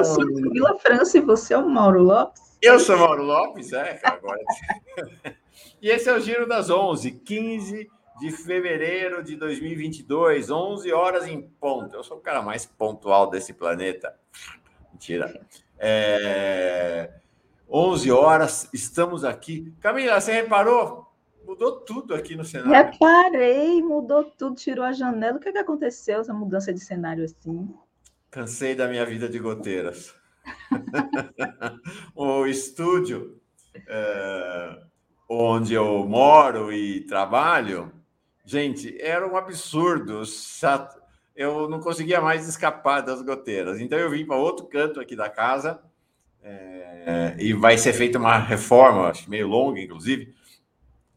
Eu sou Camila França e você é o Mauro Lopes? Eu sou Mauro Lopes, é, agora. e esse é o Giro das 11, 15 de fevereiro de 2022, 11 horas em ponto. Eu sou o cara mais pontual desse planeta. Mentira. É... 11 horas, estamos aqui. Camila, você reparou? Mudou tudo aqui no cenário. Reparei, mudou tudo, tirou a janela. O que, é que aconteceu, essa mudança de cenário assim? Cansei da minha vida de goteiras. o estúdio é, onde eu moro e trabalho, gente, era um absurdo. Eu não conseguia mais escapar das goteiras. Então eu vim para outro canto aqui da casa é, e vai ser feita uma reforma, acho meio longa, inclusive,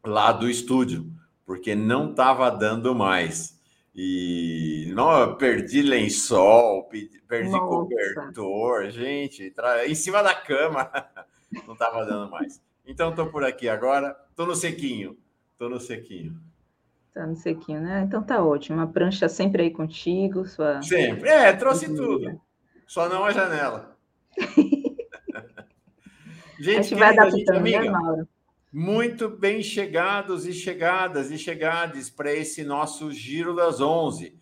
lá do estúdio, porque não estava dando mais. E não, perdi lençol, perdi Nossa. cobertor, gente, em cima da cama, não estava dando mais. Então estou por aqui agora, estou no sequinho, estou no sequinho. Tá no sequinho, né? Então tá ótimo. A prancha sempre aí contigo, sua. Sempre. É, trouxe tudo. Só não a janela. gente, a gente vai dar gente, amiga, né, Mauro? Muito bem chegados e chegadas e chegades para esse nosso Giro das Onze.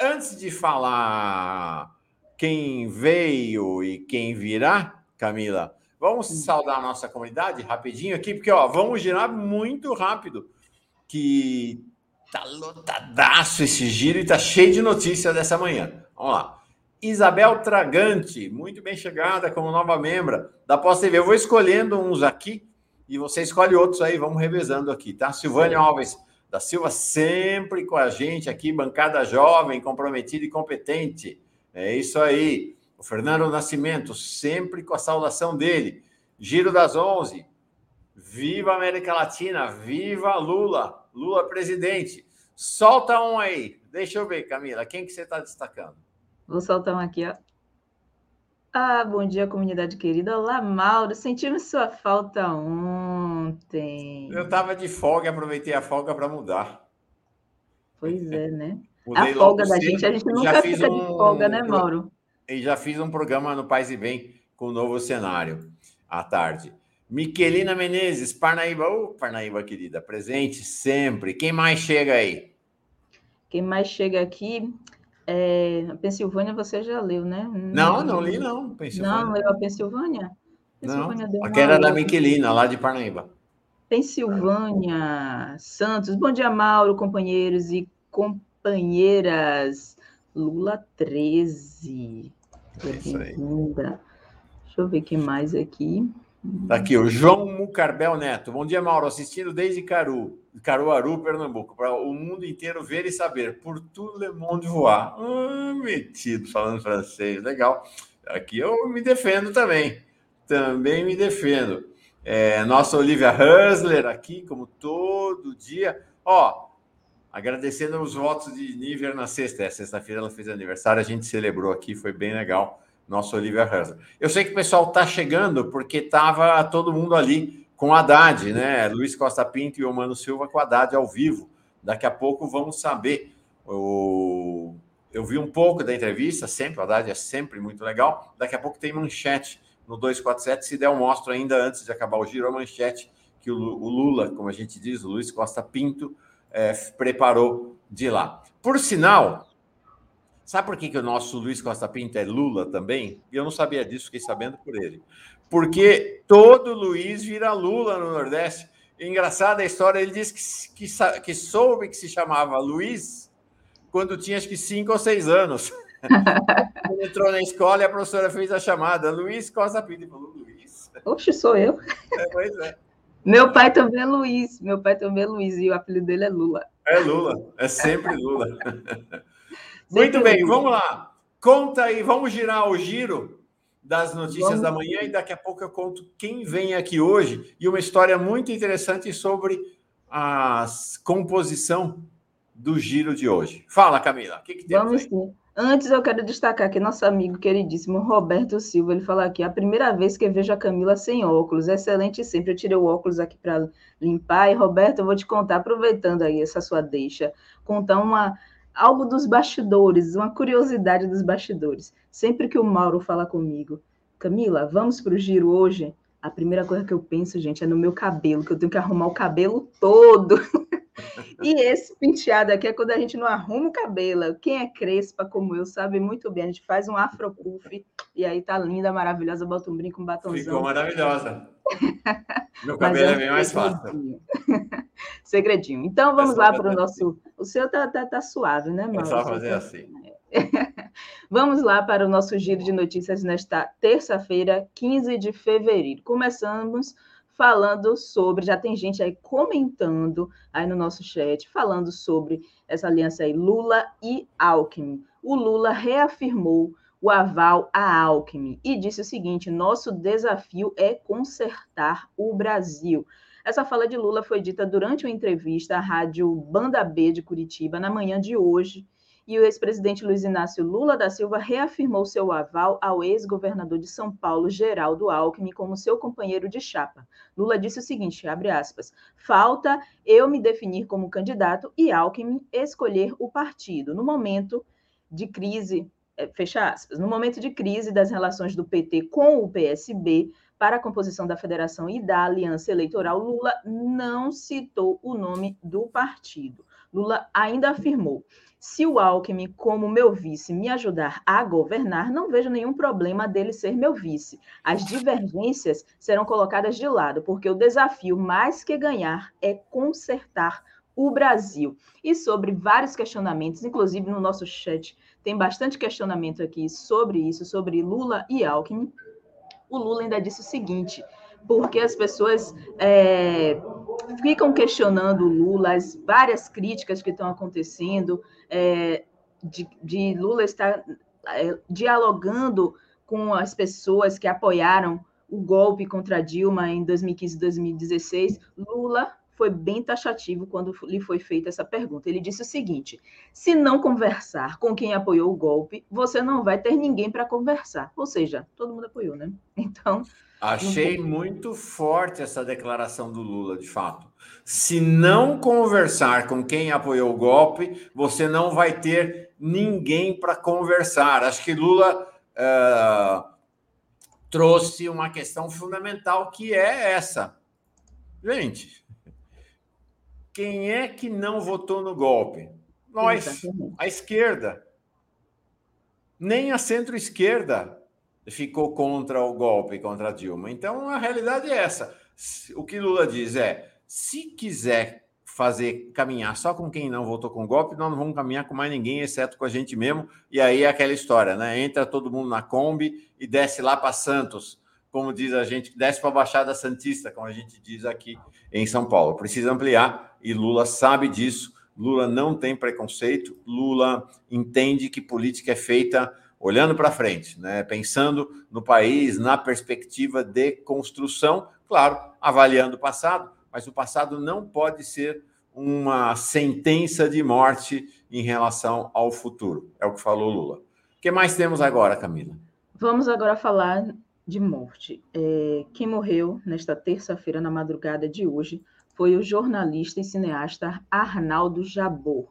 Antes de falar quem veio e quem virá, Camila, vamos saudar a nossa comunidade rapidinho aqui, porque ó, vamos girar muito rápido, que tá lotadaço esse giro e tá cheio de notícia dessa manhã. Vamos lá. Isabel Tragante, muito bem chegada como nova membra da Pós TV. Eu vou escolhendo uns aqui e você escolhe outros aí, vamos revezando aqui, tá? Silvânia Alves da Silva sempre com a gente aqui, bancada jovem, comprometida e competente. É isso aí. O Fernando Nascimento, sempre com a saudação dele. Giro das 11. Viva América Latina, viva Lula, Lula presidente. Solta um aí. Deixa eu ver, Camila, quem que você está destacando? Vou soltar um aqui, ó. Ah, bom dia, comunidade querida. Olá, Mauro. Sentimos sua falta ontem. Eu estava de folga, aproveitei a folga para mudar. Pois é, né? Mudei a folga da cedo, gente, a gente nunca fica um... de folga, né, Mauro? E já fiz um programa no Paz e Bem com o novo cenário à tarde. Miquelina Menezes, Parnaíba. Ô, oh, Parnaíba, querida, presente sempre. Quem mais chega aí? Quem mais chega aqui é, a Pensilvânia você já leu, né? Não, não, não li, não. Não, leu a Pensilvânia? Pensilvânia não, aquela da Miquelina, lá de Parnaíba. Pensilvânia, Santos. Bom dia, Mauro, companheiros e companheiras. Lula 13. É isso aí. Deixa eu ver o que mais aqui. Tá aqui, o João Mucarbel Neto. Bom dia, Mauro. Assistindo desde Caru, Caruaru, Pernambuco, para o mundo inteiro ver e saber. Por tout le monde voar. Ah, metido, falando francês. Legal. Aqui eu me defendo também. Também me defendo. É, nossa Olivia Husler aqui, como todo dia. Ó, agradecendo os votos de Níver na sexta. É, sexta-feira ela fez aniversário, a gente celebrou aqui, foi bem legal nosso Olivia Hansen. Eu sei que o pessoal está chegando porque estava todo mundo ali com o Haddad, né? Luiz Costa Pinto e o Mano Silva com o Haddad ao vivo. Daqui a pouco vamos saber. O... Eu vi um pouco da entrevista, sempre, o Haddad é sempre muito legal. Daqui a pouco tem manchete no 247. Se der, eu mostro ainda antes de acabar o giro a manchete que o Lula, como a gente diz, o Luiz Costa Pinto, é, preparou de lá. Por sinal, Sabe por que, que o nosso Luiz Costa Pinto é Lula também? Eu não sabia disso, fiquei sabendo por ele. Porque todo Luiz vira Lula no Nordeste. Engraçada a história, ele disse que, que, que soube que se chamava Luiz quando tinha acho que cinco ou seis anos. Ele entrou na escola e a professora fez a chamada, Luiz Costa Pinto. Falou, Luiz. Oxe, sou eu. É, pois é. Meu pai também é Luiz, meu pai também é Luiz e o apelido dele é Lula. É Lula, é sempre Lula. Muito bem, vamos lá. Conta aí, vamos girar o giro das notícias vamos. da manhã e daqui a pouco eu conto quem vem aqui hoje e uma história muito interessante sobre a composição do giro de hoje. Fala, Camila, o que, que Vamos aí? sim. Antes eu quero destacar que nosso amigo queridíssimo Roberto Silva, ele falou aqui, a primeira vez que eu vejo a Camila sem óculos, excelente sempre, eu tirei o óculos aqui para limpar, e Roberto, eu vou te contar, aproveitando aí essa sua deixa, contar uma algo dos bastidores, uma curiosidade dos bastidores. Sempre que o Mauro fala comigo, Camila, vamos para o giro hoje? A primeira coisa que eu penso, gente, é no meu cabelo, que eu tenho que arrumar o cabelo todo. e esse penteado aqui é quando a gente não arruma o cabelo. Quem é crespa como eu sabe muito bem. A gente faz um afropuff e aí tá linda, maravilhosa, bota um brinco, um batonzão. Ficou maravilhosa. Meu cabelo é, é bem mais fácil. Segredinho. Então vamos lá para o nosso. O seu tá, tá, tá suave, né, mano? É só fazer assim. Vamos lá para o nosso giro de notícias nesta terça-feira, 15 de fevereiro. Começamos falando sobre, já tem gente aí comentando aí no nosso chat, falando sobre essa aliança aí, Lula e Alckmin. O Lula reafirmou o aval a Alckmin e disse o seguinte: nosso desafio é consertar o Brasil. Essa fala de Lula foi dita durante uma entrevista à rádio Banda B de Curitiba, na manhã de hoje, e o ex-presidente Luiz Inácio Lula da Silva reafirmou seu aval ao ex-governador de São Paulo, Geraldo Alckmin, como seu companheiro de chapa. Lula disse o seguinte, abre aspas, falta eu me definir como candidato e Alckmin escolher o partido. No momento de crise, é, fecha aspas, no momento de crise das relações do PT com o PSB, para a composição da federação e da aliança eleitoral, Lula não citou o nome do partido. Lula ainda afirmou: se o Alckmin, como meu vice, me ajudar a governar, não vejo nenhum problema dele ser meu vice. As divergências serão colocadas de lado, porque o desafio, mais que ganhar, é consertar o Brasil. E sobre vários questionamentos, inclusive no nosso chat, tem bastante questionamento aqui sobre isso, sobre Lula e Alckmin o Lula ainda disse o seguinte, porque as pessoas é, ficam questionando o Lula, as várias críticas que estão acontecendo, é, de, de, Lula estar é, dialogando com as pessoas que apoiaram o golpe contra Dilma em 2015 e 2016. Lula foi bem taxativo quando lhe foi feita essa pergunta. Ele disse o seguinte: se não conversar com quem apoiou o golpe, você não vai ter ninguém para conversar. Ou seja, todo mundo apoiou, né? Então. Achei muito forte essa declaração do Lula, de fato. Se não conversar com quem apoiou o golpe, você não vai ter ninguém para conversar. Acho que Lula uh, trouxe uma questão fundamental que é essa. Gente, quem é que não votou no golpe? Nós, a esquerda. Nem a centro-esquerda ficou contra o golpe, contra a Dilma. Então, a realidade é essa. O que Lula diz é: se quiser fazer caminhar só com quem não votou com o golpe, nós não vamos caminhar com mais ninguém, exceto com a gente mesmo. E aí é aquela história, né? Entra todo mundo na Kombi e desce lá para Santos como diz a gente, desce para a Baixada Santista, como a gente diz aqui em São Paulo. Precisa ampliar e Lula sabe disso. Lula não tem preconceito, Lula entende que política é feita olhando para frente, né? pensando no país, na perspectiva de construção, claro, avaliando o passado, mas o passado não pode ser uma sentença de morte em relação ao futuro. É o que falou Lula. O que mais temos agora, Camila? Vamos agora falar de morte. É, quem morreu nesta terça-feira, na madrugada de hoje, foi o jornalista e cineasta Arnaldo Jabor.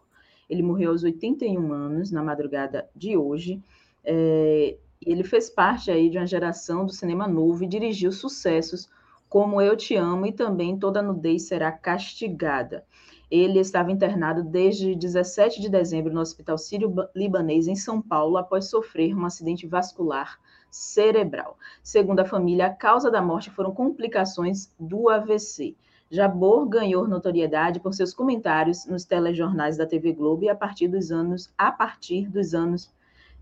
Ele morreu aos 81 anos, na madrugada de hoje. É, ele fez parte aí de uma geração do cinema novo e dirigiu sucessos como Eu Te Amo e também Toda Nudez Será Castigada. Ele estava internado desde 17 de dezembro no Hospital Sírio-Libanês, em São Paulo, após sofrer um acidente vascular cerebral. Segundo a família, a causa da morte foram complicações do AVC. Jabor ganhou notoriedade por seus comentários nos telejornais da TV Globo e a partir dos anos a partir dos anos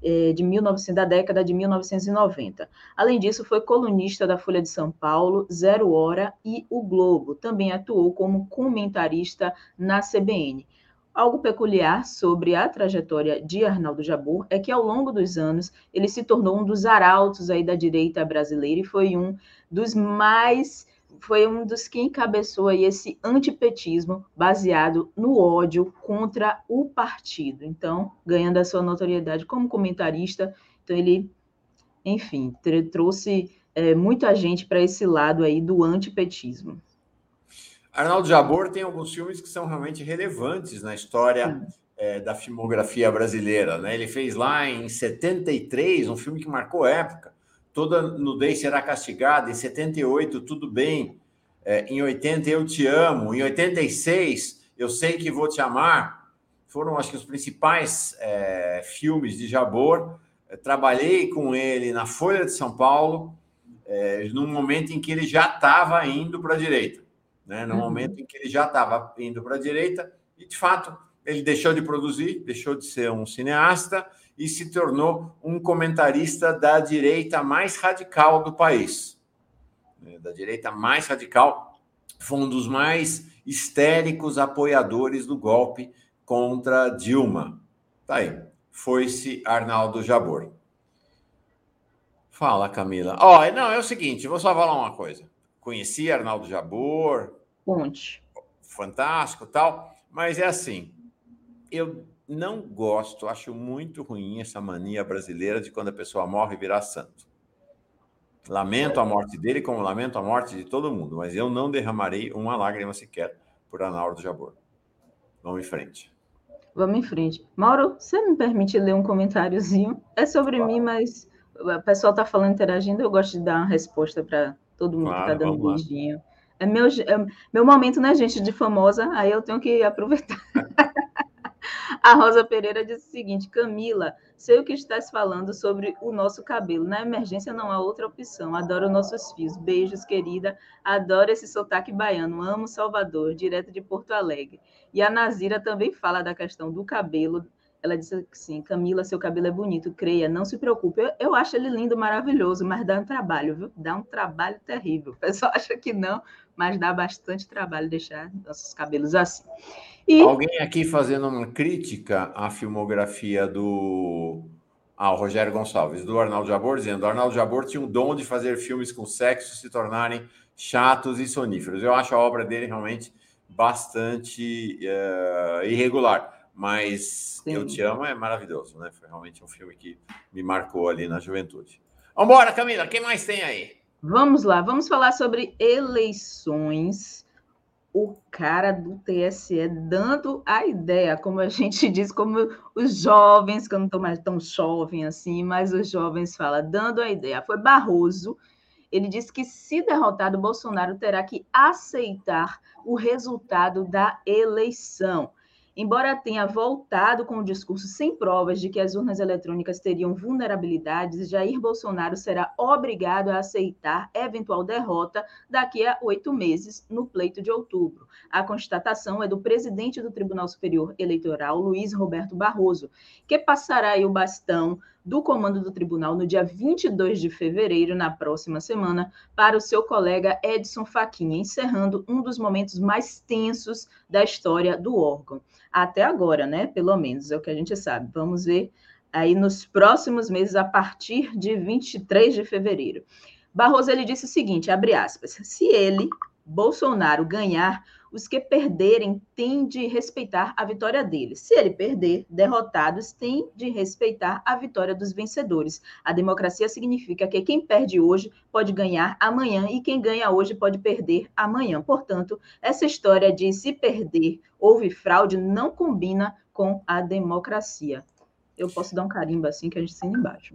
eh, de 1900, da década de 1990. Além disso, foi colunista da Folha de São Paulo, Zero Hora e O Globo. Também atuou como comentarista na CBN. Algo peculiar sobre a trajetória de Arnaldo Jabor é que, ao longo dos anos, ele se tornou um dos arautos aí da direita brasileira e foi um dos mais foi um dos que encabeçou aí esse antipetismo baseado no ódio contra o partido. Então, ganhando a sua notoriedade como comentarista, então ele, enfim, trouxe é, muita gente para esse lado aí do antipetismo. Arnaldo Jabor tem alguns filmes que são realmente relevantes na história é, da filmografia brasileira. Né? Ele fez lá em 73 um filme que marcou época. Toda nudez será castigada. Em 78, Tudo Bem. É, em 80, Eu Te Amo. Em 86, Eu Sei Que Vou Te Amar. Foram, acho que, os principais é, filmes de Jabor. Eu trabalhei com ele na Folha de São Paulo, é, num momento em que ele já estava indo para a direita. Né? No uhum. momento em que ele já estava indo para a direita, e de fato ele deixou de produzir, deixou de ser um cineasta e se tornou um comentarista da direita mais radical do país. Né, da direita mais radical, foi um dos mais histéricos apoiadores do golpe contra Dilma. Tá aí. Foi-se Arnaldo Jabor. Fala, Camila. Ó, oh, não, é o seguinte, vou só falar uma coisa. Conheci Arnaldo Jabor. Ponte. Fantástico, tal, mas é assim, eu não gosto, acho muito ruim essa mania brasileira de quando a pessoa morre virar santo. Lamento a morte dele, como lamento a morte de todo mundo, mas eu não derramarei uma lágrima sequer por Arnaldo Jabor. Vamos em frente. Vamos em frente. Mauro, você me permite ler um comentáriozinho? É sobre claro. mim, mas o pessoal está falando, interagindo, eu gosto de dar uma resposta para todo mundo claro, que está dando um beijinho. É meu, é meu momento, né, gente, de famosa, aí eu tenho que aproveitar. A Rosa Pereira disse o seguinte: Camila, sei o que estás falando sobre o nosso cabelo. Na emergência não há outra opção. Adoro nossos fios. Beijos, querida. Adoro esse sotaque baiano. Amo Salvador, direto de Porto Alegre. E a Nazira também fala da questão do cabelo. Ela disse assim: Camila, seu cabelo é bonito, creia, não se preocupe. Eu, eu acho ele lindo, maravilhoso, mas dá um trabalho, viu? Dá um trabalho terrível. O pessoal acha que não, mas dá bastante trabalho deixar nossos cabelos assim. E... Alguém aqui fazendo uma crítica à filmografia do ao Rogério Gonçalves, do Arnaldo Jabor, dizendo: Arnaldo Jabor tinha um dom de fazer filmes com sexo se tornarem chatos e soníferos. Eu acho a obra dele realmente bastante uh, irregular, mas Sim. Eu Te Amo é maravilhoso, né? Foi realmente um filme que me marcou ali na juventude. Vambora, Camila, quem mais tem aí? Vamos lá, vamos falar sobre eleições o cara do TSE dando a ideia, como a gente diz, como os jovens, que eu não estou mais tão jovem assim, mas os jovens falam, dando a ideia. Foi Barroso, ele disse que se derrotado, Bolsonaro terá que aceitar o resultado da eleição. Embora tenha voltado com o discurso sem provas de que as urnas eletrônicas teriam vulnerabilidades, Jair Bolsonaro será obrigado a aceitar eventual derrota daqui a oito meses, no pleito de outubro. A constatação é do presidente do Tribunal Superior Eleitoral, Luiz Roberto Barroso, que passará o bastão do comando do tribunal no dia 22 de fevereiro, na próxima semana, para o seu colega Edson Fachin, encerrando um dos momentos mais tensos da história do órgão. Até agora, né? Pelo menos é o que a gente sabe. Vamos ver aí nos próximos meses, a partir de 23 de fevereiro. Barroso ele disse o seguinte, abre aspas, se ele, Bolsonaro, ganhar os que perderem têm de respeitar a vitória deles. Se ele perder, derrotados têm de respeitar a vitória dos vencedores. A democracia significa que quem perde hoje pode ganhar amanhã e quem ganha hoje pode perder amanhã. Portanto, essa história de se perder houve fraude não combina com a democracia. Eu posso dar um carimbo assim que a gente assina embaixo.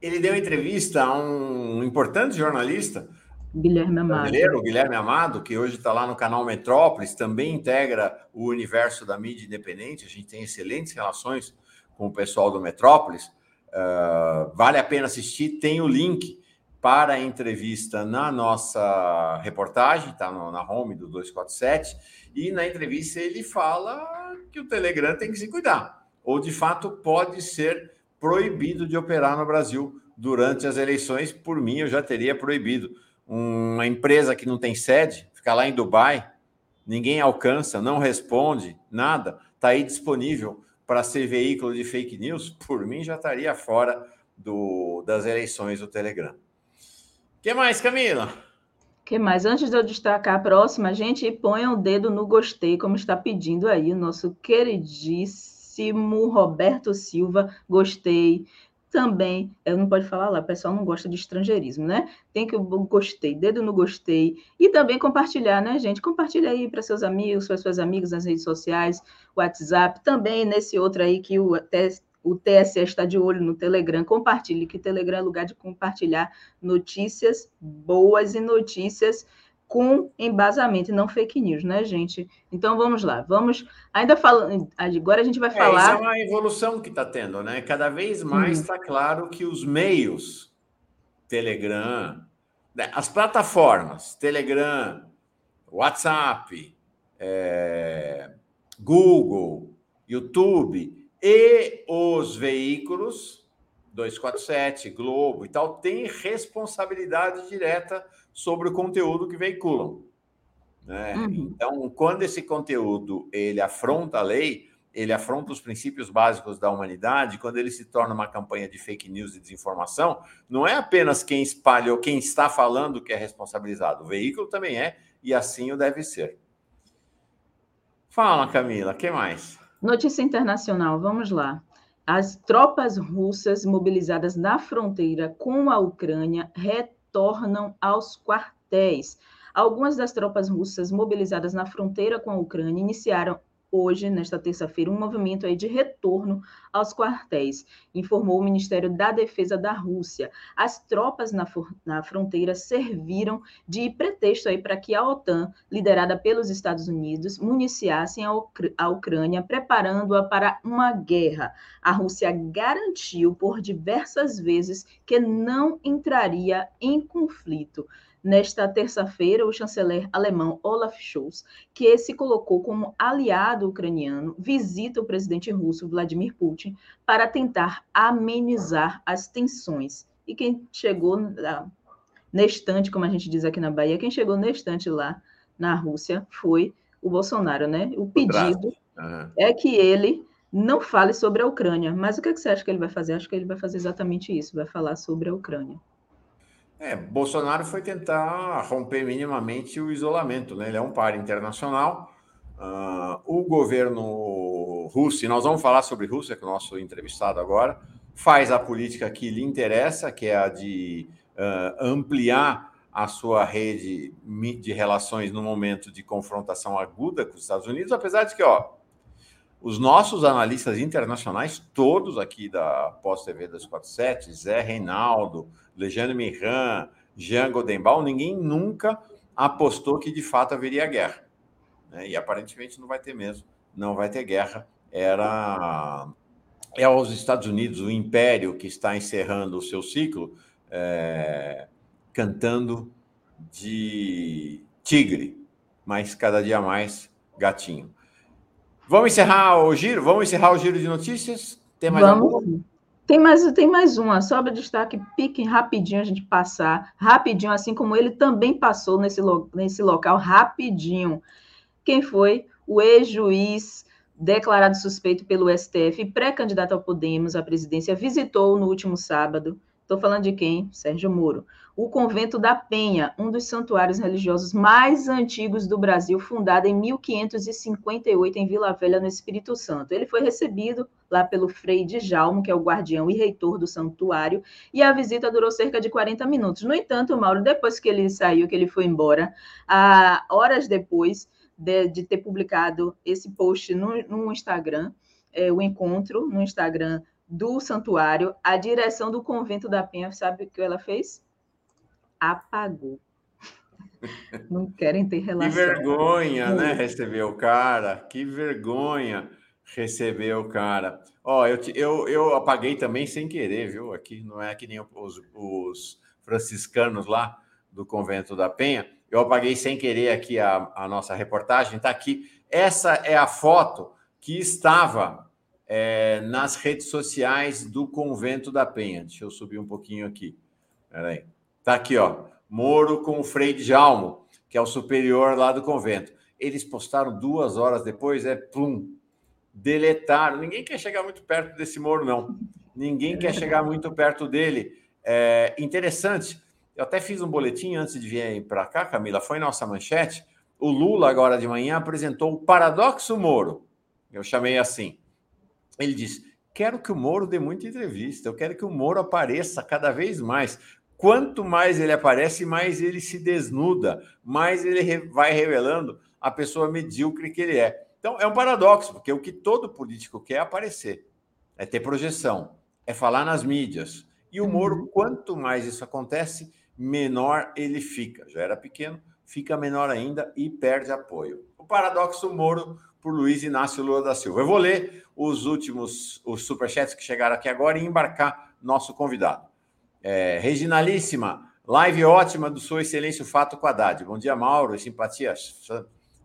Ele deu entrevista a um importante jornalista Guilherme Amado. O Guilherme Amado, que hoje está lá no canal Metrópolis, também integra o universo da mídia independente. A gente tem excelentes relações com o pessoal do Metrópolis. Uh, vale a pena assistir. Tem o link para a entrevista na nossa reportagem, está na home do 247. E na entrevista ele fala que o Telegram tem que se cuidar. Ou, de fato, pode ser proibido de operar no Brasil durante as eleições. Por mim, eu já teria proibido uma empresa que não tem sede, fica lá em Dubai, ninguém alcança, não responde, nada, está aí disponível para ser veículo de fake news, por mim já estaria fora do, das eleições do Telegram. O que mais, Camila? que mais? Antes de eu destacar a próxima, gente, ponha o dedo no gostei, como está pedindo aí o nosso queridíssimo Roberto Silva. Gostei também, eu não pode falar lá, o pessoal não gosta de estrangeirismo, né? Tem que gostei, dedo no gostei e também compartilhar, né, gente? Compartilha aí para seus amigos, para suas amigas nas redes sociais, WhatsApp, também nesse outro aí que o o TSE está de olho no Telegram. Compartilhe, que Telegram é lugar de compartilhar notícias boas e notícias com embasamento, e não fake news, né, gente? Então vamos lá, vamos. Ainda falando. Agora a gente vai falar. É, isso é uma evolução que está tendo, né? Cada vez mais está hum. claro que os meios, Telegram, né, as plataformas, Telegram, WhatsApp, é, Google, YouTube e os veículos 247, Globo e tal têm responsabilidade direta sobre o conteúdo que veiculam. Né? Uhum. Então, quando esse conteúdo ele afronta a lei, ele afronta os princípios básicos da humanidade, quando ele se torna uma campanha de fake news e desinformação, não é apenas quem espalha ou quem está falando que é responsabilizado, o veículo também é, e assim o deve ser. Fala, Camila, que mais? Notícia internacional, vamos lá. As tropas russas mobilizadas na fronteira com a Ucrânia retornam aos quartéis. Algumas das tropas russas mobilizadas na fronteira com a Ucrânia iniciaram hoje, nesta terça-feira, um movimento aí de retorno aos quartéis, informou o Ministério da Defesa da Rússia. As tropas na, na fronteira serviram de pretexto aí para que a OTAN, liderada pelos Estados Unidos, municiassem a, Ucr a Ucrânia, preparando-a para uma guerra. A Rússia garantiu por diversas vezes que não entraria em conflito nesta terça-feira, o chanceler alemão Olaf Scholz, que se colocou como aliado ucraniano, visita o presidente russo Vladimir Putin para tentar amenizar as tensões. E quem chegou na, na estante, como a gente diz aqui na Bahia, quem chegou na estante lá na Rússia foi o Bolsonaro, né? O pedido uhum. é que ele não fale sobre a Ucrânia. Mas o que, é que você acha que ele vai fazer? Acho que ele vai fazer exatamente isso, vai falar sobre a Ucrânia. É, Bolsonaro foi tentar romper minimamente o isolamento, né? Ele é um par internacional. Uh, o governo russo, e nós vamos falar sobre Rússia, com o nosso entrevistado agora, faz a política que lhe interessa, que é a de uh, ampliar a sua rede de relações no momento de confrontação aguda com os Estados Unidos, apesar de que, ó, os nossos analistas internacionais, todos aqui da Pós-TV 247, Zé Reinaldo, Lejane Miran, Jean Godenbaum, ninguém nunca apostou que de fato haveria guerra. Né? E aparentemente não vai ter mesmo, não vai ter guerra. Era é os Estados Unidos, o império que está encerrando o seu ciclo, é, cantando de tigre, mas cada dia mais gatinho. Vamos encerrar o giro? Vamos encerrar o giro de notícias? Tem mais Vamos. alguma? Tem mais, tem mais uma, só para destaque, pique rapidinho a gente passar, rapidinho, assim como ele também passou nesse, nesse local, rapidinho. Quem foi? O ex-juiz declarado suspeito pelo STF, pré-candidato ao Podemos à presidência, visitou no último sábado Estou falando de quem? Sérgio Moro. O Convento da Penha, um dos santuários religiosos mais antigos do Brasil, fundado em 1558 em Vila Velha, no Espírito Santo. Ele foi recebido lá pelo Frei Djalmo, que é o guardião e reitor do santuário, e a visita durou cerca de 40 minutos. No entanto, Mauro, depois que ele saiu, que ele foi embora, horas depois de, de, ter publicado esse post no, no Instagram, é, o encontro no Instagram do santuário, a direção do convento da Penha, sabe o que ela fez? Apagou. Não querem ter relação. Que vergonha, né? Receber o cara. Que vergonha receber o cara. Ó, oh, eu, eu, eu apaguei também sem querer, viu? Aqui não é que nem os, os franciscanos lá do convento da Penha. Eu apaguei sem querer aqui a, a nossa reportagem. Está aqui. Essa é a foto que estava é, nas redes sociais do Convento da Penha. Deixa eu subir um pouquinho aqui. Peraí. Tá aqui, ó. Moro com o Frei de Jalmo, que é o superior lá do convento. Eles postaram duas horas depois, é plum. Deletaram. Ninguém quer chegar muito perto desse Moro, não. Ninguém quer chegar muito perto dele. É interessante. Eu até fiz um boletim antes de vir para cá, Camila. Foi nossa manchete. O Lula, agora de manhã, apresentou o paradoxo Moro. Eu chamei assim ele diz: quero que o Moro dê muita entrevista, eu quero que o Moro apareça cada vez mais. Quanto mais ele aparece, mais ele se desnuda, mais ele vai revelando a pessoa medíocre que ele é. Então, é um paradoxo, porque o que todo político quer é aparecer, é ter projeção, é falar nas mídias. E o Moro, uhum. quanto mais isso acontece, menor ele fica. Já era pequeno, fica menor ainda e perde apoio. O paradoxo Moro por Luiz Inácio Lula da Silva. Eu vou ler os últimos os superchats que chegaram aqui agora e embarcar nosso convidado. É, Reginalíssima, live ótima do Sua Excelência Fato com Haddad. Bom dia, Mauro, simpatia.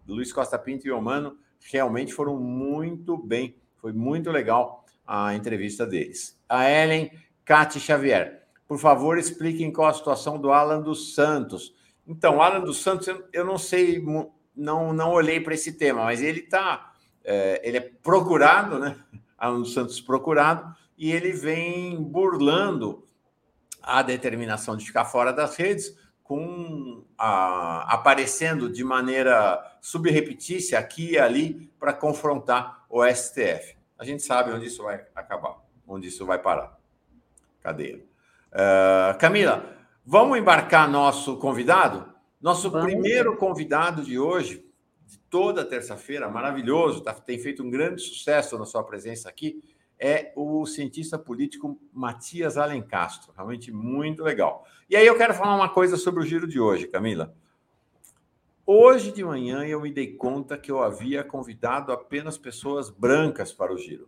Luiz Costa Pinto e o Mano realmente foram muito bem. Foi muito legal a entrevista deles. A Ellen Cati Xavier. Por favor, expliquem qual a situação do Alan dos Santos. Então, Alan dos Santos, eu não sei, não, não olhei para esse tema, mas ele está, é, ele é procurado, né? Alan dos Santos procurado, e ele vem burlando a determinação de ficar fora das redes, com a, aparecendo de maneira subrepetícia aqui e ali para confrontar o STF. A gente sabe onde isso vai acabar, onde isso vai parar. Cadeia. Uh, Camila, vamos embarcar nosso convidado? Nosso vamos. primeiro convidado de hoje, de toda terça-feira, maravilhoso, tá, tem feito um grande sucesso na sua presença aqui, é o cientista político Matias Alencastro. Realmente muito legal. E aí eu quero falar uma coisa sobre o giro de hoje, Camila. Hoje de manhã eu me dei conta que eu havia convidado apenas pessoas brancas para o giro.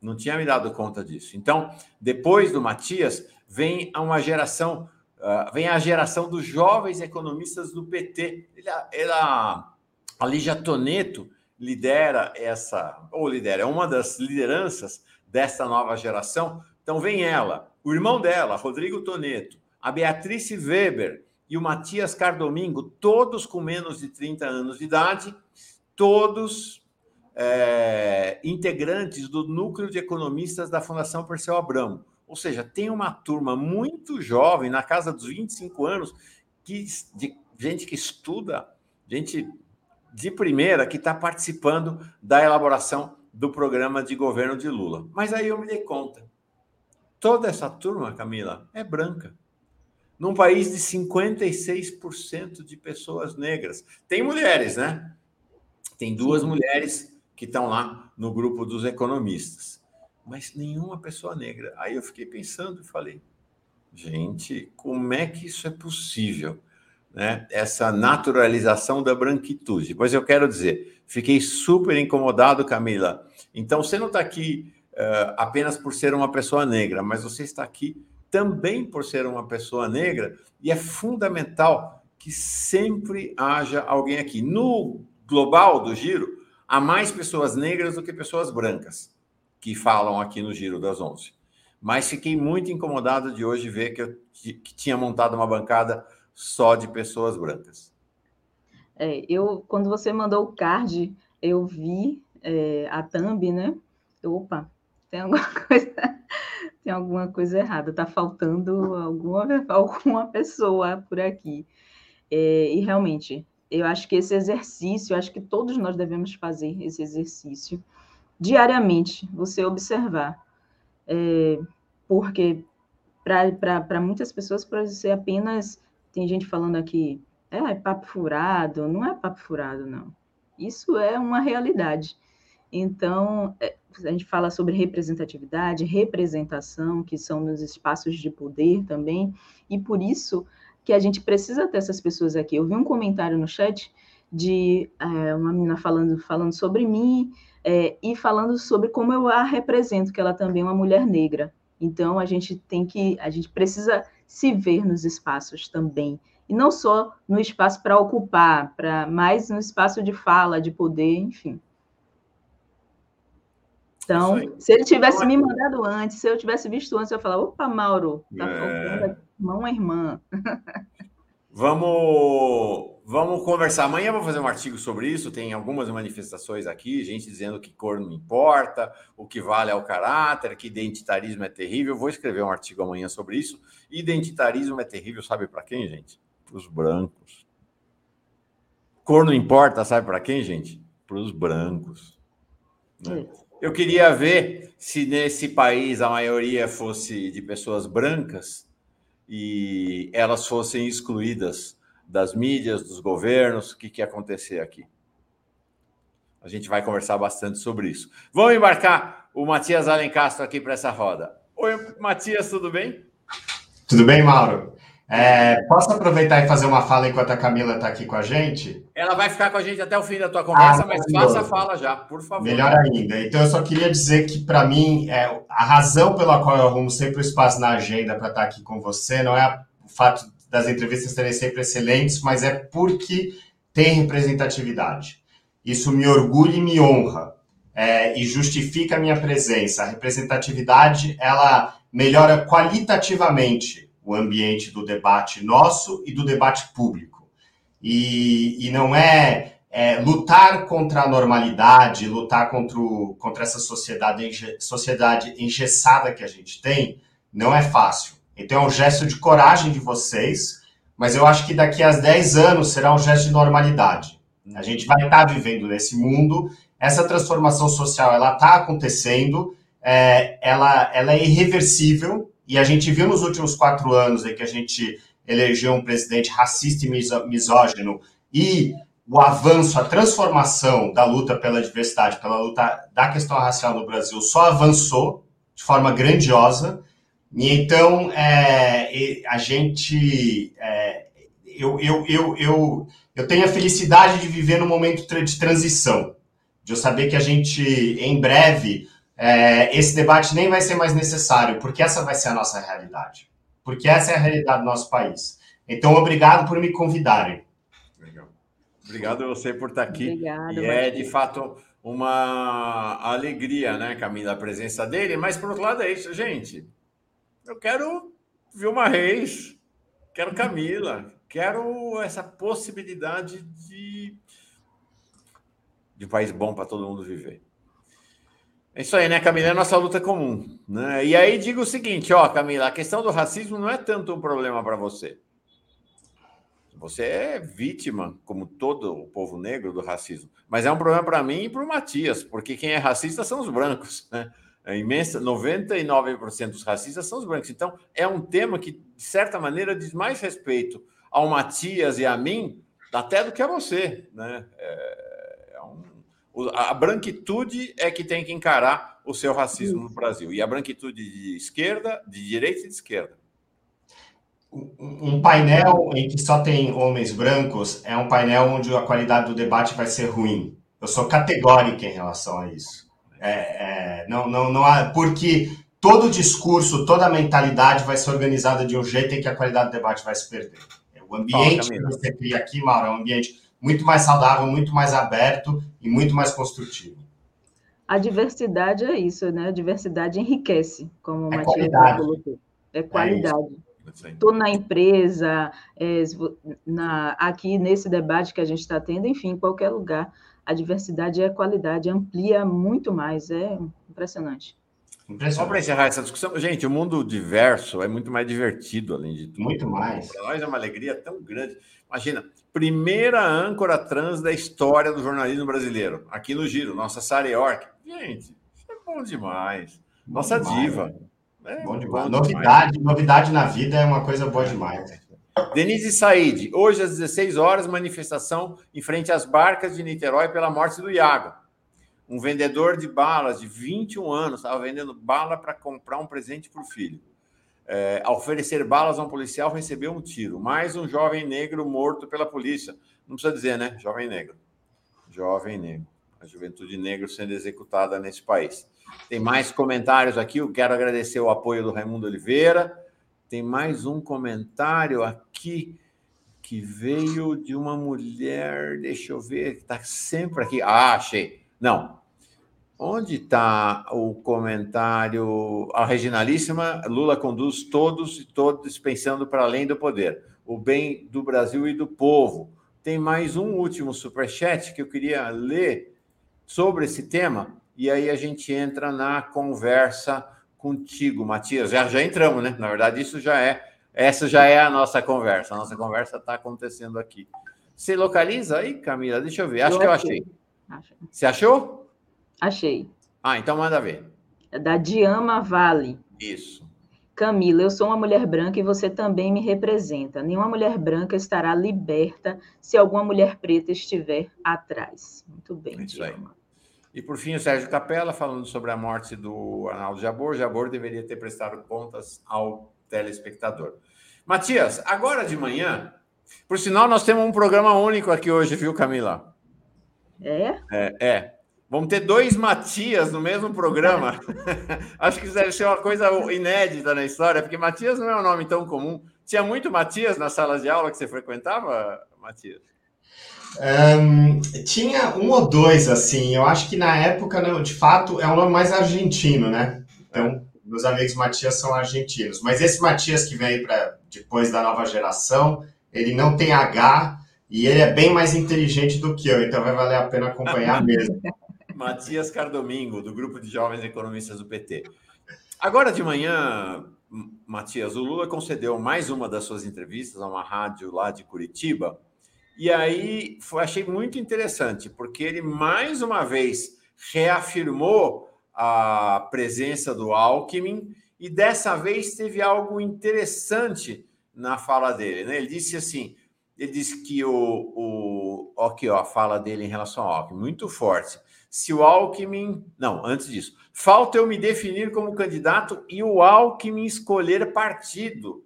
Não tinha me dado conta disso. Então, depois do Matias, vem uma geração, uh, vem a geração dos jovens economistas do PT. Ele, ela, a Lígia Toneto lidera essa, ou lidera, é uma das lideranças dessa nova geração. Então vem ela, o irmão dela, Rodrigo Toneto, a Beatrice Weber e o Matias Cardomingo, todos com menos de 30 anos de idade, todos é, integrantes do núcleo de economistas da Fundação Perseu Abramo. Ou seja, tem uma turma muito jovem, na casa dos 25 anos, que, de gente que estuda, gente de primeira, que está participando da elaboração do programa de governo de Lula. Mas aí eu me dei conta. Toda essa turma, Camila, é branca. Num país de 56% de pessoas negras. Tem mulheres, né? Tem duas mulheres que estão lá no grupo dos economistas. Mas nenhuma pessoa negra. Aí eu fiquei pensando e falei: gente, como é que isso é possível? Né? Essa naturalização da branquitude. Pois eu quero dizer, fiquei super incomodado, Camila. Então, você não está aqui uh, apenas por ser uma pessoa negra, mas você está aqui também por ser uma pessoa negra, e é fundamental que sempre haja alguém aqui. No global do giro, há mais pessoas negras do que pessoas brancas que falam aqui no Giro das Onze. Mas fiquei muito incomodado de hoje ver que eu que tinha montado uma bancada só de pessoas brancas. É, eu, quando você mandou o card, eu vi é, a thumb, né? Eu, opa, tem alguma coisa, tem alguma coisa errada, tá faltando alguma, alguma pessoa por aqui. É, e realmente, eu acho que esse exercício, acho que todos nós devemos fazer esse exercício diariamente, você observar. É, porque para muitas pessoas pode ser apenas tem gente falando aqui, é, é papo furado, não é papo furado, não. Isso é uma realidade. Então, é, a gente fala sobre representatividade, representação, que são nos espaços de poder também, e por isso que a gente precisa ter essas pessoas aqui. Eu vi um comentário no chat de é, uma menina falando, falando sobre mim é, e falando sobre como eu a represento, que ela também é uma mulher negra. Então, a gente tem que, a gente precisa se ver nos espaços também. E não só no espaço para ocupar, para mais no espaço de fala, de poder, enfim. Então, se ele tivesse me mandado antes, se eu tivesse visto antes, eu ia falar, opa, Mauro, tá é... faltando irmão irmã. Vamos, vamos conversar. Amanhã eu vou fazer um artigo sobre isso. Tem algumas manifestações aqui, gente dizendo que cor não importa, o que vale é o caráter, que identitarismo é terrível. Vou escrever um artigo amanhã sobre isso. Identitarismo é terrível, sabe para quem, gente? Para os brancos. Cor não importa, sabe para quem, gente? Para os brancos. Né? Eu queria ver se nesse país a maioria fosse de pessoas brancas e elas fossem excluídas das mídias, dos governos, o que, que ia acontecer aqui. A gente vai conversar bastante sobre isso. Vamos embarcar o Matias Alencastro aqui para essa roda. Oi, Matias, tudo bem? Tudo bem, Mauro? É, posso aproveitar e fazer uma fala enquanto a Camila está aqui com a gente? Ela vai ficar com a gente até o fim da tua conversa, ah, mas faça a fala já, por favor. Melhor ainda. Então, eu só queria dizer que, para mim, é, a razão pela qual eu arrumo sempre o espaço na agenda para estar tá aqui com você não é o fato das entrevistas serem sempre excelentes, mas é porque tem representatividade. Isso me orgulha e me honra. É, e justifica a minha presença. A representatividade, ela melhora qualitativamente o ambiente do debate nosso e do debate público. E, e não é, é, lutar contra a normalidade, lutar contra, o, contra essa sociedade, sociedade engessada que a gente tem, não é fácil. Então é um gesto de coragem de vocês, mas eu acho que daqui a 10 anos será um gesto de normalidade. A gente vai estar vivendo nesse mundo, essa transformação social ela está acontecendo, é, ela, ela é irreversível, e a gente viu nos últimos quatro anos aí que a gente elegeu um presidente racista e misógino e o avanço, a transformação da luta pela diversidade, pela luta da questão racial no Brasil só avançou de forma grandiosa. E então é, a gente, é, eu, eu, eu, eu, eu tenho a felicidade de viver num momento de transição, de eu saber que a gente em breve é, esse debate nem vai ser mais necessário, porque essa vai ser a nossa realidade. Porque essa é a realidade do nosso país. Então, obrigado por me convidarem. Legal. Obrigado a você por estar aqui. Obrigado, e é, de fato, uma alegria, né, Camila, a presença dele. Mas, por outro lado, é isso, gente. Eu quero Vilma Reis, quero Camila, quero essa possibilidade de, de um país bom para todo mundo viver. É isso aí, né, Camila? É nossa luta comum. Né? E aí digo o seguinte, ó, Camila, a questão do racismo não é tanto um problema para você. Você é vítima, como todo o povo negro, do racismo. Mas é um problema para mim e para o Matias, porque quem é racista são os brancos. Né? A imensa, 99% dos racistas são os brancos. Então, é um tema que, de certa maneira, diz mais respeito ao Matias e a mim, até do que a você. Né? É a branquitude é que tem que encarar o seu racismo no Brasil. E a branquitude de esquerda, de direita e de esquerda. Um painel em que só tem homens brancos é um painel onde a qualidade do debate vai ser ruim. Eu sou categórico em relação a isso. É, é, não, não, não há, porque todo discurso, toda mentalidade vai ser organizada de um jeito em que a qualidade do debate vai se perder. O ambiente que você cria aqui, Mauro, é um ambiente muito mais saudável, muito mais aberto e muito mais construtivo. A diversidade é isso, né? A diversidade enriquece, como o é Matias colocou. É qualidade. Estou é na empresa, é, na, aqui nesse debate que a gente está tendo, enfim, em qualquer lugar, a diversidade é qualidade, amplia muito mais, é impressionante. Só para encerrar essa discussão, gente, o mundo diverso é muito mais divertido, além de tudo. Muito mais. Para nós é uma alegria tão grande. Imagina, primeira âncora trans da história do jornalismo brasileiro, aqui no Giro, nossa Sara York. Gente, isso é bom demais. Nossa bom diva. É, bom demais. Bom novidade, demais. novidade na vida é uma coisa boa demais. Denise Said, hoje às 16 horas, manifestação em frente às barcas de Niterói pela morte do Iago. Um vendedor de balas de 21 anos estava vendendo bala para comprar um presente para o filho é, ao oferecer balas a um policial, recebeu um tiro. Mais um jovem negro morto pela polícia. Não precisa dizer, né? Jovem negro. Jovem negro. A juventude negra sendo executada nesse país. Tem mais comentários aqui. Eu quero agradecer o apoio do Raimundo Oliveira. Tem mais um comentário aqui que veio de uma mulher. Deixa eu ver, está sempre aqui. Ah, achei. Não, Onde está o comentário? A Reginalíssima, Lula conduz todos e todos pensando para além do poder, o bem do Brasil e do povo. Tem mais um último superchat que eu queria ler sobre esse tema, e aí a gente entra na conversa contigo, Matias. Já, já entramos, né? Na verdade, isso já é, essa já é a nossa conversa. A nossa conversa está acontecendo aqui. Você localiza aí, Camila? Deixa eu ver. Acho eu que eu achei. achei. Você achou? Achei. Ah, então manda ver. É da Diama Vale. Isso. Camila, eu sou uma mulher branca e você também me representa. Nenhuma mulher branca estará liberta se alguma mulher preta estiver atrás. Muito bem, isso Diama. E por fim, o Sérgio Capella falando sobre a morte do Arnaldo Jabor. Jabor deveria ter prestado contas ao telespectador. Matias, agora de manhã, por sinal, nós temos um programa único aqui hoje, viu, Camila? É? É, é. Vamos ter dois Matias no mesmo programa. Acho que isso deve ser uma coisa inédita na história, porque Matias não é um nome tão comum. Tinha muito Matias nas salas de aula que você frequentava, Matias? Um, tinha um ou dois, assim. Eu acho que na época, não, de fato, é um nome mais argentino, né? Então, meus amigos Matias são argentinos. Mas esse Matias que vem para depois da nova geração, ele não tem H e ele é bem mais inteligente do que eu, então vai valer a pena acompanhar mesmo. Matias Cardomingo, do grupo de jovens economistas do PT. Agora de manhã, Matias, o Lula concedeu mais uma das suas entrevistas a uma rádio lá de Curitiba. E aí foi, achei muito interessante, porque ele mais uma vez reafirmou a presença do Alckmin e dessa vez teve algo interessante na fala dele. Né? Ele disse assim: ele disse que o, o aqui, ó, a fala dele em relação ao Alckmin, muito forte. Se o Alckmin. Não, antes disso. Falta eu me definir como candidato e o Alckmin escolher partido.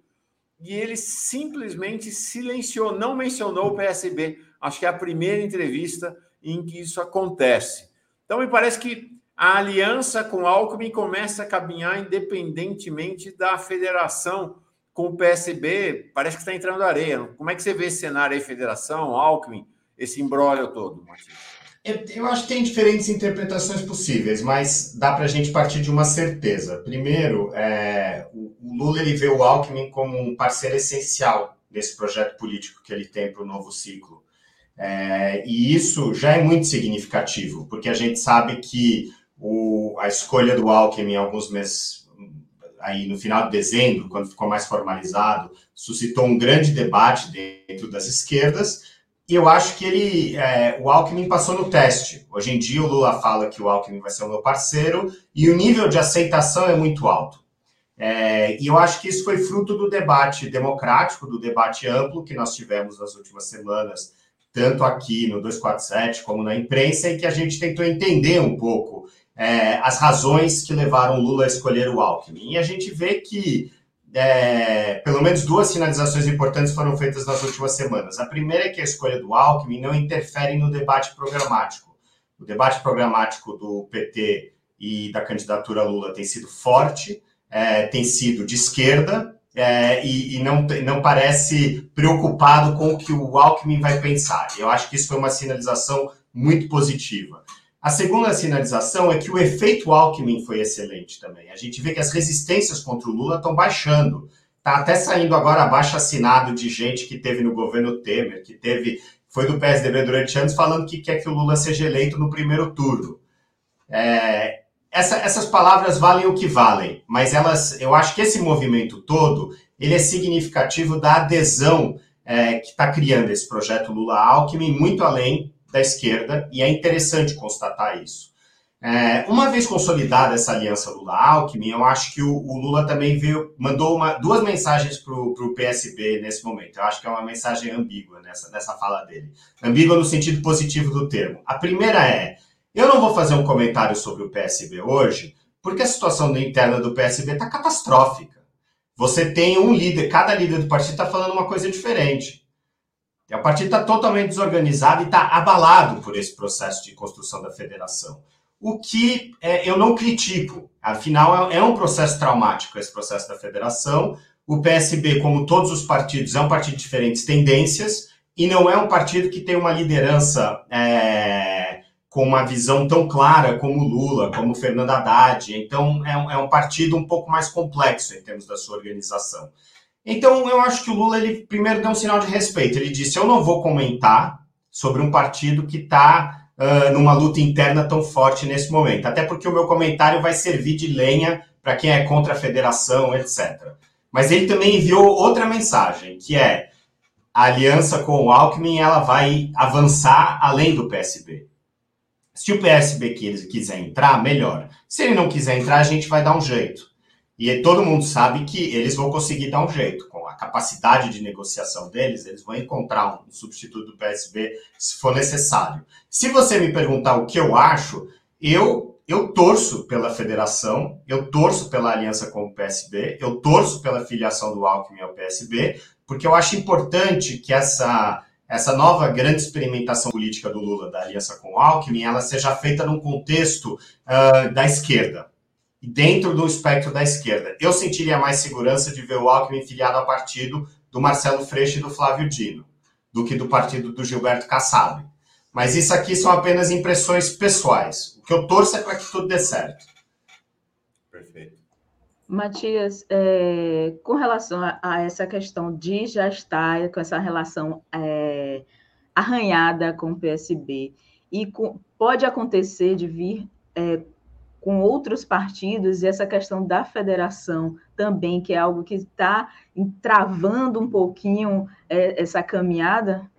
E ele simplesmente silenciou, não mencionou o PSB. Acho que é a primeira entrevista em que isso acontece. Então, me parece que a aliança com o Alckmin começa a caminhar independentemente da federação com o PSB. Parece que está entrando areia. Como é que você vê esse cenário aí, federação, Alckmin, esse embrólio todo, Matias? Eu acho que tem diferentes interpretações possíveis, mas dá para a gente partir de uma certeza. Primeiro, é, o Lula ele vê o Alckmin como um parceiro essencial nesse projeto político que ele tem para o novo ciclo. É, e isso já é muito significativo, porque a gente sabe que o, a escolha do Alckmin alguns meses, aí no final de dezembro, quando ficou mais formalizado, suscitou um grande debate dentro das esquerdas, eu acho que ele, é, o Alckmin passou no teste. Hoje em dia o Lula fala que o Alckmin vai ser o meu parceiro e o nível de aceitação é muito alto. É, e eu acho que isso foi fruto do debate democrático, do debate amplo que nós tivemos nas últimas semanas, tanto aqui no 247 como na imprensa, e que a gente tentou entender um pouco é, as razões que levaram Lula a escolher o Alckmin. E a gente vê que é, pelo menos duas sinalizações importantes foram feitas nas últimas semanas. A primeira é que a escolha do Alckmin não interfere no debate programático. O debate programático do PT e da candidatura Lula tem sido forte, é, tem sido de esquerda é, e, e, não, não parece preocupado com o que o Alckmin vai pensar. Eu acho que isso foi uma sinalização muito positiva. A segunda sinalização é que o efeito Alckmin foi excelente também. A gente vê que as resistências contra o Lula estão baixando. Está até saindo agora abaixo assinado de gente que teve no governo Temer, que teve foi do PSDB durante anos, falando que quer que o Lula seja eleito no primeiro turno. É, essa, essas palavras valem o que valem, mas elas, eu acho que esse movimento todo ele é significativo da adesão é, que está criando esse projeto Lula-Alckmin muito além da esquerda, e é interessante constatar isso. É, uma vez consolidada essa aliança Lula-Alckmin, eu acho que o, o, Lula também veio, mandou uma, duas mensagens para o PSB nesse momento. Eu acho que é uma mensagem ambígua nessa, nessa fala dele. Ambígua no sentido positivo do termo. A primeira é: eu não vou fazer um comentário sobre o PSB hoje, porque a situação interna do PSB está catastrófica. Você tem um líder, cada líder do partido está falando uma coisa diferente. O partido está totalmente desorganizado e está abalado por esse processo de construção da federação. O que é, eu não critico, afinal, é, é, um processo traumático esse processo da federação. O PSB, como todos os partidos, é um partido de diferentes tendências e não é um partido que tem uma liderança é, com uma visão tão clara como o Lula, como o Fernando Haddad. Então, é um, é um partido um pouco mais complexo em termos da sua organização. Então, eu acho que o Lula, ele primeiro deu um sinal de respeito. Ele disse: Eu não vou comentar sobre um partido que está uh, numa luta interna tão forte nesse momento. Até porque o meu comentário vai servir de lenha para quem é contra a federação, etc. Mas ele também enviou outra mensagem, que é a aliança com o Alckmin ela vai avançar além do PSB. Se o PSB quiser entrar, melhor. Se ele não quiser entrar, a gente vai dar um jeito. E todo mundo sabe que eles vão conseguir dar um jeito. Com a capacidade de negociação deles, eles vão encontrar um substituto do PSB se for necessário. Se você me perguntar o que eu acho, eu eu torço pela federação, eu torço pela aliança com o PSB, eu torço pela filiação do Alckmin ao PSB, porque eu acho importante que essa essa nova grande experimentação política do Lula, da aliança com o Alckmin, ela seja feita num contexto uh, da esquerda, dentro do espectro da esquerda. Eu sentiria mais segurança de ver o Alckmin filiado ao partido do Marcelo Freixo e do Flávio Dino, do que do partido do Gilberto Kassab. Mas isso aqui são apenas impressões pessoais. O que eu torço é para que tudo dê certo. Perfeito. Matias, é, com relação a, a, essa questão de já estar com essa relação é, arranhada com o PSB, e com, pode acontecer de vir é, com outros partidos, e essa questão da federação também, que é algo que está travando um pouquinho é, essa caminhada?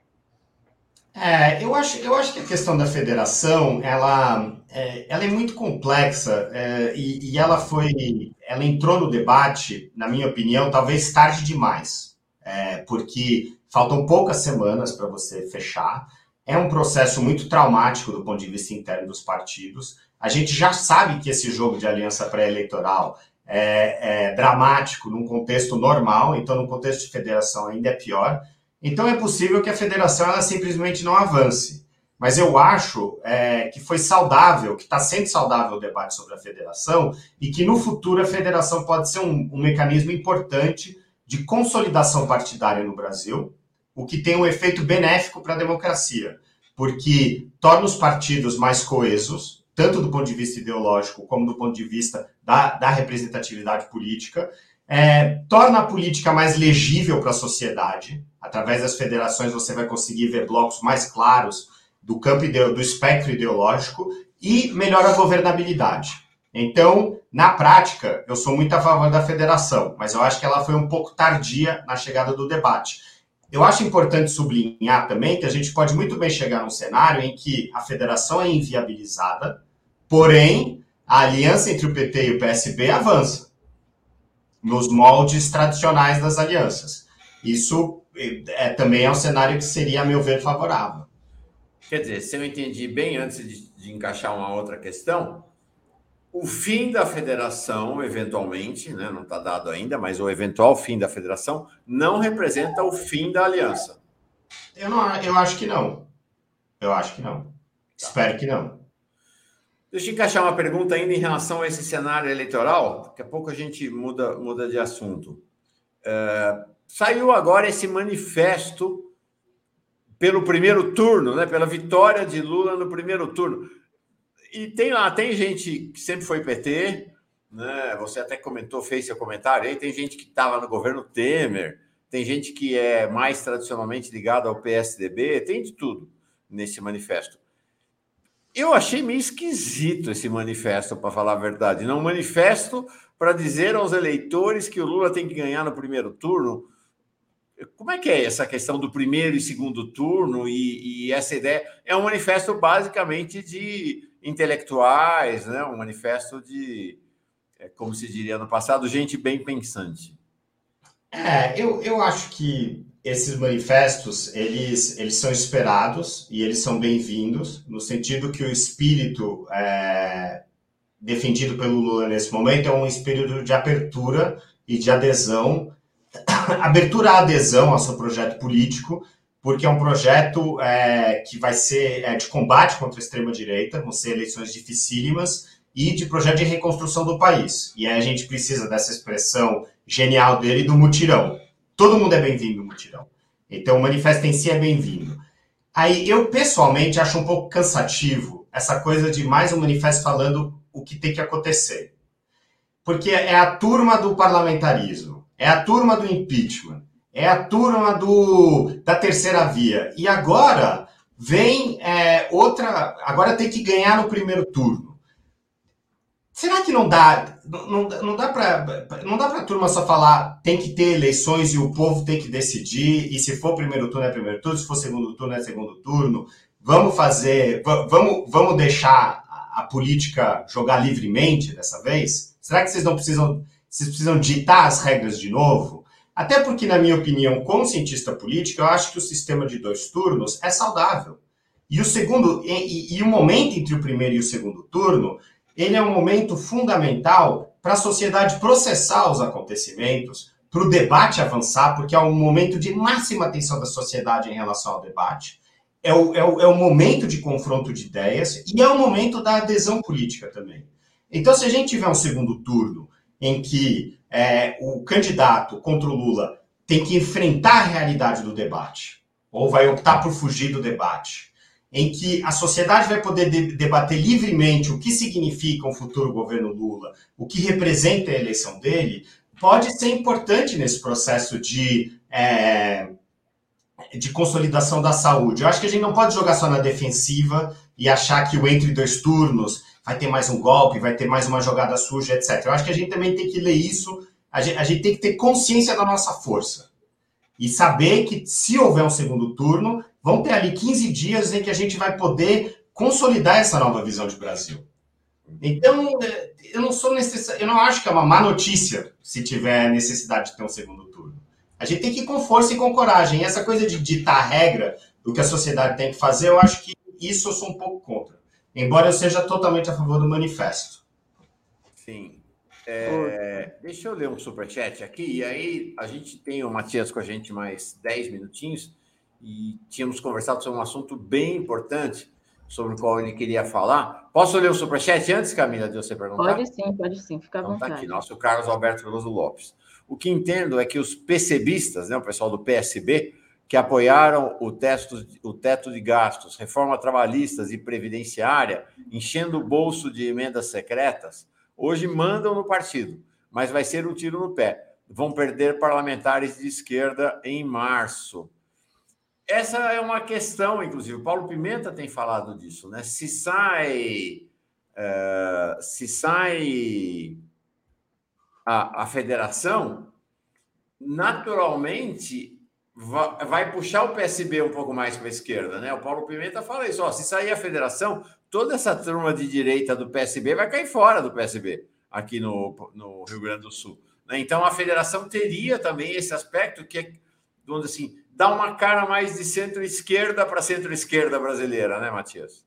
É, eu acho, eu acho que a questão da federação, ela, é, ela é muito complexa é, e, e, ela foi, ela entrou no debate, na minha opinião, talvez tarde demais, é, porque faltam poucas semanas para você fechar. É um processo muito traumático do ponto de vista interno dos partidos. A gente já sabe que esse jogo de aliança pré-eleitoral é, é dramático num contexto normal, então no contexto de federação ainda é pior. Então é possível que a federação ela simplesmente não avance. Mas eu acho é, que foi saudável, que está sendo saudável o debate sobre a federação e que no futuro a federação pode ser um, um mecanismo importante de consolidação partidária no Brasil, o que tem um efeito benéfico para a democracia, porque torna os partidos mais coesos, tanto do ponto de vista ideológico como do ponto de vista da, da representatividade política, é, torna a política mais legível para a sociedade, Através das federações você vai conseguir ver blocos mais claros do campo do espectro ideológico e melhora a governabilidade. Então, na prática, eu sou muito a favor da federação, mas eu acho que ela foi um pouco tardia na chegada do debate. Eu acho importante sublinhar também que a gente pode muito bem chegar num cenário em que a federação é inviabilizada, porém a aliança entre o PT e o PSB avança nos moldes tradicionais das alianças. Isso é, também é um cenário que seria, a meu ver, favorável. Quer dizer, se eu entendi bem, antes de, de encaixar uma outra questão, o fim da federação, eventualmente, né, não está dado ainda, mas o eventual fim da federação não representa o fim da aliança. Eu, não, eu acho que não. Eu acho que não. Tá. Espero que não. Deixa eu encaixar uma pergunta ainda em relação a esse cenário eleitoral. Daqui a pouco a gente muda, muda de assunto. Uh, Saiu agora esse manifesto pelo primeiro turno, né? Pela vitória de Lula no primeiro turno. E tem lá, tem gente que sempre foi PT, né? Você até comentou, fez seu comentário aí, tem gente que estava no governo Temer, tem gente que é mais tradicionalmente ligada ao PSDB, tem de tudo nesse manifesto. Eu achei meio esquisito esse manifesto, para falar a verdade. Não, um manifesto para dizer aos eleitores que o Lula tem que ganhar no primeiro turno. Como é que é essa questão do primeiro e segundo turno e, e, essa ideia? É um manifesto basicamente de intelectuais, né? um manifesto de, é, como se diria no passado, gente bem pensante. É, eu, eu acho que esses manifestos, eles, eles são esperados e eles são bem-vindos, no sentido que o espírito é, defendido pelo Lula nesse momento é um espírito de abertura e de adesão abertura à adesão ao seu projeto político, porque é um projeto é, que vai ser é, de combate contra a extrema-direita, vão ser eleições dificílimas, e de projeto de reconstrução do país. E aí a gente precisa dessa expressão genial dele do mutirão. Todo mundo é bem-vindo no mutirão. Então o manifesto em si é bem-vindo. Aí eu pessoalmente acho um pouco cansativo essa coisa de mais um manifesto falando o que tem que acontecer. Porque é a turma do parlamentarismo é a turma do impeachment, é a turma do, da terceira via. E agora vem é, outra. Agora tem que ganhar no primeiro turno. Será que não dá? Não, não dá para não dá para a turma só falar tem que ter eleições e o povo tem que decidir e se for primeiro turno é primeiro turno, se for segundo turno é segundo turno. vamos fazer, vamos, vamos deixar a política jogar livremente dessa vez? Será que vocês não precisam, vocês precisam ditar as regras de novo? Até porque, na minha opinião, como cientista político, eu acho que o sistema de dois turnos é saudável. E o segundo, e, e o momento entre o primeiro e o segundo turno, ele é um momento fundamental para a sociedade processar os acontecimentos, para o debate avançar, porque é um momento de máxima atenção da sociedade em relação ao debate. É o, é o, é o momento de confronto de ideias e é o momento da adesão política também. Então, se a gente tiver um segundo turno em que é, o candidato contra o Lula tem que enfrentar a realidade do debate, ou vai optar por fugir do debate, em que a sociedade vai poder de debater livremente o que significa um futuro governo Lula, o que representa a eleição dele, pode ser importante nesse processo de, é, de consolidação da saúde. Eu acho que a gente não pode jogar só na defensiva e achar que o entre dois turnos vai ter mais um golpe, vai ter mais uma jogada suja, etc. Eu acho que a gente também tem que ler isso, a gente, a gente tem que ter consciência da nossa força. E saber que se houver um segundo turno, vão ter ali 15 dias em que a gente vai poder consolidar essa nova visão de Brasil. Então, eu não sou necessário, eu não acho que é uma má notícia se tiver necessidade de ter um segundo turno. A gente tem que ir com força e com coragem. E essa coisa de ditar a regra do que a sociedade tem que fazer, eu acho que isso eu sou um pouco contra. Embora eu seja totalmente a favor do manifesto. Sim. É, deixa eu ler um superchat aqui, e aí a gente tem o Matias com a gente mais 10 minutinhos e tínhamos conversado sobre um assunto bem importante sobre o qual ele queria falar. Posso ler o superchat antes, Camila, de você perguntar? Pode sim, pode sim, fica à então, vontade. Tá aqui, nosso Carlos Alberto Veloso Lopes. O que entendo é que os PCBistas, né, o pessoal do PSB, que apoiaram o, teto, o teto de gastos, reforma trabalhistas e previdenciária, enchendo o bolso de emendas secretas, hoje mandam no partido, mas vai ser um tiro no pé. Vão perder parlamentares de esquerda em março. Essa é uma questão, inclusive, Paulo Pimenta tem falado disso, né? Se sai, uh, se sai a, a federação, naturalmente vai, puxar o PSB um pouco mais para a esquerda, né? O Paulo Pimenta fala isso, ó, se sair a federação, toda essa turma de direita do PSB vai cair fora do PSB aqui no, no Rio Grande do Sul. Né? Então a federação teria também esse aspecto que é, vamos dizer assim, dá uma cara mais de centro-esquerda para centro-esquerda brasileira, né, Matias?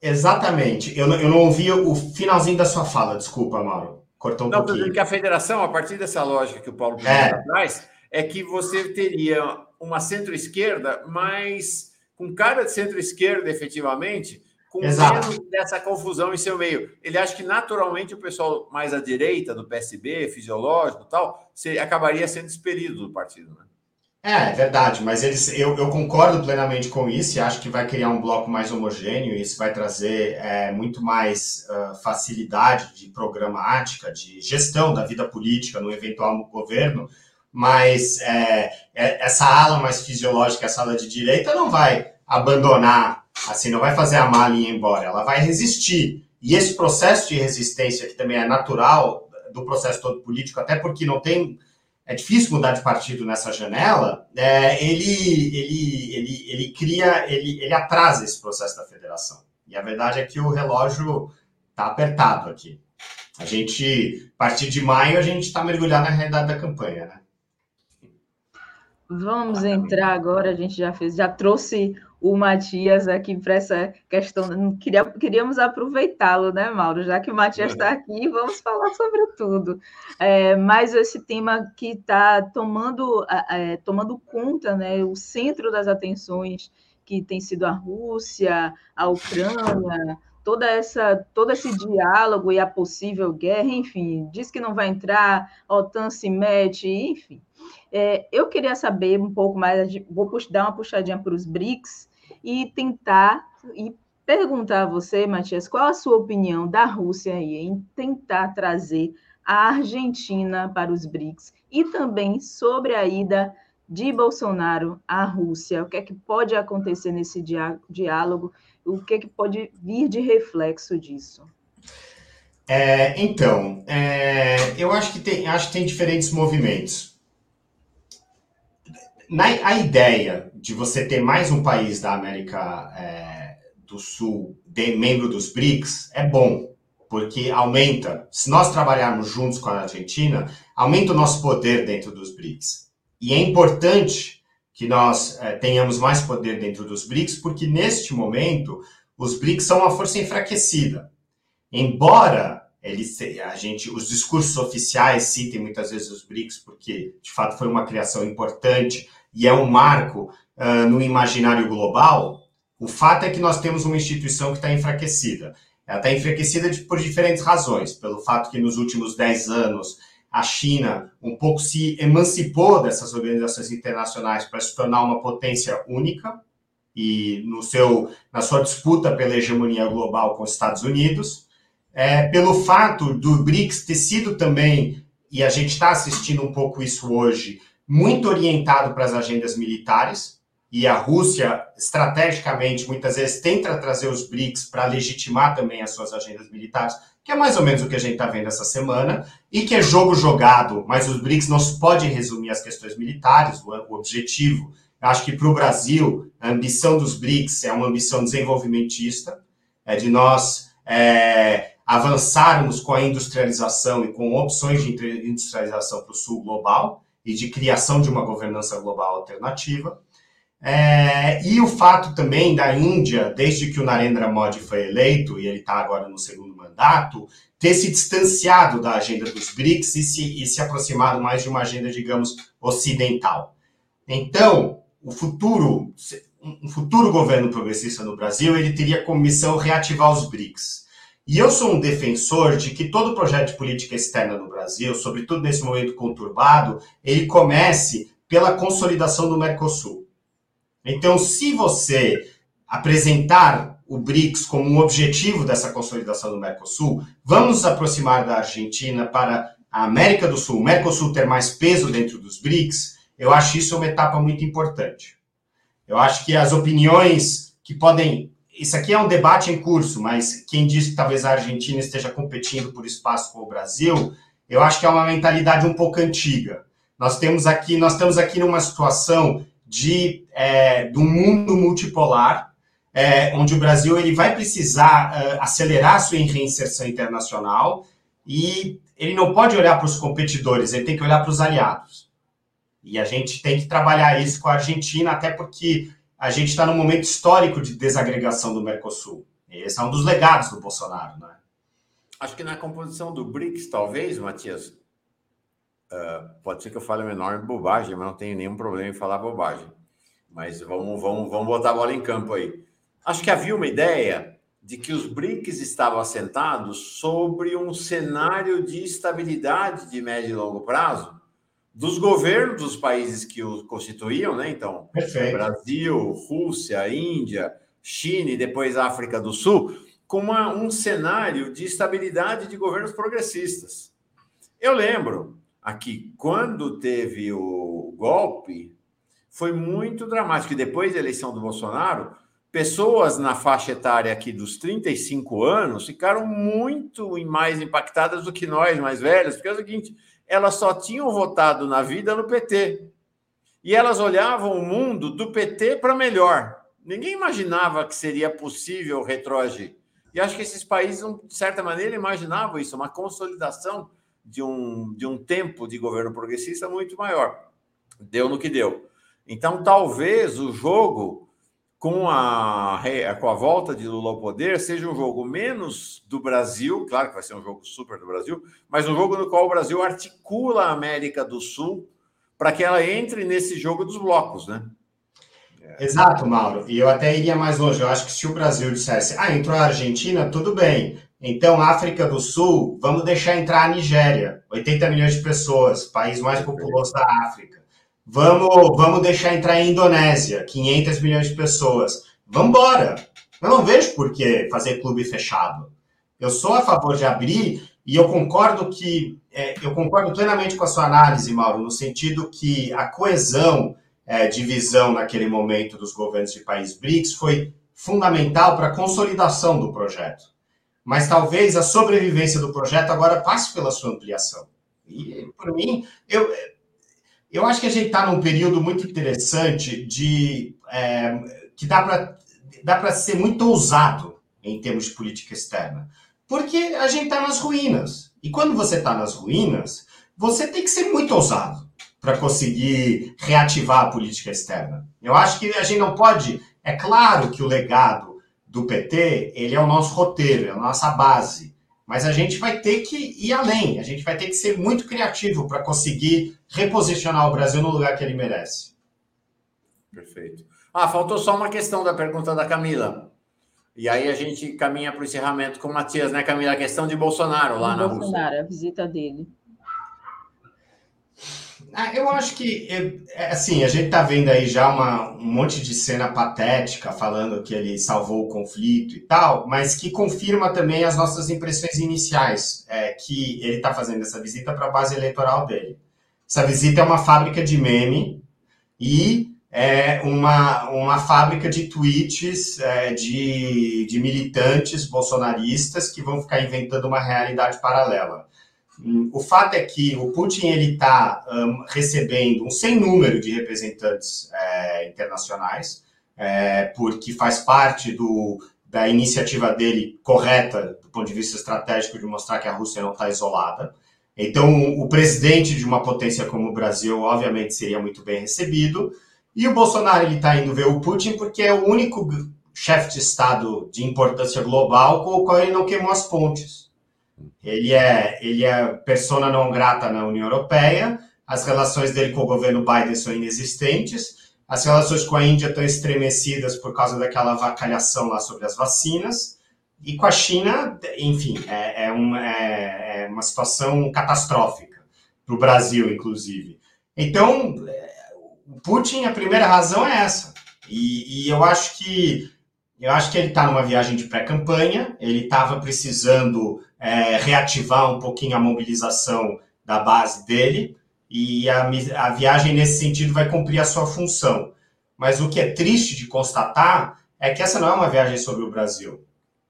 Exatamente. Eu não, eu não ouvi o finalzinho da sua fala, desculpa, Mauro. Cortou um não, pouquinho. que a federação, a partir dessa lógica que o Paulo é. traz, é que você teria uma centro-esquerda, mas com cara de centro-esquerda, efetivamente, com Exato. menos dessa confusão em seu meio. Ele acha que naturalmente o pessoal mais à direita do PSB, fisiológico tal, acabaria sendo expelido do partido. Né? É, é verdade, mas eles, eu, eu, concordo plenamente com isso e acho que vai criar um bloco mais homogêneo e isso vai trazer é, muito mais uh, facilidade de programática, de gestão da vida política no eventual governo, mas é, é, essa ala mais fisiológica, essa ala de direita, não vai abandonar, assim, não vai fazer a ir embora, ela vai resistir. E esse processo de resistência, que também é natural do processo todo político, até porque não tem é difícil mudar de partido nessa janela, é, ele, ele, ele, ele cria, ele, ele atrasa esse processo da federação. E a verdade é que o relógio está apertado aqui. A gente, a partir de maio, a gente está mergulhado na realidade da campanha, né? Vamos entrar agora, a gente já fez, já trouxe o Matias aqui para essa questão. Queria, queríamos aproveitá-lo, né, Mauro? Já que o Matias está aqui, vamos falar sobre tudo. É, mas esse tema que está tomando, é, tomando conta, né, o centro das atenções, que tem sido a Rússia, a Ucrânia, toda essa, todo esse diálogo e a possível guerra, enfim, diz que não vai entrar, a OTAN se mete, enfim. É, eu queria saber um pouco mais, vou dar uma puxadinha para os BRICS e tentar e perguntar a você, Matias, qual a sua opinião da Rússia aí em tentar trazer a Argentina para os BRICS e também sobre a ida de Bolsonaro à Rússia, o que é que pode acontecer nesse diálogo, o que é que pode vir de reflexo disso? É, então, é, eu acho que, tem, acho que tem diferentes movimentos na, a ideia de você ter mais um país da América é, do Sul de membro dos BRICS é bom, porque aumenta, se nós trabalharmos juntos com a Argentina, aumenta o nosso poder dentro dos BRICS. E é importante que nós é, tenhamos mais poder dentro dos BRICS, porque neste momento os BRICS são uma força enfraquecida. Embora eles, a gente, os discursos oficiais citem muitas vezes os BRICS, porque de fato foi uma criação importante e é um marco uh, no imaginário global, o fato é que nós temos uma instituição que está enfraquecida. Ela está enfraquecida de, por diferentes razões, pelo fato que nos últimos 10 anos a China um pouco se emancipou dessas organizações internacionais para se tornar uma potência única e no seu na sua disputa pela hegemonia global com os Estados Unidos, é, pelo fato do BRICS ter sido também e a gente está assistindo um pouco isso hoje muito orientado para as agendas militares e a Rússia estrategicamente muitas vezes tenta trazer os BRICS para legitimar também as suas agendas militares que é mais ou menos o que a gente está vendo essa semana, e que é jogo jogado, mas os BRICS não se pode resumir às questões militares, o, o objetivo. Acho que para o Brasil, a ambição dos BRICS é uma ambição desenvolvimentista, é de nós é, avançarmos com a industrialização e com opções de industrialização para o sul global e de criação de uma governança global alternativa. É, e o fato também da Índia, desde que o Narendra Modi foi eleito, e ele está agora no segundo mandato, ter se distanciado da agenda dos BRICS e se, e se aproximado mais de uma agenda, digamos, ocidental. Então, o futuro, um futuro governo progressista no Brasil, ele teria como missão reativar os BRICS. E eu sou um defensor de que todo projeto de política externa no Brasil, sobretudo nesse momento conturbado, ele comece pela consolidação do Mercosul. Então, se você apresentar o BRICS como um objetivo dessa consolidação do Mercosul, vamos nos aproximar da Argentina para a América do Sul, o Mercosul ter mais peso dentro dos BRICS, eu acho isso uma etapa muito importante. Eu acho que as opiniões que podem. Isso aqui é um debate em curso, mas quem diz que talvez a Argentina esteja competindo por espaço com o Brasil, eu acho que é uma mentalidade um pouco antiga. Nós temos aqui, nós estamos aqui numa situação de, é, do mundo multipolar, é, onde o Brasil ele vai precisar uh, acelerar sua reinserção internacional e ele não pode olhar para os competidores, ele tem que olhar para os aliados. E a gente tem que trabalhar isso com a Argentina, até porque a gente está num momento histórico de desagregação do Mercosul. Esse é um dos legados do Bolsonaro, né? Acho que na composição do BRICS, talvez, Matias, Uh, pode ser que eu fale uma enorme bobagem, mas não tenho nenhum problema em falar bobagem. Mas vamos, vamos, vamos botar a bola em campo aí. Acho que havia uma ideia de que os BRICS estavam assentados sobre um cenário de estabilidade de médio e longo prazo dos governos dos países que o constituíam, né? Então, Perfeito. Brasil, Rússia, Índia, China e depois África do Sul, com uma, um cenário de estabilidade de governos progressistas. Eu lembro aqui, quando teve o golpe, foi muito dramático. E depois da eleição do Bolsonaro, pessoas na faixa etária aqui dos 35 anos ficaram muito mais impactadas do que nós, mais velhos, porque é o seguinte, elas só tinham votado na vida no PT. E elas olhavam o mundo do PT para melhor. Ninguém imaginava que seria possível retroagir. E acho que esses países, de certa maneira, imaginavam isso, uma consolidação de um, de um tempo de governo progressista muito maior. Deu no que deu. Então, talvez o jogo com a, com a volta de Lula ao poder seja um jogo menos do Brasil, claro que vai ser um jogo super do Brasil, mas um jogo no qual o Brasil articula a América do Sul para que ela entre nesse jogo dos blocos, né? Exato, Mauro. E eu até iria mais longe. Eu acho que se o Brasil dissesse, ah, entrou a Argentina, tudo bem. Então, África do Sul, vamos deixar entrar a Nigéria, 80 milhões de pessoas, país mais populoso da África. Vamos, vamos deixar entrar a Indonésia, 500 milhões de pessoas. Vamos embora. Eu não vejo por que fazer clube fechado. Eu sou a favor de abrir e eu concordo que é, eu concordo plenamente com a sua análise, Mauro, no sentido que a coesão é, de visão naquele momento dos governos de países BRICS foi fundamental para a consolidação do projeto mas talvez a sobrevivência do projeto agora passe pela sua ampliação. E, por mim, eu, eu acho que a gente está num período muito interessante de é, que dá para ser muito ousado em termos de política externa, porque a gente está nas ruínas. E quando você está nas ruínas, você tem que ser muito ousado para conseguir reativar a política externa. Eu acho que a gente não pode. É claro que o legado do PT ele é o nosso roteiro, é a nossa base. Mas a gente vai ter que ir além, a gente vai ter que ser muito criativo para conseguir reposicionar o Brasil no lugar que ele merece. Perfeito. Ah, faltou só uma questão da pergunta da Camila. E aí a gente caminha para o encerramento com o Matias, né, Camila? A questão de Bolsonaro lá na Bolsonaro, Rússia. Bolsonaro, a visita dele. Ah, eu acho que, é, assim, a gente está vendo aí já uma, um monte de cena patética falando que ele salvou o conflito e tal, mas que confirma também as nossas impressões iniciais, é, que ele está fazendo essa visita para a base eleitoral dele. Essa visita é uma fábrica de meme e é uma, uma fábrica de tweets é, de, de militantes bolsonaristas que vão ficar inventando uma realidade paralela. O fato é que o Putin ele está um, recebendo um sem número de representantes é, internacionais, é, porque faz parte do, da iniciativa dele correta do ponto de vista estratégico de mostrar que a Rússia não está isolada. Então, o presidente de uma potência como o Brasil, obviamente, seria muito bem recebido. E o Bolsonaro ele está indo ver o Putin porque é o único chefe de Estado de importância global com o qual ele não queimou as pontes. Ele é, ele é persona não grata na União Europeia, as relações dele com o governo Biden são inexistentes, as relações com a Índia estão estremecidas por causa daquela vacalhação lá sobre as vacinas, e com a China, enfim, é, é, uma, é, é uma situação catastrófica para o Brasil, inclusive. Então, o Putin, a primeira razão é essa. E, e eu acho que eu acho que ele está numa viagem de pré-campanha, ele estava precisando é, reativar um pouquinho a mobilização da base dele, e a, a viagem, nesse sentido, vai cumprir a sua função. Mas o que é triste de constatar é que essa não é uma viagem sobre o Brasil.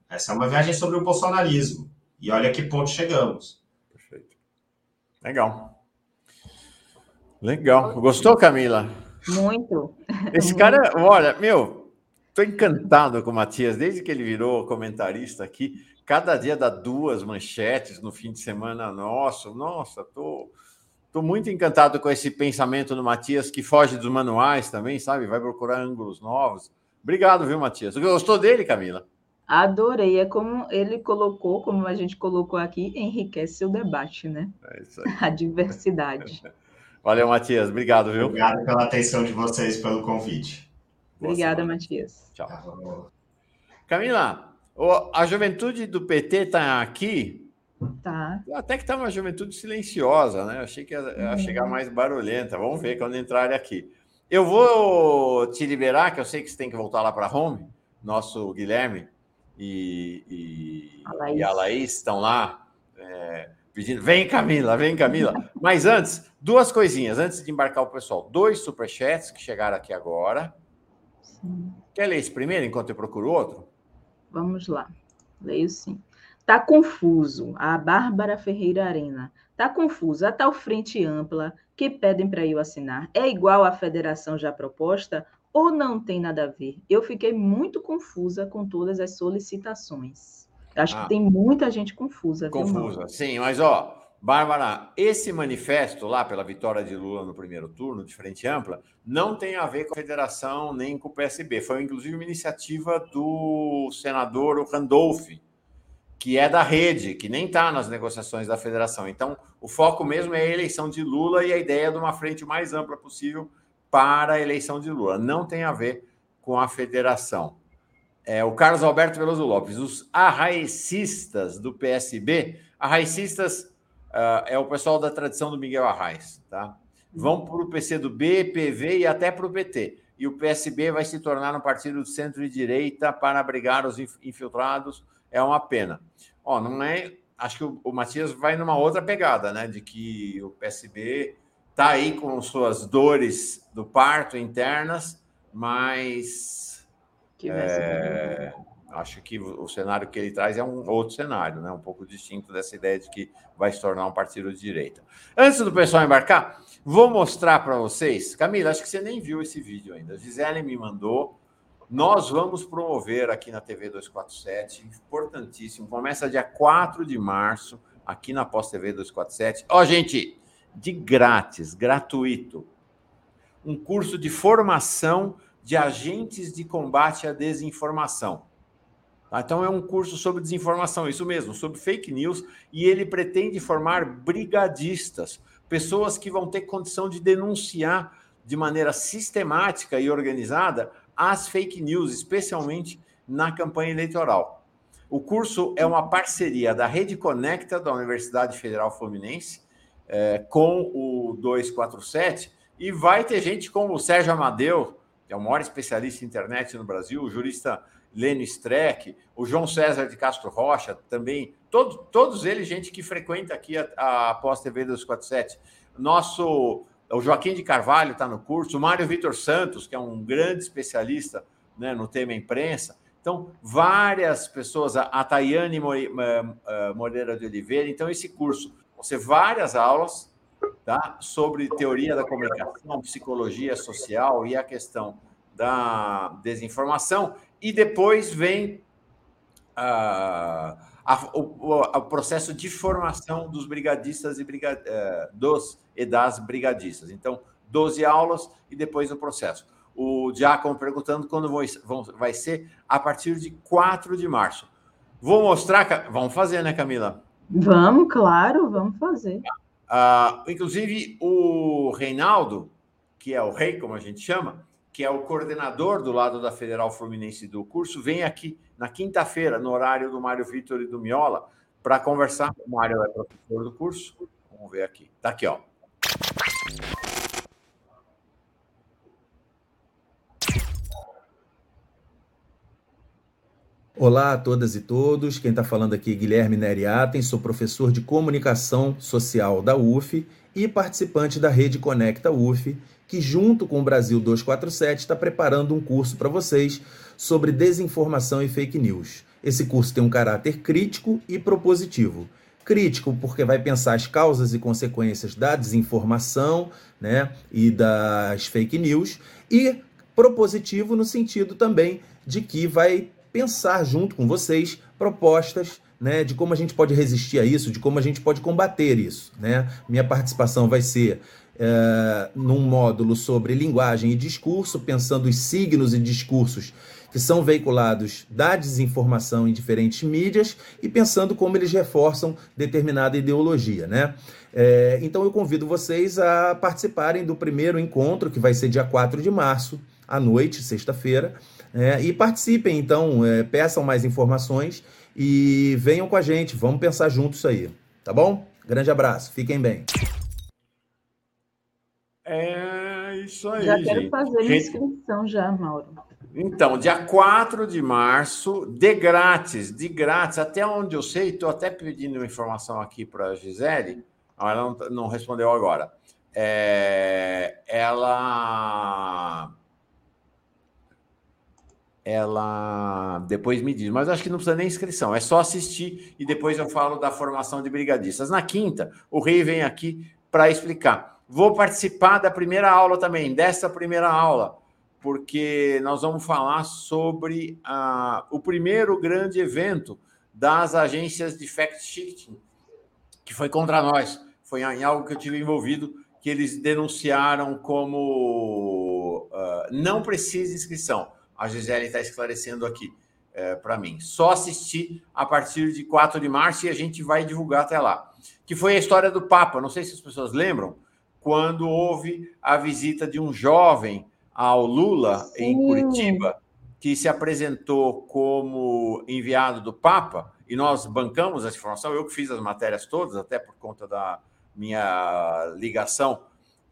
Essa é uma viagem sobre o bolsonarismo. E olha que ponto chegamos. Perfeito. Legal. Legal. Gostou, Camila? Muito. Esse cara, olha, meu, tô encantado com o Matias, desde que ele virou comentarista aqui. Cada dia dá duas manchetes no fim de semana nosso. Nossa, tô, tô muito encantado com esse pensamento do Matias que foge dos manuais também, sabe? Vai procurar ângulos novos. Obrigado, viu, Matias? Gostou dele, Camila? Adorei. É como ele colocou, como a gente colocou aqui, enriquece o debate, né? É isso aí. A diversidade. Valeu, Matias. Obrigado, viu? Obrigado pela atenção de vocês, pelo convite. Obrigada, Matias. Tchau. Camila, a juventude do PT está aqui. Tá. Até que está uma juventude silenciosa, né? achei que ia, ia uhum. chegar mais barulhenta. Vamos ver quando entrarem aqui. Eu vou te liberar, que eu sei que você tem que voltar lá para home. Nosso Guilherme e, e, a Laís, e a Laís estão lá é, pedindo: vem Camila, vem Camila. Mas antes, duas coisinhas, antes de embarcar o pessoal: dois superchats que chegaram aqui agora. Sim. Quer ler esse primeiro enquanto eu procuro outro? Vamos lá. Leio sim. Tá confuso. A Bárbara Ferreira Arena. Tá confuso. A tal frente ampla que pedem para eu assinar é igual à federação já proposta ou não tem nada a ver? Eu fiquei muito confusa com todas as solicitações. Acho ah, que tem muita gente confusa. Confusa, viu, sim, mas ó, Bárbara, esse manifesto lá pela vitória de Lula no primeiro turno, de frente ampla, não tem a ver com a federação nem com o PSB. Foi inclusive uma iniciativa do senador Randolph, que é da rede, que nem está nas negociações da federação. Então, o foco mesmo é a eleição de Lula e a ideia de uma frente mais ampla possível para a eleição de Lula. Não tem a ver com a federação. É, o Carlos Alberto Veloso Lopes, os arraicistas do PSB, arraicistas uh, é o pessoal da tradição do Miguel Arraes, tá? Vão para o PCdoB, PV e até para o PT. E o PSB vai se tornar um partido de centro e direita para abrigar os infiltrados. É uma pena. Ó, não é. Acho que o, o Matias vai numa outra pegada, né? De que o PSB está aí com suas dores do parto internas, mas. É, Acho que o cenário que ele traz é um outro cenário, né? um pouco distinto dessa ideia de que vai se tornar um partido de direita. Antes do pessoal embarcar, vou mostrar para vocês. Camila, acho que você nem viu esse vídeo ainda. Gisele me mandou. Nós vamos promover aqui na TV 247, importantíssimo. Começa dia 4 de março, aqui na Pós TV 247. Ó, oh, gente, de grátis, gratuito. Um curso de formação de agentes de combate à desinformação. Tá? Então, é um curso sobre desinformação, isso mesmo, sobre fake news, e ele pretende formar brigadistas, pessoas que vão ter condição de denunciar de maneira sistemática e organizada as fake news, especialmente na campanha eleitoral. O curso é uma parceria da Rede Conecta da Universidade Federal Fluminense é, com o 247 e vai ter gente como o Sérgio Amadeu, que é o maior especialista em internet no Brasil, jurista Lênio Streck, o João César de Castro Rocha, também, todo, todos eles, gente que frequenta aqui a, a Pós TV 247. Nosso, o Joaquim de Carvalho está no curso, o Mário Vitor Santos, que é um grande especialista né, no tema imprensa. Então, várias pessoas, a, Tayane Moreira de Oliveira. Então, esse curso, você várias aulas tá, sobre teoria da comunicação, psicologia social e a questão da desinformação e depois vem uh, a, o, o, processo de formação dos brigadistas e brigad, uh, dos e das brigadistas. Então, 12 aulas e depois o processo. O Diácono perguntando quando vão, vão, vai ser a partir de 4 de março. Vou mostrar. Vamos fazer, né, Camila? Vamos, claro, vamos fazer. Uh, inclusive, o Reinaldo, que é o rei, como a gente chama, que é o coordenador do lado da Federal Fluminense do curso, vem aqui na quinta-feira, no horário do Mário Vitor e do Miola, para conversar. O Mário é professor do curso. Vamos ver aqui. Está aqui, ó. Olá a todas e todos. Quem está falando aqui é Guilherme Neriaten, sou professor de comunicação social da UF e participante da Rede Conecta UF que, junto com o Brasil 247, está preparando um curso para vocês sobre desinformação e fake news. Esse curso tem um caráter crítico e propositivo. Crítico, porque vai pensar as causas e consequências da desinformação né, e das fake news, e propositivo no sentido também de que vai pensar junto com vocês propostas né, de como a gente pode resistir a isso, de como a gente pode combater isso. Né? Minha participação vai ser é, num módulo sobre linguagem e discurso, pensando os signos e discursos que são veiculados da desinformação em diferentes mídias e pensando como eles reforçam determinada ideologia, né? É, então eu convido vocês a participarem do primeiro encontro, que vai ser dia 4 de março, à noite, sexta-feira, é, e participem, então, é, peçam mais informações e venham com a gente, vamos pensar juntos aí, tá bom? Grande abraço, fiquem bem. É isso aí. Já quero gente. fazer a inscrição já, Mauro. Então, dia 4 de março, de grátis, de grátis, até onde eu sei, estou até pedindo informação aqui para a Gisele, ela não, não respondeu agora. É, ela ela depois me diz, mas acho que não precisa nem inscrição, é só assistir e depois eu falo da formação de brigadistas. Na quinta, o rei vem aqui para explicar. Vou participar da primeira aula também, dessa primeira aula, porque nós vamos falar sobre ah, o primeiro grande evento das agências de fact-checking, que foi contra nós. Foi em algo que eu tive envolvido, que eles denunciaram como uh, não precisa inscrição. A Gisele está esclarecendo aqui é, para mim. Só assistir a partir de 4 de março e a gente vai divulgar até lá. Que foi a história do Papa. Não sei se as pessoas lembram quando houve a visita de um jovem ao Lula Sim. em Curitiba, que se apresentou como enviado do Papa, e nós bancamos essa informação, eu que fiz as matérias todas, até por conta da minha ligação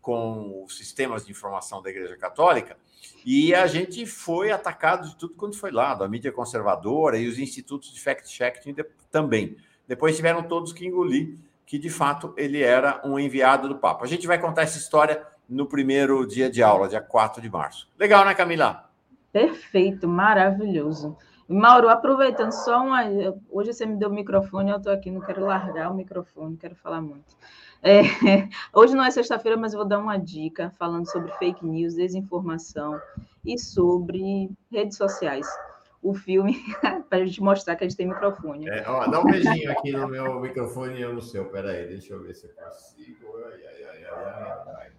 com os sistemas de informação da Igreja Católica, e a gente foi atacado de tudo quando foi lá, da mídia conservadora e os institutos de fact-checking também. Depois tiveram todos que engolir que de fato ele era um enviado do Papa. A gente vai contar essa história no primeiro dia de aula, dia 4 de março. Legal, né, Camila? Perfeito, maravilhoso. Mauro, aproveitando só uma. Hoje você me deu o microfone, eu estou aqui, não quero largar o microfone, quero falar muito. É, hoje não é sexta-feira, mas eu vou dar uma dica falando sobre fake news, desinformação e sobre redes sociais. O filme, para a gente mostrar que a gente tem microfone. É, ó, dá um beijinho aqui no meu microfone e eu no seu. Peraí, deixa eu ver se eu consigo. Ai, ai, ai, ai, ai.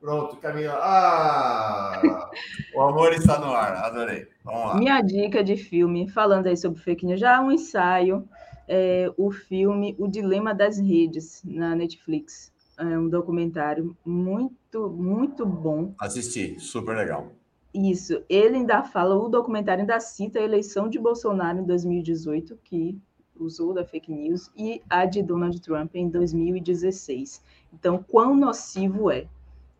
Pronto, Camila. Ah! O amor está no ar, adorei. Vamos lá. Minha dica de filme, falando aí sobre fake news, já é um ensaio, é, o filme O Dilema das Redes, na Netflix. É um documentário muito, muito bom. Assisti, super legal. Isso, ele ainda fala, o documentário ainda cita a eleição de Bolsonaro em 2018, que usou da fake news, e a de Donald Trump em 2016. Então, quão nocivo é.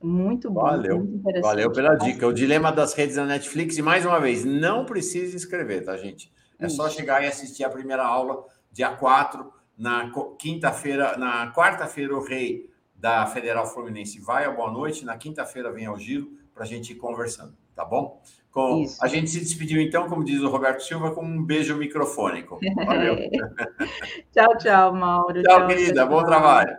Muito bom. Valeu. Muito Valeu pela dica. O dilema das redes da Netflix. E mais uma vez, não precisa inscrever, tá, gente? É Isso. só chegar e assistir a primeira aula, dia 4, na quinta-feira, na quarta-feira, o rei da Federal Fluminense vai ao Boa Noite, na quinta-feira vem ao Giro para a gente ir conversando, tá bom? Com... Isso. A gente se despediu, então, como diz o Roberto Silva, com um beijo microfônico. Valeu. tchau, tchau, Mauro. Tchau, tchau querida. Bom trabalho.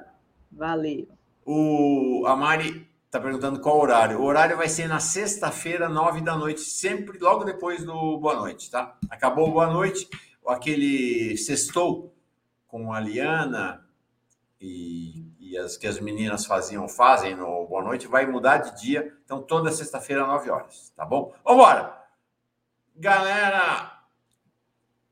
Valeu. O, a Mari Está perguntando qual horário. O horário vai ser na sexta-feira, nove da noite, sempre logo depois do Boa Noite, tá? Acabou o Boa Noite, aquele sextou com a Liana e, e, as que as meninas faziam, fazem no Boa Noite, vai mudar de dia. Então, toda sexta-feira, nove horas, tá bom? Vambora! Galera,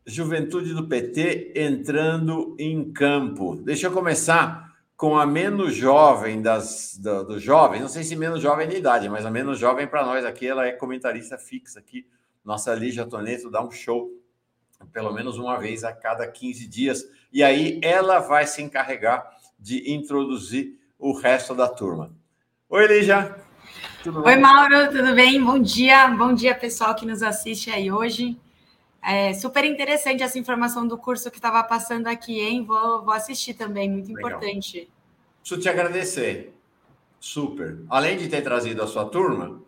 Juventude do PT entrando em campo. Deixa eu começar com a menos jovem das do, dos jovens, não sei se menos jovem de idade, mas a menos jovem para nós aqui, ela é comentarista fixa aqui. Nossa Lígia Toneto dá um show pelo menos uma vez a cada 15 dias, e aí ela vai se encarregar de introduzir o resto da turma. Oi, Lígia. Oi? Mauro, tudo bem? Bom dia, bom dia, pessoal que nos assiste aí hoje. É super interessante essa informação do curso que estava passando aqui, hein? Vou, vou assistir também, muito Legal. importante. Preciso te agradecer. Super. Além de ter trazido a sua turma,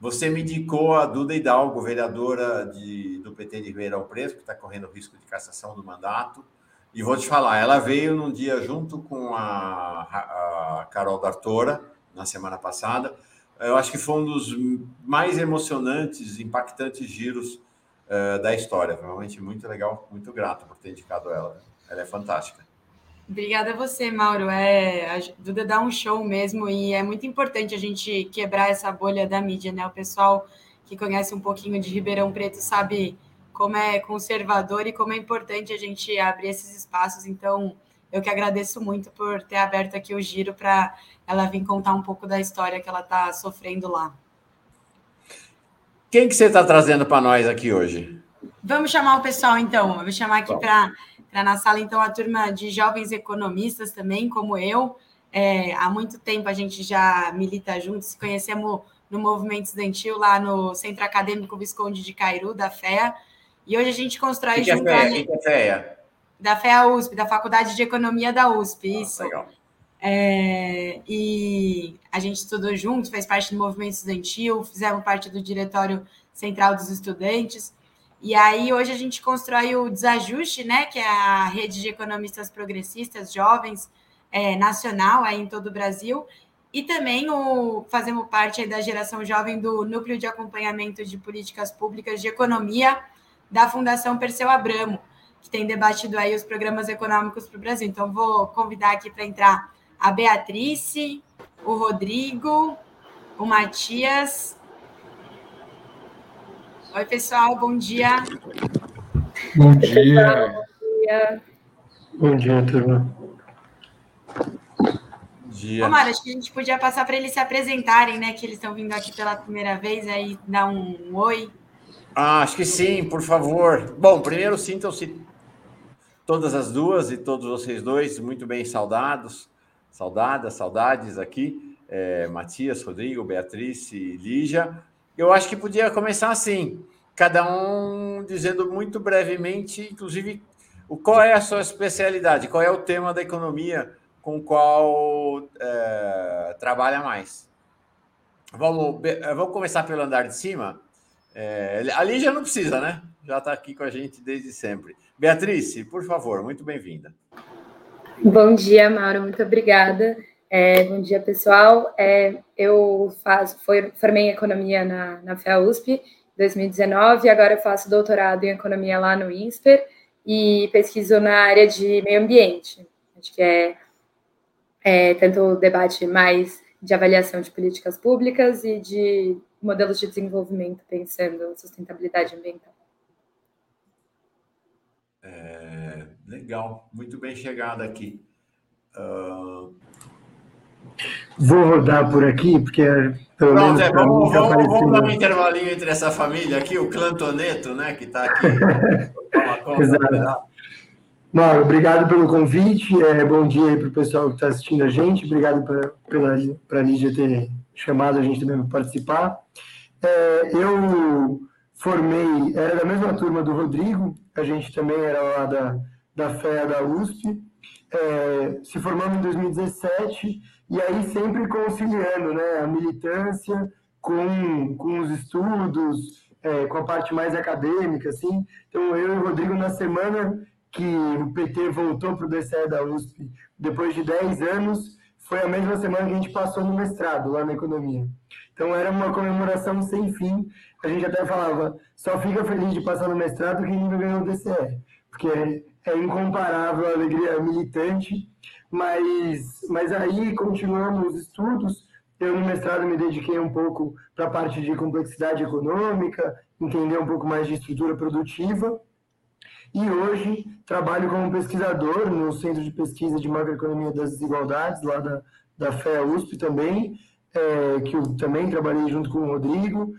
você me indicou a Duda Hidalgo, vereadora de, do PT de Ribeirão Preto, que está correndo risco de cassação do mandato. E vou te falar, ela veio num dia junto com a, a Carol D'Artora, na semana passada. Eu acho que foi um dos mais emocionantes, impactantes giros uh, da história. Realmente muito legal, muito grato por ter indicado ela. Ela é fantástica. Obrigada a você, Mauro. É, a Duda dá um show mesmo e é muito importante a gente quebrar essa bolha da mídia, né? O pessoal que conhece um pouquinho de Ribeirão Preto sabe como é conservador e como é importante a gente abrir esses espaços. Então, eu que agradeço muito por ter aberto aqui o giro para ela vir contar um pouco da história que ela está sofrendo lá. Quem que você está trazendo para nós aqui hoje? Vamos chamar o pessoal, então. Eu vou chamar aqui para na sala, então, a turma de jovens economistas também, como eu. É, há muito tempo a gente já milita juntos, conhecemos no movimento estudantil lá no Centro Acadêmico Visconde de Cairu, da FEA. E hoje a gente constrói que junto... Que é FEA? É FEA? Da FEA USP, da Faculdade de Economia da USP, ah, isso. Legal. É, e a gente estudou junto, fez parte do movimento estudantil, fizemos parte do diretório central dos estudantes. E aí hoje a gente constrói o Desajuste, né, que é a rede de economistas progressistas jovens é, nacional aí em todo o Brasil. E também o, fazemos parte da geração jovem do Núcleo de Acompanhamento de Políticas Públicas de Economia da Fundação Perseu Abramo, que tem debatido aí os programas econômicos para o Brasil. Então, vou convidar aqui para entrar a Beatrice, o Rodrigo, o Matias. Oi, pessoal, bom dia. Bom dia. Bom dia, bom dia turma. Dia. Omar, acho que a gente podia passar para eles se apresentarem, né? Que eles estão vindo aqui pela primeira vez, aí dar um, um oi. Ah, acho que sim, por favor. Bom, primeiro sintam-se todas as duas e todos vocês dois muito bem saudados saudadas, saudades aqui, é, Matias, Rodrigo, Beatriz e Lígia. Eu acho que podia começar assim, cada um dizendo muito brevemente, inclusive, o, qual é a sua especialidade, qual é o tema da economia com o qual é, trabalha mais. Vamos, vamos começar pelo andar de cima. É, a Lígia não precisa, né? já está aqui com a gente desde sempre. Beatriz, por favor, muito bem-vinda. Bom dia, Mauro, muito obrigada. É, bom dia, pessoal. É, eu faço, formei economia na, na FEA-USP em 2019 e agora faço doutorado em economia lá no INSPER e pesquiso na área de meio ambiente. Acho que é, é tanto o debate mais de avaliação de políticas públicas e de modelos de desenvolvimento pensando sustentabilidade ambiental. É, legal, muito bem chegada aqui. Uh... Vou rodar por aqui, porque pelo Pronto, menos. É, vamos, vamos, vamos, dar um intervalinho entre essa família aqui, o Clantoneto, né, que está aqui. Exato. Mauro, obrigado pelo convite. É, bom dia aí para o pessoal que está assistindo a gente. Obrigado pela a Lídia ter chamado a gente também para participar. É, eu formei, era da mesma turma do Rodrigo, a gente também era lá da, da FEA da USP, é, se formamos em 2017, e aí sempre conciliando né, a militância com, com os estudos, é, com a parte mais acadêmica, assim. Então, eu e o Rodrigo, na semana que o PT voltou para o DCE da USP, depois de 10 anos, foi a mesma semana que a gente passou no mestrado, lá na economia. Então, era uma comemoração sem fim, a gente até falava, só fica feliz de passar no mestrado quem ainda ganhou o DCE, porque é, é incomparável a alegria militante, mas, mas aí continuamos os estudos, eu no mestrado me dediquei um pouco para a parte de complexidade econômica, entender um pouco mais de estrutura produtiva, e hoje trabalho como pesquisador no Centro de Pesquisa de Macroeconomia das Desigualdades, lá da, da FEA USP também, é, que eu também trabalhei junto com o Rodrigo,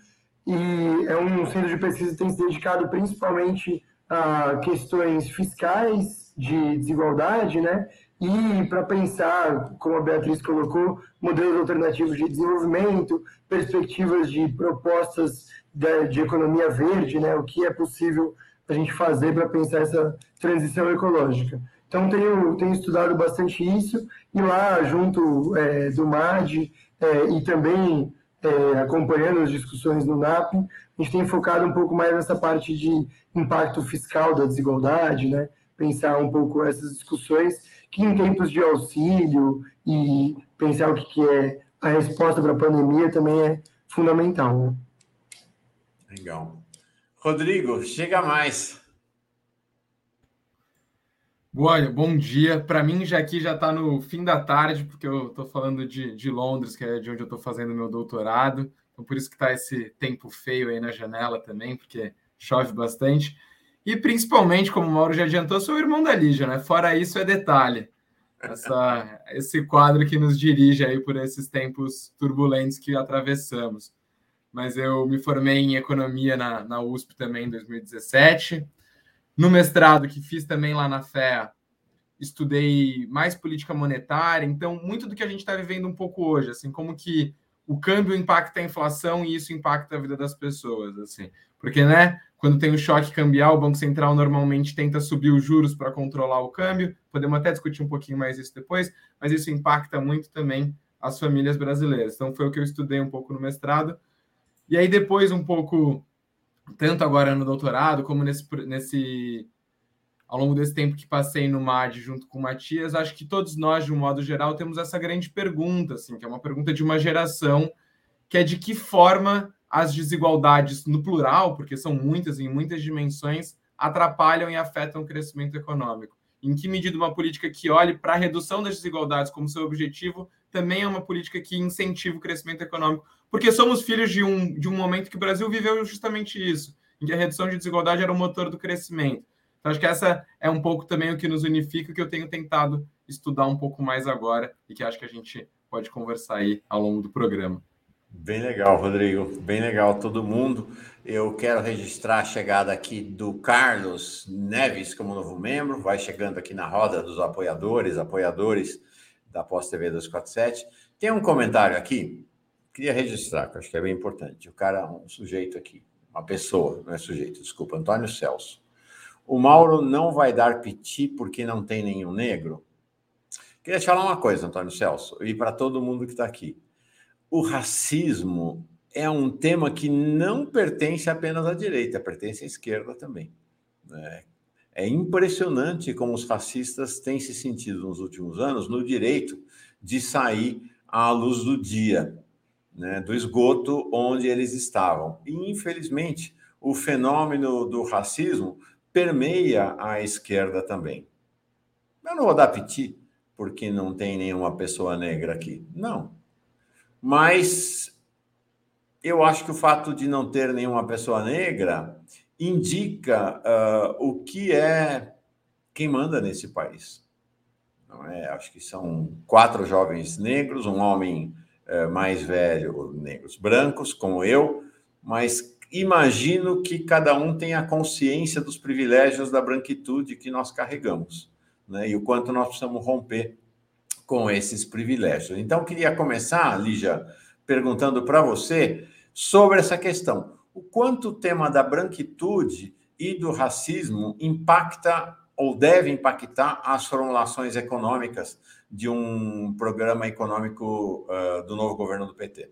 e é um centro de pesquisa que tem se dedicado principalmente a questões fiscais de desigualdade, né? E para pensar, como a Beatriz colocou, modelos alternativos de desenvolvimento, perspectivas de propostas de, de economia verde, né? O que é possível a gente fazer para pensar essa transição ecológica. Então, tenho, tenho estudado bastante isso, e lá, junto é, do MAD, é, e também é, acompanhando as discussões no NAP, a gente tem focado um pouco mais nessa parte de impacto fiscal da desigualdade, né? pensar um pouco essas discussões que em tempos de auxílio e pensar o que é a resposta para a pandemia também é fundamental. Né? Legal. Rodrigo, chega mais. Olha, bom dia. Para mim, já aqui já está no fim da tarde, porque eu estou falando de, de Londres, que é de onde eu estou fazendo meu doutorado. Então, por isso que está esse tempo feio aí na janela também, porque chove bastante. E principalmente, como o Mauro já adiantou, sou o irmão da Lígia, né? Fora isso, é detalhe. Essa, esse quadro que nos dirige aí por esses tempos turbulentos que atravessamos. Mas eu me formei em economia na, na USP também em 2017 no mestrado que fiz também lá na FEA, estudei mais política monetária, então muito do que a gente está vivendo um pouco hoje, assim, como que o câmbio impacta a inflação e isso impacta a vida das pessoas, assim. Porque, né, quando tem um choque cambial, o Banco Central normalmente tenta subir os juros para controlar o câmbio. Podemos até discutir um pouquinho mais isso depois, mas isso impacta muito também as famílias brasileiras. Então foi o que eu estudei um pouco no mestrado. E aí depois um pouco tanto agora no doutorado, como nesse, nesse ao longo desse tempo que passei no MAD junto com o Matias, acho que todos nós, de um modo geral, temos essa grande pergunta, assim, que é uma pergunta de uma geração, que é de que forma as desigualdades no plural, porque são muitas em muitas dimensões, atrapalham e afetam o crescimento econômico. Em que medida uma política que olhe para a redução das desigualdades como seu objetivo também é uma política que incentiva o crescimento econômico, porque somos filhos de um, de um momento que o Brasil viveu justamente isso, em que a redução de desigualdade era o motor do crescimento. Então, acho que essa é um pouco também o que nos unifica, que eu tenho tentado estudar um pouco mais agora e que acho que a gente pode conversar aí ao longo do programa. Bem legal, Rodrigo. Bem legal todo mundo. Eu quero registrar a chegada aqui do Carlos Neves como novo membro. Vai chegando aqui na roda dos apoiadores, apoiadores da Pós TV 247. Tem um comentário aqui queria registrar, que acho que é bem importante. O cara, um sujeito aqui, uma pessoa, não é sujeito, desculpa, Antônio Celso. O Mauro não vai dar piti porque não tem nenhum negro? Queria te falar uma coisa, Antônio Celso, e para todo mundo que está aqui. O racismo é um tema que não pertence apenas à direita, pertence à esquerda também. Né? É impressionante como os fascistas têm se sentido nos últimos anos no direito de sair à luz do dia, né, do esgoto onde eles estavam. E, infelizmente, o fenômeno do racismo permeia a esquerda também. Eu não vou dar piti porque não tem nenhuma pessoa negra aqui. Não. Mas eu acho que o fato de não ter nenhuma pessoa negra indica uh, o que é quem manda nesse país. Não é? Acho que são quatro jovens negros, um homem uh, mais velho, negros brancos, como eu, mas imagino que cada um tenha consciência dos privilégios da branquitude que nós carregamos, né? e o quanto nós precisamos romper com esses privilégios. Então, queria começar, Lígia, perguntando para você sobre essa questão o quanto o tema da branquitude e do racismo impacta ou deve impactar as formulações econômicas de um programa econômico uh, do novo governo do PT.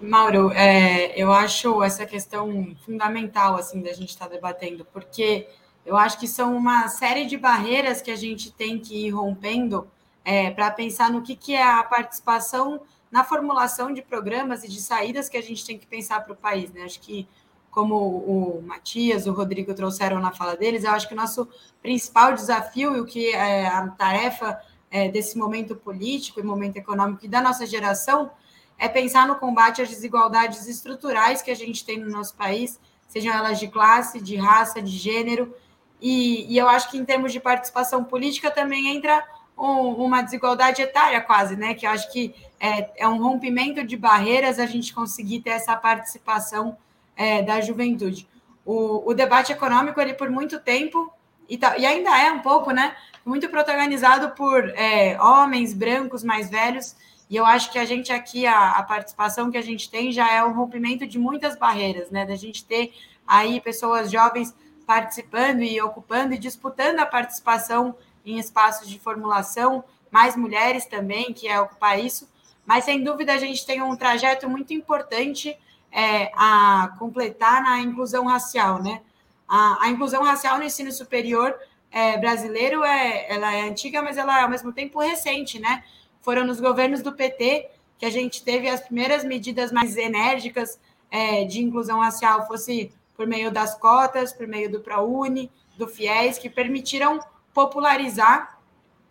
Mauro, é, eu acho essa questão fundamental assim da gente estar tá debatendo, porque eu acho que são uma série de barreiras que a gente tem que ir rompendo é, para pensar no que, que é a participação na formulação de programas e de saídas que a gente tem que pensar para o país. Né? Acho que, como o Matias, o Rodrigo trouxeram na fala deles, eu acho que o nosso principal desafio e o que é a tarefa é, desse momento político e momento econômico e da nossa geração é pensar no combate às desigualdades estruturais que a gente tem no nosso país, sejam elas de classe, de raça, de gênero. E, e eu acho que em termos de participação política também entra um, uma desigualdade etária quase, né? Que eu acho que é, é, um rompimento de barreiras a gente conseguir ter essa participação é, da juventude. O, o, debate econômico, ele por muito tempo, e, tá, e ainda é um pouco, né? Muito protagonizado por é, homens brancos mais velhos, e eu acho que a gente aqui, a, a participação que a gente tem já é o rompimento de muitas barreiras, né? Da gente ter aí pessoas jovens participando e ocupando e disputando a participação em espaços de formulação, mais mulheres também, que é ocupar isso, mas sem dúvida a gente tem um trajeto muito importante é, a completar na inclusão racial, né? A, a inclusão racial no ensino superior é, brasileiro é, ela é antiga, mas ela é ao mesmo tempo recente, né? Foram nos governos do PT que a gente teve as primeiras medidas mais enérgicas é, de inclusão racial, fosse por meio das cotas, por meio do ProUni, do FIES, que permitiram popularizar,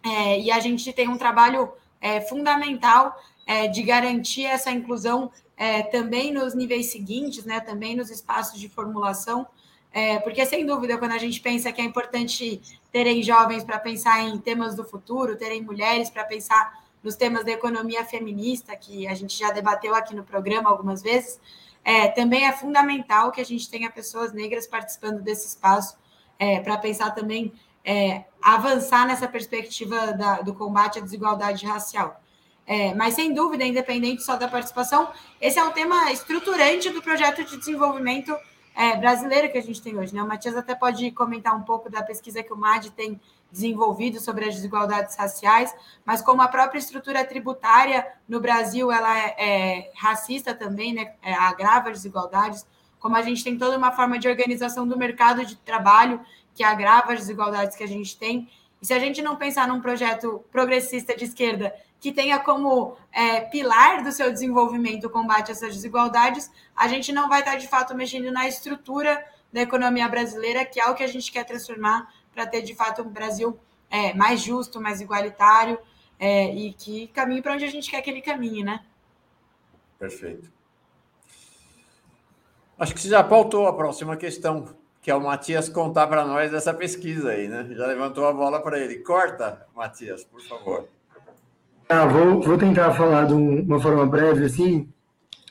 é, e a gente tem um trabalho é, fundamental é, de garantir essa inclusão é, também nos níveis seguintes, né, também nos espaços de formulação, é, porque sem dúvida, quando a gente pensa que é importante terem jovens para pensar em temas do futuro, terem mulheres para pensar nos temas da economia feminista, que a gente já debateu aqui no programa algumas vezes, é, também é fundamental que a gente tenha pessoas negras participando desse espaço, é, para pensar também é, avançar nessa perspectiva da, do combate à desigualdade racial. É, mas, sem dúvida, independente só da participação, esse é um tema estruturante do projeto de desenvolvimento é, brasileiro que a gente tem hoje. Né? O Matias até pode comentar um pouco da pesquisa que o MAD tem desenvolvido sobre as desigualdades raciais, mas como a própria estrutura tributária no Brasil ela é, é racista também, né? É, agrava as desigualdades, como a gente tem toda uma forma de organização do mercado de trabalho que agrava as desigualdades que a gente tem. E se a gente não pensar num projeto progressista de esquerda que tenha como é, pilar do seu desenvolvimento o combate a essas desigualdades, a gente não vai estar de fato mexendo na estrutura da economia brasileira, que é o que a gente quer transformar para ter de fato um Brasil é, mais justo, mais igualitário é, e que caminhe para onde a gente quer que ele caminhe, né? Perfeito. Acho que você já pautou a próxima questão que é o Matias contar para nós dessa pesquisa aí, né? Já levantou a bola para ele. Corta, Matias, por favor. Ah, vou, vou tentar falar de uma forma breve, assim.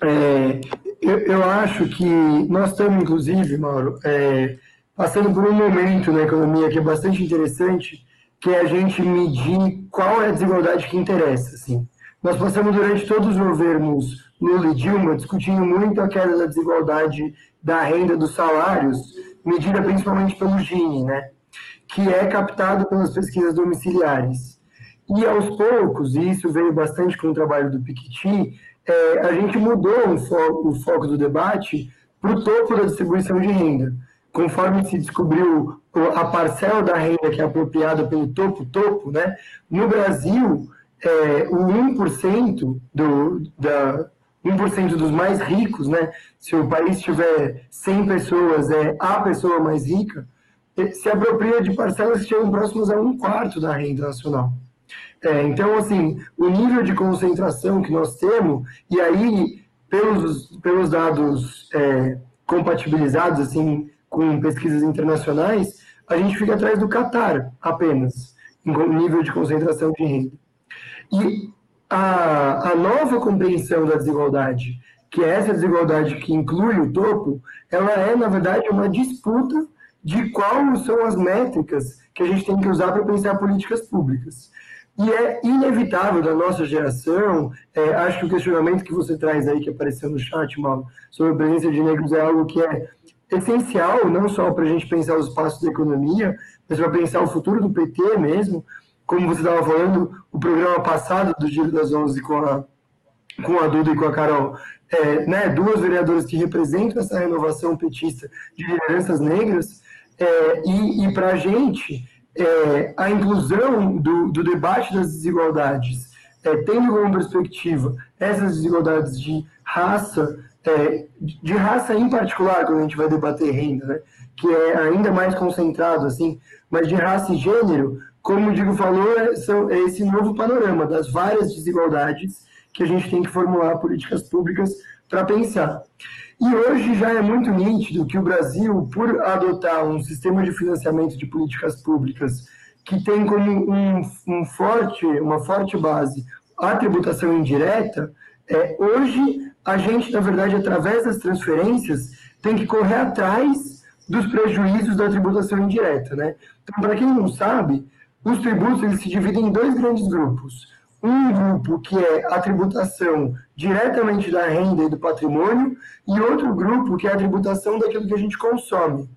É, eu, eu, acho que nós estamos, inclusive, Mauro, é, passando por um momento na economia que é bastante interessante, que é a gente medir qual é a desigualdade que interessa. Assim. Nós passamos durante todos os governos Lula e Dilma discutindo muito a queda da desigualdade da renda dos salários, medida principalmente pelo Gini, né? que é captado pelas pesquisas domiciliares. E aos poucos, e isso veio bastante com o trabalho do Piketty, é, a gente mudou o foco, o foco do debate para o topo da distribuição de renda. Conforme se descobriu a parcela da renda que é apropriada pelo topo-topo, né? no Brasil, é, o 1% do, da, 1% dos mais ricos, né? Se o país tiver 100 pessoas, é a pessoa mais rica, se apropria de parcelas que chegam próximas a um quarto da renda nacional. É, então, assim, o nível de concentração que nós temos, e aí, pelos, pelos dados é, compatibilizados, assim, com pesquisas internacionais, a gente fica atrás do Catar apenas, em nível de concentração de renda. E a, a nova compreensão da desigualdade, que é essa desigualdade que inclui o topo, ela é, na verdade, uma disputa de quais são as métricas que a gente tem que usar para pensar políticas públicas. E é inevitável da nossa geração, é, acho que o questionamento que você traz aí, que apareceu no chat, Mauro, sobre a presença de negros é algo que é essencial, não só para a gente pensar os passos da economia, mas para pensar o futuro do PT mesmo. Como você estava falando, o programa passado do Giro das Onze com a, com a Duda e com a Carol, é, né, duas vereadoras que representam essa renovação petista de lideranças negras, é, e, e para a gente, é, a inclusão do, do, debate das desigualdades, é, tendo como perspectiva essas desigualdades de raça, é, de raça em particular, quando a gente vai debater renda, né, que é ainda mais concentrado, assim, mas de raça e gênero, como o Diego falou, é, são, é esse novo panorama das várias desigualdades que a gente tem que formular políticas públicas para pensar. E hoje já é muito nítido que o Brasil, por adotar um sistema de financiamento de políticas públicas que tem como um, um forte, uma forte base a tributação indireta, é, hoje a gente, na verdade, através das transferências, tem que correr atrás dos prejuízos da tributação indireta. Né? Então, para quem não sabe, os tributos eles se dividem em dois grandes grupos um grupo que é a tributação diretamente da renda e do patrimônio, e outro grupo que é a tributação daquilo que a gente consome.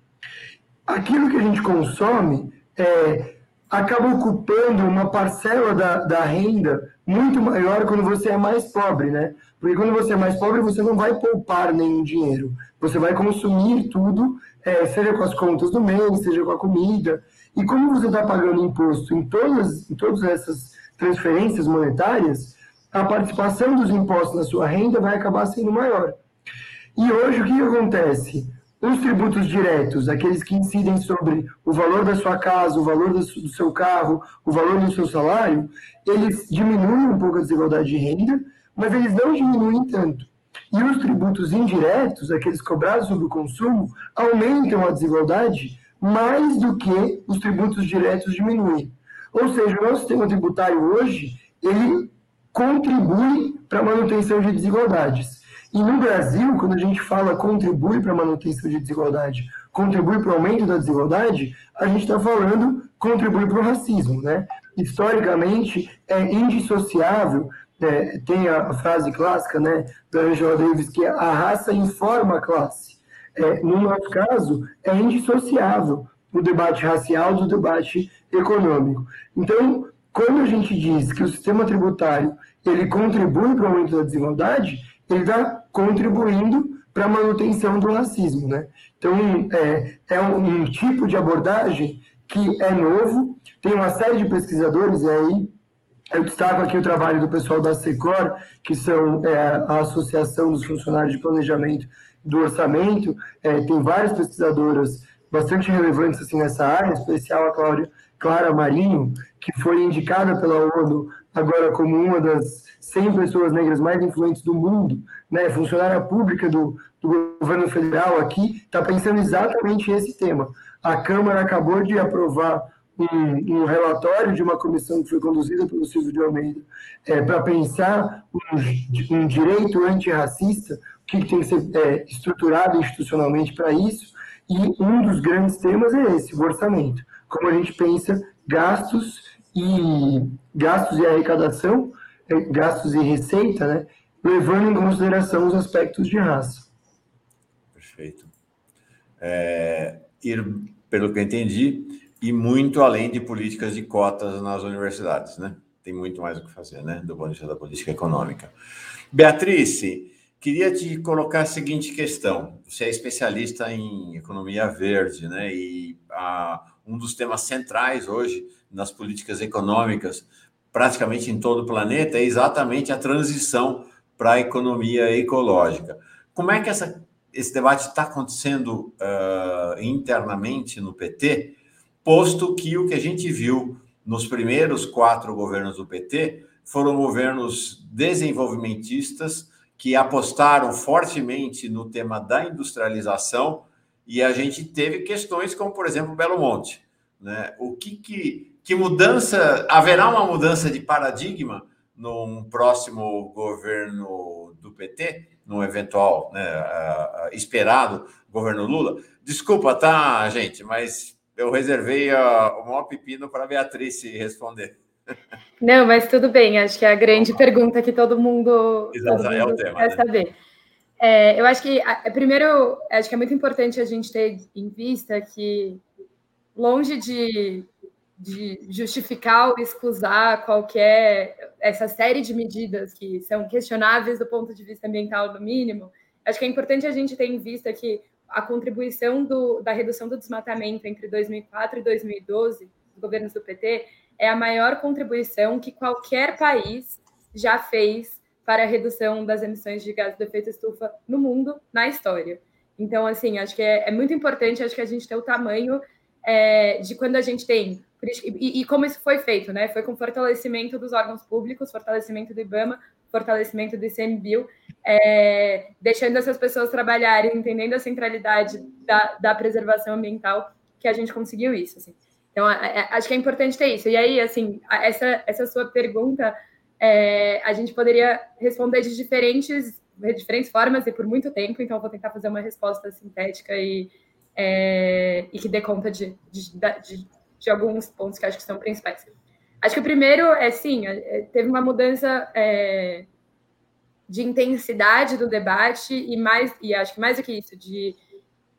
Aquilo que a gente consome é, acaba ocupando uma parcela da, da renda muito maior quando você é mais pobre, né? Porque quando você é mais pobre, você não vai poupar nenhum dinheiro. Você vai consumir tudo, é, seja com as contas do mês, seja com a comida. E como você está pagando imposto em todas, em todas essas transferências monetárias, a participação dos impostos na sua renda vai acabar sendo maior. E hoje o que acontece? Os tributos diretos, aqueles que incidem sobre o valor da sua casa, o valor do seu carro, o valor do seu salário, eles diminuem um pouco a desigualdade de renda, mas eles não diminuem tanto. E os tributos indiretos, aqueles cobrados sobre o consumo, aumentam a desigualdade mais do que os tributos diretos diminuem. Ou seja, o nosso sistema tributário hoje, ele contribui para a manutenção de desigualdades. E no Brasil, quando a gente fala contribui para a manutenção de desigualdade, contribui para o aumento da desigualdade, a gente está falando contribui para o racismo, né? Historicamente, é indissociável, é, tem a, a, frase clássica, né, da Angela Davis, que é a raça informa a classe. É, no nosso caso, é indissociável o debate racial do debate econômico. Então, quando a gente diz que o sistema tributário ele contribui para o aumento da desigualdade, ele está contribuindo para a manutenção do racismo. Né? Então, é, é um, um, tipo de abordagem que é novo, tem uma série de pesquisadores, e aí eu destaco aqui o trabalho do pessoal da SECOR, que são é, a Associação dos Funcionários de Planejamento do Orçamento, é, tem várias pesquisadoras bastante relevantes assim, nessa área, em especial a Cláudia, Clara Marinho, que foi indicada pela ONU agora como uma das 100 pessoas negras mais influentes do mundo, né, funcionária pública do, do governo federal aqui, está pensando exatamente esse tema. A Câmara acabou de aprovar um, um, relatório de uma comissão que foi conduzida pelo Silvio de Almeida é, para pensar um, um direito antirracista, o que, que tem que ser é, estruturado institucionalmente para isso, e um dos grandes temas é esse, o orçamento. Como a gente pensa gastos e gastos e arrecadação, é, gastos e receita, né, levando em consideração os aspectos de raça. Perfeito. É, ir, pelo que eu entendi, e muito além de políticas de cotas nas universidades, né? Tem muito mais o que fazer, né? Do ponto de vista da política econômica. Beatriz, queria te colocar a seguinte questão. Você é especialista em economia verde, né? E a, um dos temas centrais hoje nas políticas econômicas, praticamente em todo o planeta, é exatamente a transição para a economia ecológica. Como é que essa, esse debate está acontecendo uh, internamente no PT, posto que o que a gente viu nos primeiros quatro governos do PT foram governos desenvolvimentistas que apostaram fortemente no tema da industrialização e a gente teve questões como, por exemplo, Belo Monte. Né? O que, que, que mudança, haverá uma mudança de paradigma num próximo governo do PT, num eventual né, esperado governo Lula? Desculpa, tá, gente, mas eu reservei uh, o maior pepino para a Beatriz responder. Não, mas tudo bem. Acho que é a grande pergunta que todo mundo, Exato, todo é mundo o tema, quer né? saber. É, eu acho que, primeiro, acho que é muito importante a gente ter em vista que, longe de, de justificar ou excusar qualquer essa série de medidas que são questionáveis do ponto de vista ambiental, no mínimo, acho que é importante a gente ter em vista que a contribuição do, da redução do desmatamento entre 2004 e 2012, dos governos do PT, é a maior contribuição que qualquer país já fez para a redução das emissões de gases de efeito estufa no mundo, na história. Então, assim, acho que é, é muito importante, acho que a gente tem o tamanho é, de quando a gente tem. E, e, como isso foi feito, né? Foi com fortalecimento dos órgãos públicos, fortalecimento do IBAMA, fortalecimento do ICMBio, é, deixando essas pessoas trabalharem, entendendo a centralidade da, da preservação ambiental, que a gente conseguiu isso. Assim. Então, acho que é importante ter isso. E aí, assim, essa, essa sua pergunta, é, a gente poderia responder de diferentes, de diferentes formas e por muito tempo, então vou tentar fazer uma resposta sintética e, é, e que dê conta de, de, de, de, alguns pontos que acho que são principais. Acho que o primeiro é, sim, é, teve uma mudança é, de intensidade do debate e mais, e acho que mais do que isso, de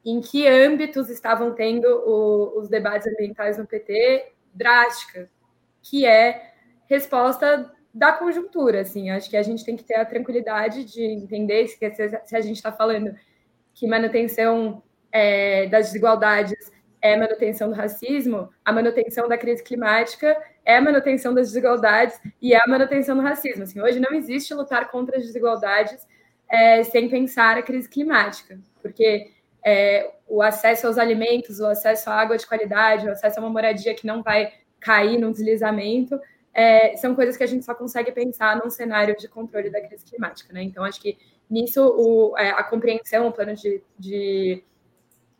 em que âmbitos estavam tendo o, os debates ambientais no PT drástica, que é resposta da conjuntura, assim, acho que a gente tem que ter a tranquilidade de entender se, se a gente está falando que manutenção é, das desigualdades é manutenção do racismo, a manutenção da crise climática é a manutenção das desigualdades e é a manutenção do racismo. Assim, hoje não existe lutar contra as desigualdades é, sem pensar a crise climática, porque é, o acesso aos alimentos, o acesso à água de qualidade, o acesso a uma moradia que não vai cair no deslizamento, é, são coisas que a gente só consegue pensar num cenário de controle da crise climática. Né? Então, acho que nisso o, é, a compreensão, o plano de, de,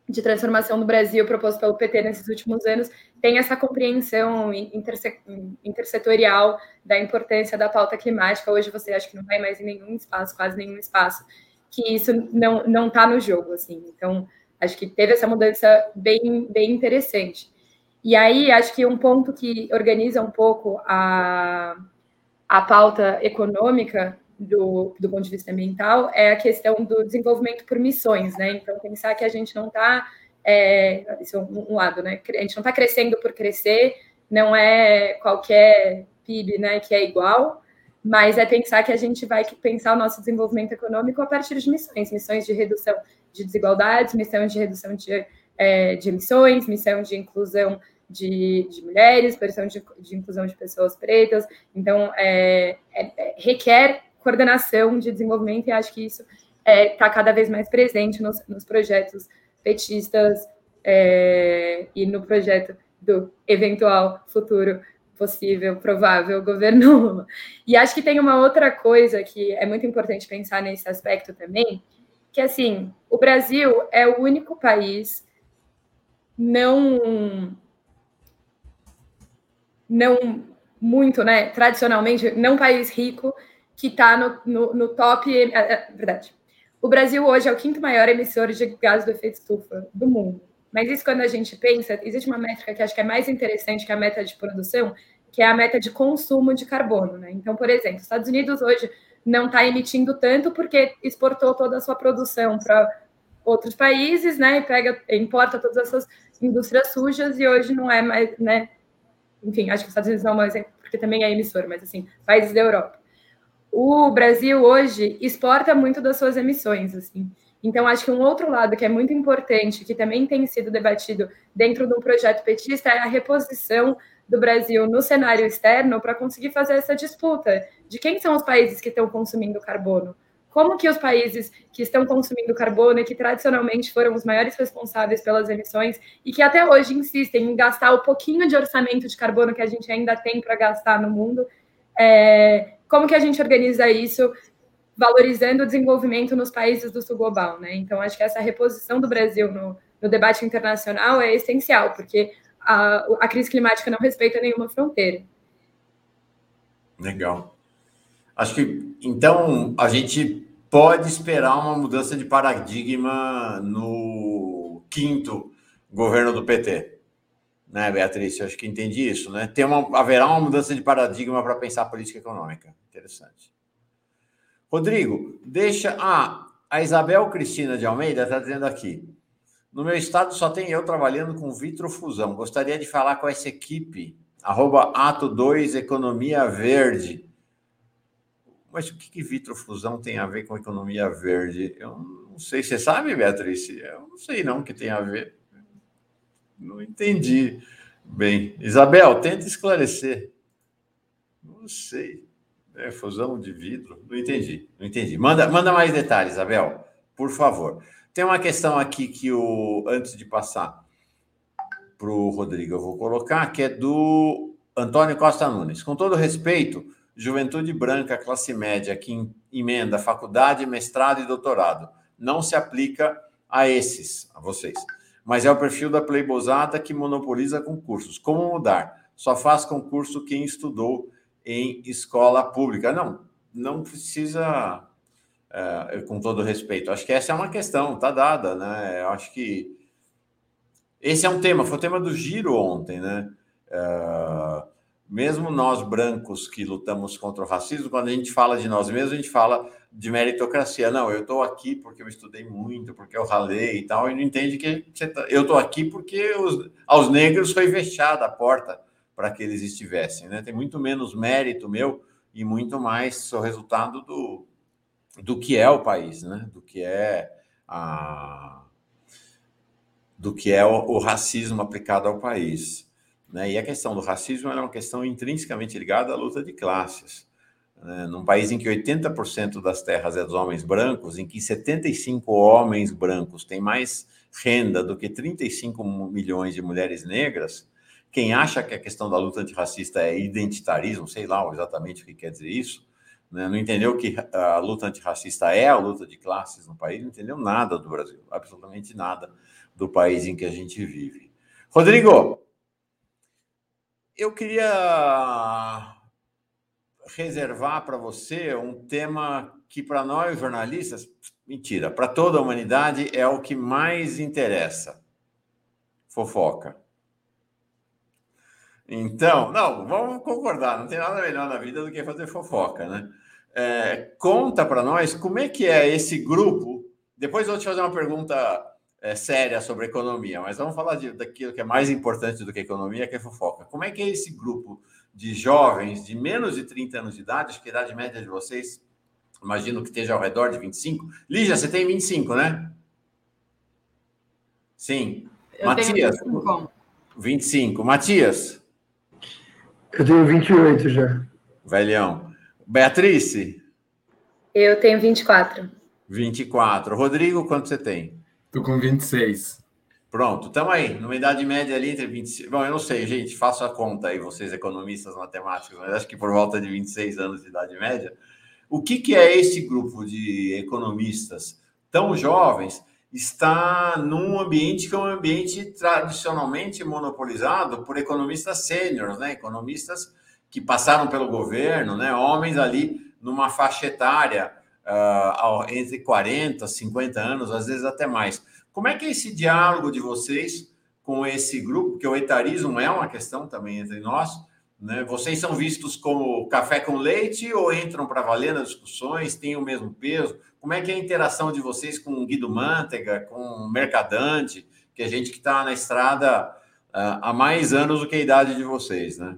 de, transformação do Brasil proposto pelo PT nesses últimos anos tem essa compreensão interse, intersetorial da importância da pauta climática. Hoje você acha que não vai mais em nenhum espaço, quase nenhum espaço, que isso não não está no jogo, assim. Então, acho que teve essa mudança bem bem interessante. E aí, acho que um ponto que organiza um pouco a, a pauta econômica do, do ponto de vista ambiental é a questão do desenvolvimento por missões, né? Então, pensar que a gente não está, é, isso é um, lado, né? A gente não está crescendo por crescer, não é qualquer PIB, né, que é igual, mas é pensar que a gente vai pensar o nosso desenvolvimento econômico a partir de missões, missões de redução de desigualdades, missões de redução de, é, de emissões, missão de inclusão de, de mulheres, missão de, de, inclusão de pessoas pretas. Então, é, é, é requer coordenação de desenvolvimento e acho que isso está é, cada vez mais presente nos, nos projetos petistas é, e no projeto do eventual futuro possível, provável governo Lula. E acho que tem uma outra coisa que é muito importante pensar nesse aspecto também, que assim, o Brasil é o único país não não muito, né, tradicionalmente, não país rico que está no, no, no, top, é, é, verdade. O Brasil hoje é o quinto maior emissor de gás do efeito estufa do mundo. Mas isso quando a gente pensa, existe uma métrica que acho que é mais interessante que a meta de produção, que é a meta de consumo de carbono. Né? Então, por exemplo, os Estados Unidos hoje não está emitindo tanto porque exportou toda a sua produção para outros países, né? E pega, importa todas essas indústrias sujas e hoje não é mais, né? Enfim, acho que os Estados Unidos não é um exemplo porque também é emissor, mas assim, países da Europa. o Brasil hoje exporta muito das suas emissões, assim. Então, acho que um outro lado que é muito importante, que também tem sido debatido dentro do projeto petista, é a reposição do Brasil no cenário externo para conseguir fazer essa disputa de quem são os países que estão consumindo carbono. Como que os países que estão consumindo carbono e que tradicionalmente foram os maiores responsáveis pelas emissões e que até hoje insistem em gastar o pouquinho de orçamento de carbono que a gente ainda tem para gastar no mundo, é, como que a gente organiza isso valorizando o desenvolvimento nos países do sul global, né? Então, acho que essa reposição do Brasil no, no debate internacional é essencial, porque a, a crise climática não respeita nenhuma fronteira. Legal. Acho que então a gente pode esperar uma mudança de paradigma no quinto governo do PT. Né, Beatriz? Eu acho que entendi isso, né? Tem uma, haverá uma mudança de paradigma para pensar a política econômica. Interessante. Rodrigo, deixa. Ah, a Isabel Cristina de Almeida está dizendo aqui. No meu estado só tem eu trabalhando com vitrofusão. Gostaria de falar com essa equipe. Arroba Ato 2 Economia Verde. Mas o que, que vitrofusão tem a ver com economia verde? Eu não sei. Você sabe, Beatriz? Eu não sei não o que tem a ver. Não entendi. Bem, Isabel, tenta esclarecer. Não sei. É, fusão de vidro? Não entendi. Não entendi. Manda, manda mais detalhes, Isabel, por favor. Tem uma questão aqui que o antes de passar para o Rodrigo, eu vou colocar, que é do Antônio Costa Nunes. Com todo respeito, juventude branca, classe média, que emenda faculdade, mestrado e doutorado, não se aplica a esses, a vocês. Mas é o perfil da Playbousada que monopoliza concursos. Como mudar? Só faz concurso quem estudou em escola pública. Não, não precisa é, com todo respeito. Acho que essa é uma questão, tá dada, né? Eu acho que esse é um tema, foi o tema do giro ontem, né? É, mesmo nós brancos que lutamos contra o racismo, quando a gente fala de nós mesmos, a gente fala de meritocracia. Não, eu estou aqui porque eu estudei muito, porque eu ralei e tal, e não entende que tá, eu estou aqui porque os, aos negros foi fechada a porta para que eles estivessem, né? Tem muito menos mérito meu e muito mais o resultado do, do que é o país, né? Do que é a do que é o, o racismo aplicado ao país, né? E a questão do racismo é uma questão intrinsecamente ligada à luta de classes. Né? Num país em que 80% das terras é dos homens brancos, em que 75 homens brancos têm mais renda do que 35 milhões de mulheres negras, quem acha que a questão da luta antirracista é identitarismo, sei lá exatamente o que quer dizer isso, né? não entendeu que a luta antirracista é a luta de classes no país, não entendeu nada do Brasil, absolutamente nada do país em que a gente vive. Rodrigo, eu queria reservar para você um tema que para nós jornalistas, mentira, para toda a humanidade é o que mais interessa. Fofoca. Então, não, vamos concordar, não tem nada melhor na vida do que fazer fofoca, né? É, conta para nós como é que é esse grupo. Depois eu vou te fazer uma pergunta é, séria sobre economia, mas vamos falar de, daquilo que é mais importante do que economia, que é fofoca. Como é que é esse grupo de jovens de menos de 30 anos de idade, acho que a idade média de vocês, imagino que esteja ao redor de 25. Lígia, você tem 25, né? Sim. Eu Matias. 25. 25. Matias. Eu tenho 28 já. Velhão. Beatriz? Eu tenho 24. 24. Rodrigo, quanto você tem? Tô com 26. Pronto, estamos aí, numa idade média ali entre 26. Bom, eu não sei, gente, faço a conta aí, vocês economistas matemáticos, mas acho que por volta de 26 anos de idade média. O que, que é esse grupo de economistas tão jovens está num ambiente que é um ambiente tradicionalmente monopolizado por economistas sêniores, né? Economistas que passaram pelo governo, né? Homens ali numa faixa etária uh, entre 40, 50 anos, às vezes até mais. Como é que é esse diálogo de vocês com esse grupo? Que o etarismo é uma questão também entre nós. Né? Vocês são vistos como café com leite ou entram para valer nas discussões, têm o mesmo peso? Como é que é a interação de vocês com o Guido Mantega, com o Mercadante, que é gente que está na estrada uh, há mais anos do que a idade de vocês, né?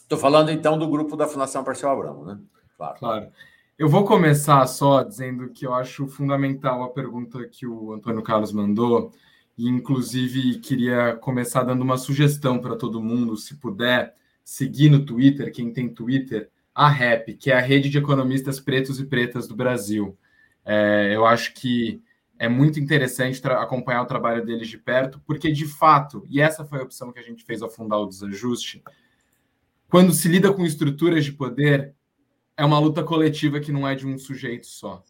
Estou falando então do grupo da Fundação Parcial Abramo, né? Claro. claro. Eu vou começar só dizendo que eu acho fundamental a pergunta que o Antônio Carlos mandou, e inclusive queria começar dando uma sugestão para todo mundo, se puder seguir no Twitter, quem tem Twitter, a REP, que é a Rede de Economistas Pretos e Pretas do Brasil. É, eu acho que é muito interessante acompanhar o trabalho deles de perto, porque de fato, e essa foi a opção que a gente fez ao fundar o desajuste, quando se lida com estruturas de poder, é uma luta coletiva que não é de um sujeito só.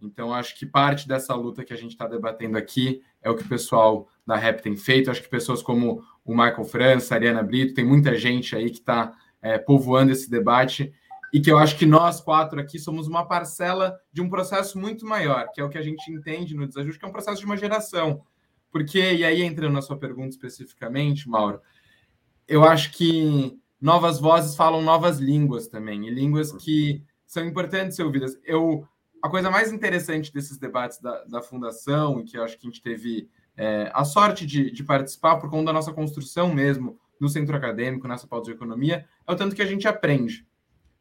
Então, acho que parte dessa luta que a gente está debatendo aqui é o que o pessoal da REP tem feito. Acho que pessoas como o Michael França, a Ariana Brito, tem muita gente aí que está é, povoando esse debate e que eu acho que nós quatro aqui somos uma parcela de um processo muito maior, que é o que a gente entende no desajuste, que é um processo de uma geração. Porque, e aí entrando na sua pergunta especificamente, Mauro, eu acho que novas vozes falam novas línguas também, e línguas que são importantes ser ouvidas. Eu, a coisa mais interessante desses debates da, da Fundação, e que eu acho que a gente teve é, a sorte de, de participar por conta da nossa construção mesmo no centro acadêmico, nessa pauta de economia, é o tanto que a gente aprende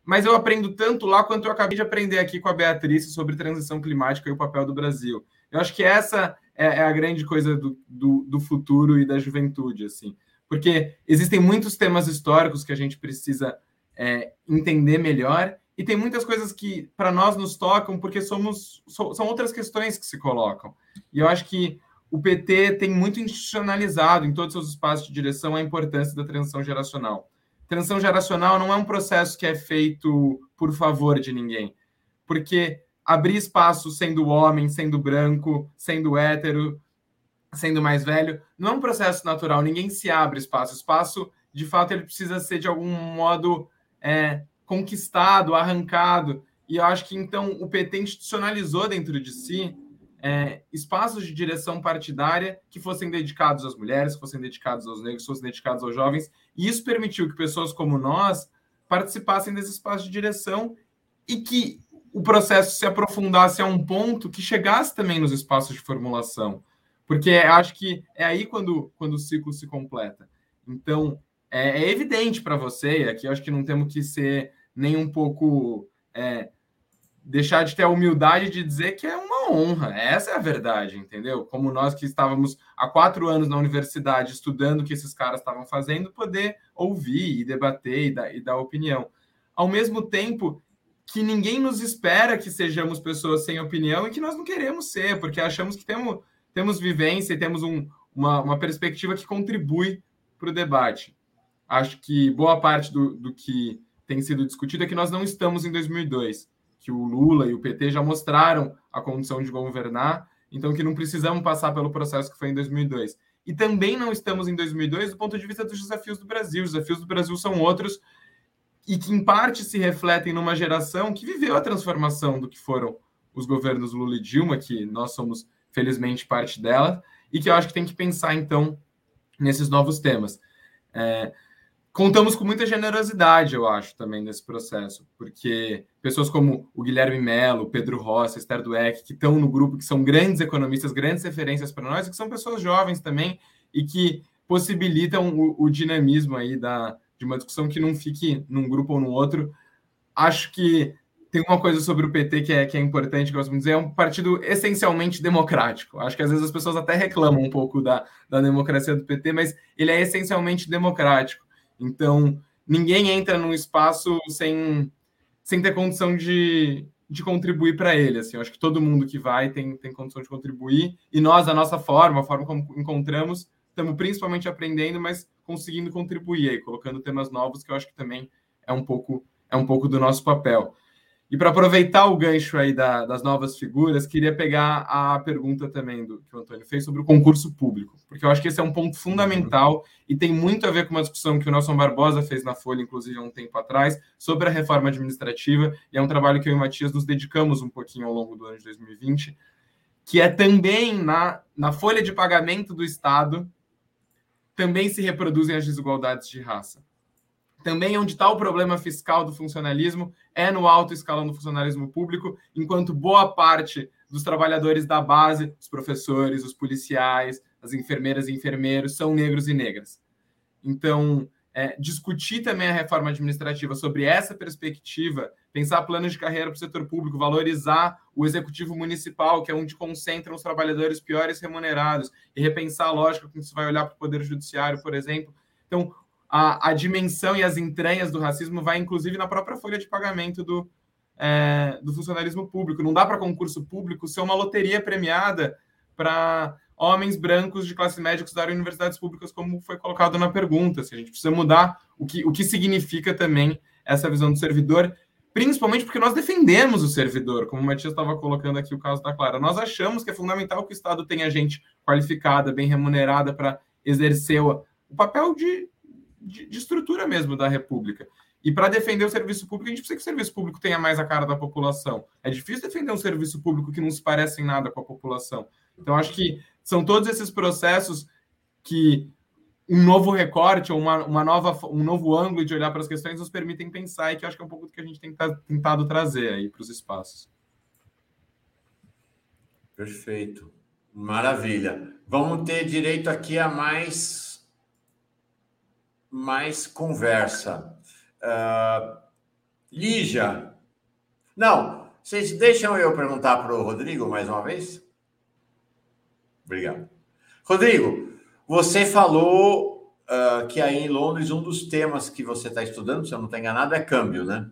mas eu aprendo tanto lá quanto eu acabei de aprender aqui com a Beatriz sobre transição climática e o papel do Brasil. Eu acho que essa é, é a grande coisa do, do, do, futuro e da juventude, assim, porque existem muitos temas históricos que a gente precisa é, entender melhor e tem muitas coisas que para nós nos tocam porque somos so, são outras questões que se colocam. E eu acho que o PT tem muito institucionalizado em todos os seus espaços de direção a importância da transição geracional transição geracional não é um processo que é feito por favor de ninguém. Porque abrir espaço sendo homem, sendo branco, sendo hétero, sendo mais velho, não é um processo natural. Ninguém se abre espaço. Espaço, de fato, ele precisa ser de algum modo é, conquistado, arrancado. E eu acho que então o PT institucionalizou dentro de si é, espaços de direção partidária que fossem dedicados às mulheres, que fossem dedicados aos negros, que fossem dedicados aos jovens, e isso permitiu que pessoas como nós participassem desse espaço de direção e que o processo se aprofundasse a um ponto que chegasse também nos espaços de formulação, porque acho que é aí quando, quando o ciclo se completa. Então, é, é evidente para você, e aqui acho que não temos que ser nem um pouco. É, deixar de ter a humildade de dizer que é uma honra. Essa é a verdade, entendeu? Como nós que estávamos há quatro anos na universidade estudando o que esses caras estavam fazendo, poder ouvir e debater e dar, e dar opinião. Ao mesmo tempo que ninguém nos espera que sejamos pessoas sem opinião e que nós não queremos ser, porque achamos que temos, temos vivência e temos um, uma, uma perspectiva que contribui para o debate. Acho que boa parte do, do que tem sido discutido é que nós não estamos em 2002 que o Lula e o PT já mostraram a condição de governar, então que não precisamos passar pelo processo que foi em 2002. E também não estamos em 2002 do ponto de vista dos desafios do Brasil. Os desafios do Brasil são outros e que, em parte, se refletem numa geração que viveu a transformação do que foram os governos Lula e Dilma, que nós somos, felizmente, parte dela, e que eu acho que tem que pensar, então, nesses novos temas. É, contamos com muita generosidade, eu acho, também nesse processo, porque pessoas como o Guilherme Mello, Pedro Rossi, Esther Dueck, que estão no grupo, que são grandes economistas, grandes referências para nós, e que são pessoas jovens também e que possibilitam o, o, dinamismo aí da, de uma discussão que não fique num grupo ou no outro. Acho que tem uma coisa sobre o PT que é, que é importante, que eu gosto de dizer, é um partido essencialmente democrático. Acho que às vezes as pessoas até reclamam um pouco da, da democracia do PT, mas ele é essencialmente democrático. Então, ninguém entra num espaço sem, sem ter condição de, de contribuir para ele. Assim, eu acho que todo mundo que vai tem, tem condição de contribuir. E nós, a nossa forma, a forma como encontramos, estamos principalmente aprendendo, mas conseguindo contribuir aí, colocando temas novos, que eu acho que também é um pouco, é um pouco do nosso papel. E para aproveitar o gancho aí da, das novas figuras, queria pegar a pergunta também do que o Antônio fez sobre o concurso público, porque eu acho que esse é um ponto fundamental e tem muito a ver com uma discussão que o Nelson Barbosa fez na Folha, inclusive, há um tempo atrás, sobre a reforma administrativa, e é um trabalho que eu e o Matias nos dedicamos um pouquinho ao longo do ano de 2020, que é também na, na folha de pagamento do Estado, também se reproduzem as desigualdades de raça. Também onde está o problema fiscal do funcionalismo é no alto escalão do funcionalismo público, enquanto boa parte dos trabalhadores da base, os professores, os policiais, as enfermeiras e enfermeiros, são negros e negras. Então, é, discutir também a reforma administrativa sobre essa perspectiva, pensar planos de carreira para o setor público, valorizar o executivo municipal, que é onde concentram os trabalhadores piores remunerados, e repensar a lógica com que se vai olhar para o Poder Judiciário, por exemplo. Então, a, a dimensão e as entranhas do racismo vai, inclusive, na própria folha de pagamento do, é, do funcionalismo público. Não dá para concurso público ser uma loteria premiada para homens brancos de classe média que estudaram universidades públicas, como foi colocado na pergunta. Se a gente precisa mudar o que, o que significa também essa visão do servidor, principalmente porque nós defendemos o servidor, como o Matias estava colocando aqui o caso da Clara. Nós achamos que é fundamental que o Estado tenha gente qualificada, bem remunerada para exercer o, o papel de, de, de estrutura mesmo da República. E para defender o serviço público, a gente precisa que o serviço público tenha mais a cara da população. É difícil defender um serviço público que não se parece em nada com a população. Então, acho que são todos esses processos que um novo recorte ou uma, uma nova, um novo ângulo de olhar para as questões nos permitem pensar e que acho que é um pouco do que a gente tem tentado trazer aí para os espaços. Perfeito. Maravilha. Vamos ter direito aqui a mais, mais conversa. Uh, Lígia. Não, vocês deixam eu perguntar para o Rodrigo mais uma vez? Obrigado. Rodrigo, você falou uh, que aí em Londres um dos temas que você está estudando, se eu não estou enganado, é câmbio, né?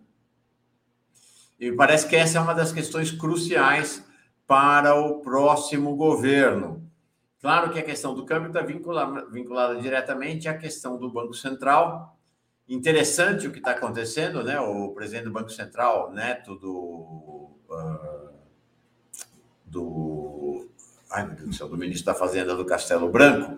E parece que essa é uma das questões cruciais para o próximo governo. Claro que a questão do câmbio está vinculada, vinculada diretamente à questão do Banco Central. Interessante o que está acontecendo, né? O presidente do Banco Central, neto do, uh, do ai meu Deus do céu, do ministro da Fazenda do Castelo Branco,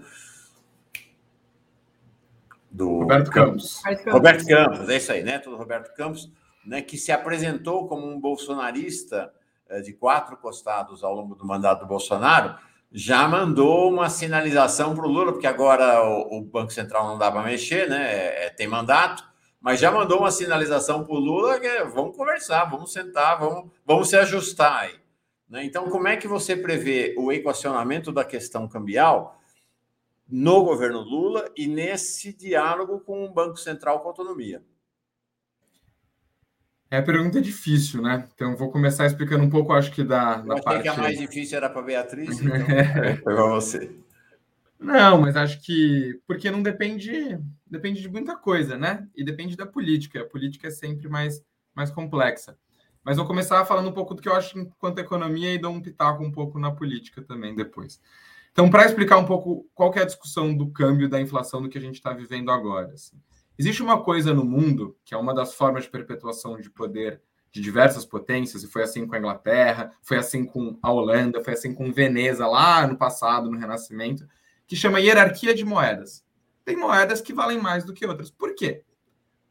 do Roberto Campos. Roberto Campos, é isso aí, né? Do Roberto Campos, né, que se apresentou como um bolsonarista eh, de quatro costados ao longo do mandato do Bolsonaro, já mandou uma sinalização para o Lula, porque agora o, o, Banco Central não dá para mexer, né? É, é, tem mandato, mas já mandou uma sinalização para o Lula que é, vamos conversar, vamos sentar, vamos, vamos se ajustar aí. Né? Então, como é que você prevê o equacionamento da questão cambial no governo Lula e nesse diálogo com o Banco Central com autonomia? É a pergunta é difícil, né? Então vou começar explicando um pouco, acho que da, da Eu parte. que a mais difícil era para Beatriz, então foi para você. Não, mas acho que porque não depende, depende de muita coisa, né? E depende da política. A política é sempre mais mais complexa. Mas vou começar falando um pouco do que eu acho enquanto economia e dou um pitaco um pouco na política também depois. Então, para explicar um pouco qual é a discussão do câmbio da inflação do que a gente está vivendo agora. Assim. Existe uma coisa no mundo, que é uma das formas de perpetuação de poder de diversas potências, e foi assim com a Inglaterra, foi assim com a Holanda, foi assim com Veneza lá no passado, no Renascimento, que chama hierarquia de moedas. Tem moedas que valem mais do que outras. Por quê?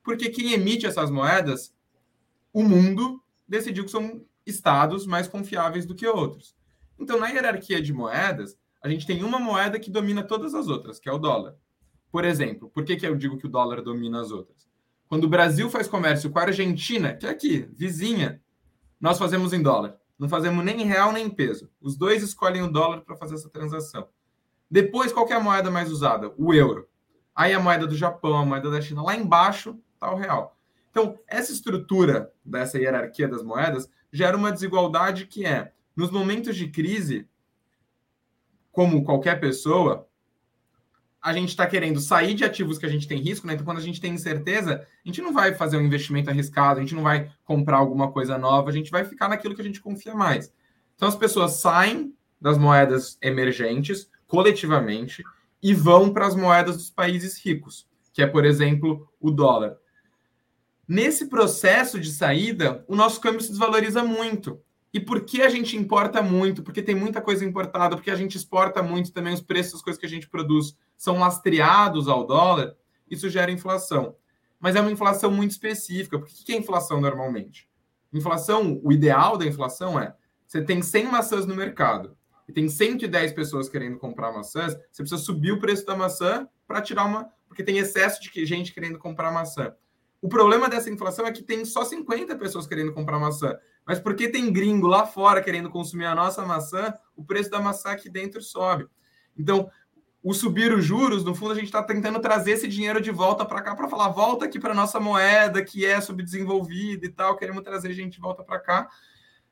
Porque quem emite essas moedas, o mundo decidiu que são estados mais confiáveis do que outros. Então, na hierarquia de moedas, a gente tem uma moeda que domina todas as outras, que é o dólar. Por exemplo, por que, que eu digo que o dólar domina as outras? Quando o Brasil faz comércio com a Argentina, que é aqui, vizinha, nós fazemos em dólar. Não fazemos nem em real nem em peso. Os dois escolhem o dólar para fazer essa transação. Depois, qual é a moeda mais usada? O euro. Aí a moeda do Japão, a moeda da China. Lá embaixo está o real. Então, essa estrutura dessa hierarquia das moedas gera uma desigualdade que é, nos momentos de crise, como qualquer pessoa, a gente está querendo sair de ativos que a gente tem risco, né? Então, quando a gente tem incerteza, a gente não vai fazer um investimento arriscado, a gente não vai comprar alguma coisa nova, a gente vai ficar naquilo que a gente confia mais. Então, as pessoas saem das moedas emergentes coletivamente e vão para as moedas dos países ricos, que é, por exemplo, o dólar. Nesse processo de saída, o nosso câmbio se desvaloriza muito. E por que a gente importa muito? Porque tem muita coisa importada, porque a gente exporta muito também, os preços das coisas que a gente produz são lastreados ao dólar, isso gera inflação. Mas é uma inflação muito específica. Porque o que é inflação normalmente? Inflação, o ideal da inflação é você tem 100 maçãs no mercado e tem 110 pessoas querendo comprar maçãs, você precisa subir o preço da maçã para tirar uma. Porque tem excesso de gente querendo comprar maçã. O problema dessa inflação é que tem só 50 pessoas querendo comprar maçã. Mas porque tem gringo lá fora querendo consumir a nossa maçã, o preço da maçã aqui dentro sobe. Então, o subir os juros, no fundo, a gente está tentando trazer esse dinheiro de volta para cá para falar, volta aqui para nossa moeda, que é subdesenvolvida e tal, queremos trazer gente de volta para cá.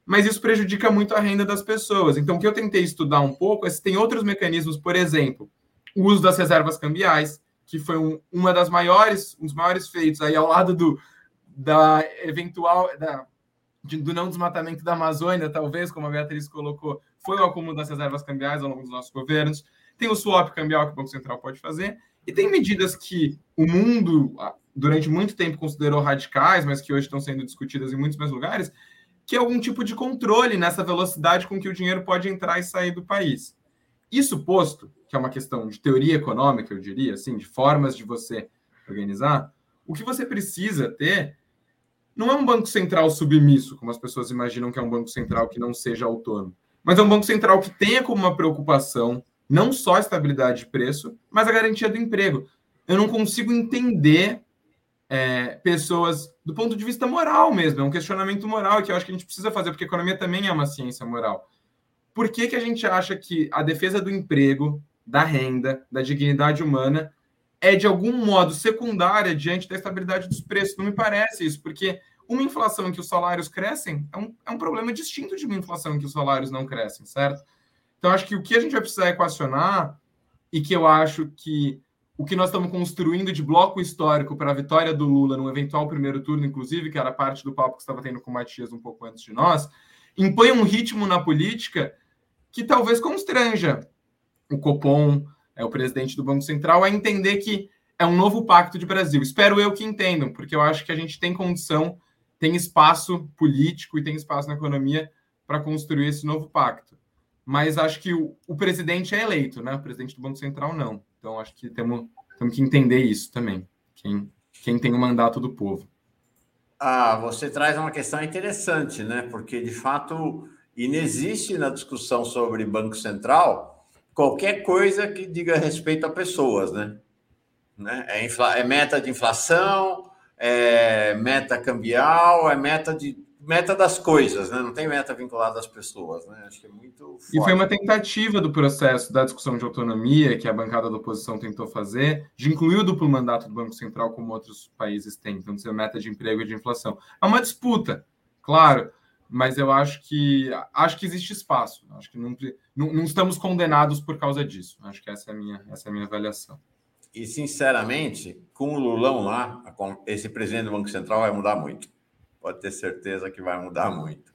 Mas isso prejudica muito a renda das pessoas. Então, o que eu tentei estudar um pouco é se tem outros mecanismos, por exemplo, o uso das reservas cambiais, que foi um, uma das maiores, um dos maiores feitos aí ao lado do da eventual da, do não desmatamento da Amazônia, talvez, como a Beatriz colocou, foi o acúmulo das reservas cambiais ao longo dos nossos governos tem o swap cambial que o Banco Central pode fazer, e tem medidas que o mundo, durante muito tempo, considerou radicais, mas que hoje estão sendo discutidas em muitos mais lugares, que é algum tipo de controle nessa velocidade com que o dinheiro pode entrar e sair do país. Isso posto, que é uma questão de teoria econômica, eu diria, assim, de formas de você organizar, o que você precisa ter não é um banco central submisso, como as pessoas imaginam que é um banco central que não seja autônomo, mas é um banco central que tenha como uma preocupação não só a estabilidade de preço, mas a garantia do emprego. Eu não consigo entender é, pessoas do ponto de vista moral mesmo, é um questionamento moral que eu acho que a gente precisa fazer, porque a economia também é uma ciência moral. Por que, que a gente acha que a defesa do emprego, da renda, da dignidade humana é de algum modo secundária diante da estabilidade dos preços? Não me parece isso, porque uma inflação em que os salários crescem é um, é um problema distinto de uma inflação em que os salários não crescem, certo? Então, acho que o que a gente vai precisar equacionar, e que eu acho que o que nós estamos construindo de bloco histórico para a vitória do Lula no eventual primeiro turno, inclusive, que era parte do papo que estava tendo com o Matias um pouco antes de nós, impõe um ritmo na política que talvez constranja o Copom, é, o presidente do Banco Central, a entender que é um novo pacto de Brasil. Espero eu que entendam, porque eu acho que a gente tem condição, tem espaço político e tem espaço na economia para construir esse novo pacto mas acho que o, o, presidente é eleito, né? O presidente do Banco Central não. Então acho que temos, temos que entender isso também. Quem, quem tem o mandato do povo. Ah, você traz uma questão interessante, né? Porque de fato inexiste na discussão sobre Banco Central qualquer coisa que diga respeito a pessoas, né? né? É, infla... é meta de inflação, é meta cambial, é meta de meta das coisas, né? Não tem meta vinculada às pessoas, né? Acho que é muito. Forte. E foi uma tentativa do processo da discussão de autonomia que a bancada da oposição tentou fazer, de incluir o duplo mandato do Banco Central, como outros países tentam, ser meta de emprego e de inflação. É uma disputa, claro, mas eu acho que acho que existe espaço. Acho que não, não, não estamos condenados por causa disso. Acho que essa é a minha, essa é a minha avaliação. E, sinceramente, com o Lulão lá, esse presidente do Banco Central vai mudar muito pode ter certeza que vai mudar muito.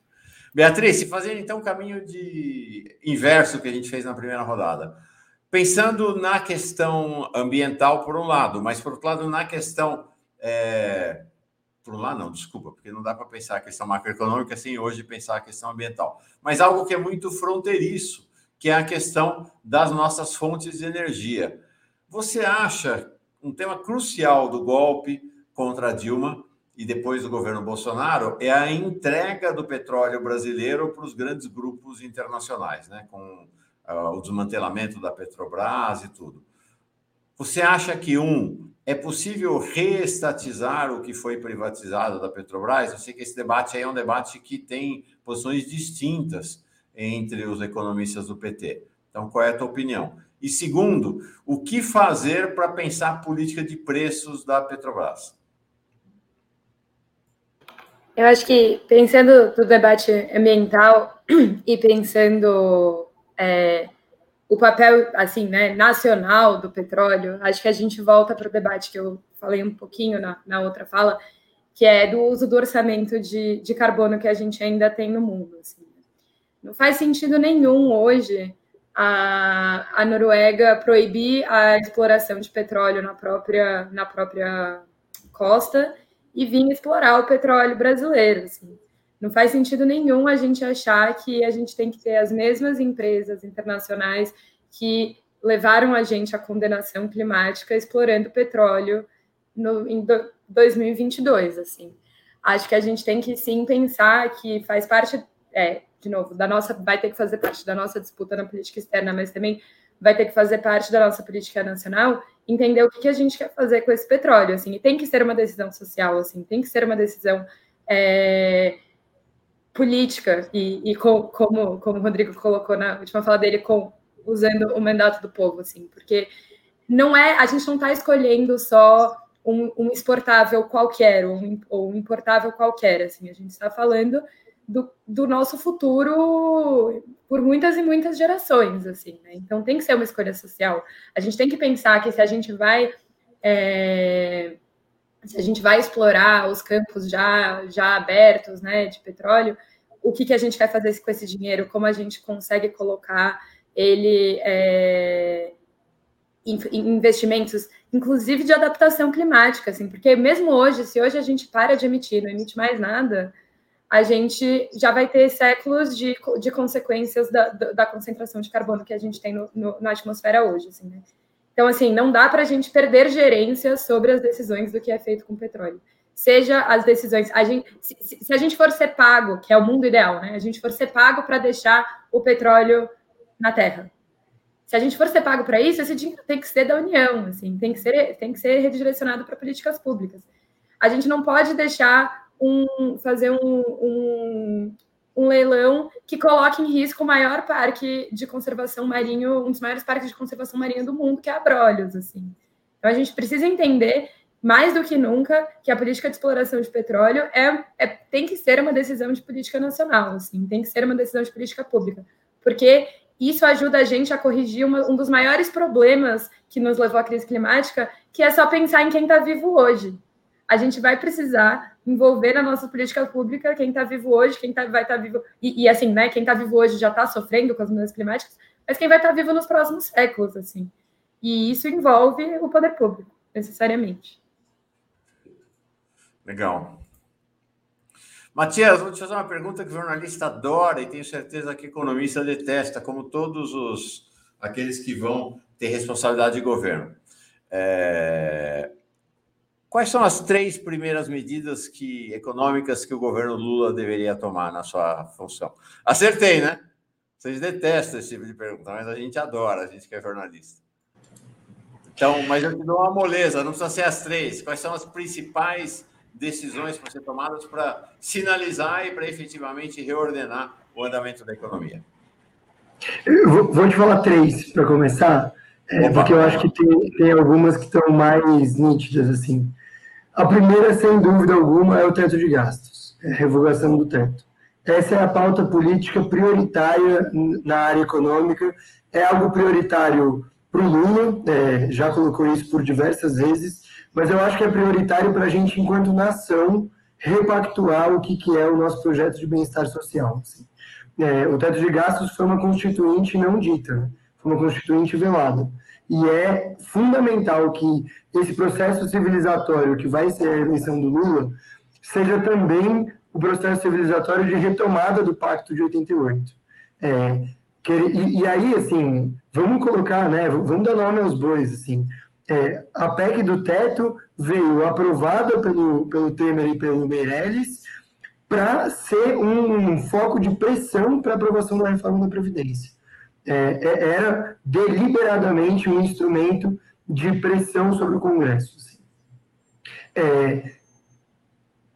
Beatriz, fazendo então o caminho de inverso que a gente fez na primeira rodada. Pensando na questão ambiental, por um lado, mas por outro lado, na questão. É... Por um lado, não, desculpa, porque não dá para pensar a questão macroeconômica sem hoje pensar a questão ambiental. Mas algo que é muito fronteiriço, que é a questão das nossas fontes de energia. Você acha um tema crucial do golpe contra Dilma e depois do governo Bolsonaro é a entrega do petróleo brasileiro para os grandes grupos internacionais, né? com uh, o desmantelamento da Petrobras e tudo. Você acha que, um, é possível reestatizar o que foi privatizado da Petrobras? Eu sei que esse debate aí é um debate que tem posições distintas entre os economistas do PT. Então, qual é a tua opinião? E segundo, o que fazer para pensar a política de preços da Petrobras? Eu acho que pensando no debate ambiental e pensando é, o papel assim, né, nacional do petróleo, acho que a gente volta para o debate que eu falei um pouquinho na, na outra fala, que é do uso do orçamento de, de carbono que a gente ainda tem no mundo. Assim. Não faz sentido nenhum hoje a, a Noruega proibir a exploração de petróleo na própria, na própria costa e vir explorar o petróleo brasileiro. Assim. Não faz sentido nenhum a gente achar que a gente tem que ter as mesmas empresas internacionais que levaram a gente à condenação climática explorando petróleo no, em 2022. Assim. Acho que a gente tem que sim pensar que faz parte, é, de novo, da nossa, vai ter que fazer parte da nossa disputa na política externa, mas também vai ter que fazer parte da nossa política nacional, entender o que, a gente quer fazer com esse petróleo, assim, e tem que ser uma decisão social, assim, tem que ser uma decisão é, política, e, e com, como, como o Rodrigo colocou na última fala dele, com usando o mandato do povo, assim, porque não é, a gente não está escolhendo só um, um, exportável qualquer, um, ou um importável qualquer, assim, a gente está falando do, do, nosso futuro por muitas e muitas gerações, assim, né? Então tem que ser uma escolha social. A gente tem que pensar que se a gente vai é, se a gente vai explorar os campos já já abertos, né, de petróleo, o que, que a gente vai fazer com esse dinheiro? Como a gente consegue colocar ele é, em, em investimentos, inclusive de adaptação climática, assim, porque mesmo hoje, se hoje a gente para de emitir, não emite mais nada, a gente já vai ter séculos de, de consequências da, da concentração de carbono que a gente tem no, no, na atmosfera hoje. Assim, né? Então, assim, não dá para a gente perder gerência sobre as decisões do que é feito com petróleo. Seja as decisões. A gente, se, se, a gente for ser pago, que é o mundo ideal, né? A gente for ser pago para deixar o petróleo na terra. Se a gente for ser pago para isso, esse dinheiro tem que ser da União, assim, tem que ser, tem que ser redirecionado para políticas públicas. A gente não pode deixar um, fazer um, um, um, leilão que coloque em risco o maior parque de conservação marinho, um dos maiores parques de conservação marinha do mundo, que é Abrolhos, assim. Então a gente precisa entender mais do que nunca que a política de exploração de petróleo é, é tem que ser uma decisão de política nacional, assim, tem que ser uma decisão de política pública, porque isso ajuda a gente a corrigir uma, um dos maiores problemas que nos levou à crise climática, que é só pensar em quem está vivo hoje. A gente vai precisar envolver na nossa política pública quem está vivo hoje, quem tá, vai estar tá vivo. E, e, assim, né? Quem está vivo hoje já está sofrendo com as mudanças climáticas, mas quem vai estar tá vivo nos próximos séculos, assim. E isso envolve o poder público, necessariamente. Legal. Matias, vou te fazer uma pergunta que o jornalista adora e tenho certeza que economista detesta, como todos os aqueles que vão ter responsabilidade de governo. É, Quais são as três primeiras medidas que, econômicas que o governo Lula deveria tomar na sua função? Acertei, né? Vocês detestam esse tipo de pergunta, mas a gente adora, a gente que é jornalista. Então, mas eu te dou uma moleza, não precisa ser as três. Quais são as principais decisões para ser tomadas para sinalizar e para efetivamente reordenar o andamento da economia? Eu vou te falar três para começar, é, porque eu acho que tem, tem algumas que estão mais nítidas assim. A primeira, sem dúvida alguma, é o teto de gastos, é a revogação do teto. Essa é a pauta política prioritária na área econômica, é algo prioritário para o Lula, é, já colocou isso por diversas vezes, mas eu acho que é prioritário para a gente, enquanto nação, repactuar o que, que é o nosso projeto de bem-estar social. Assim. É, o teto de gastos foi uma constituinte não dita, né? foi uma constituinte velada. E é fundamental que esse processo civilizatório que vai ser a eleição do Lula seja também o processo civilizatório de retomada do Pacto de 88. É, que, e, e, aí, assim, vamos colocar, né, vamos dar nome aos bois, assim, é, a PEC do teto veio aprovada pelo, pelo Temer e pelo Meirelles para ser um foco de pressão para aprovação da reforma da Previdência é, é, era deliberadamente um instrumento de pressão sobre o Congresso. É,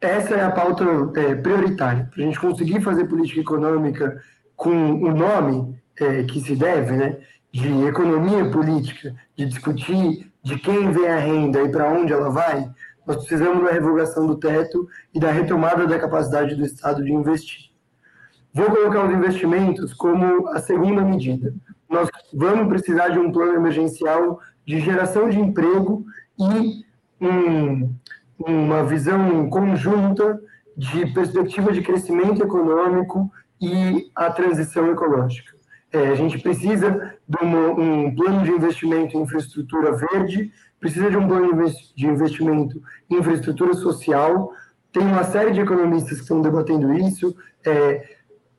essa é a pauta é, prioritária. Para a gente conseguir fazer política econômica com o nome é, que se deve, né, de economia política, de discutir de quem vem a renda e para onde ela vai, nós precisamos da revogação do teto e da retomada da capacidade do Estado de investir. Vou colocar os investimentos como a segunda medida. Nós vamos precisar de um plano emergencial de geração de emprego e um, uma visão conjunta de perspectiva de crescimento econômico e a transição ecológica. É, a gente precisa de uma, um plano de investimento em infraestrutura verde, precisa de um plano de investimento em infraestrutura social. Tem uma série de economistas que estão debatendo isso. É,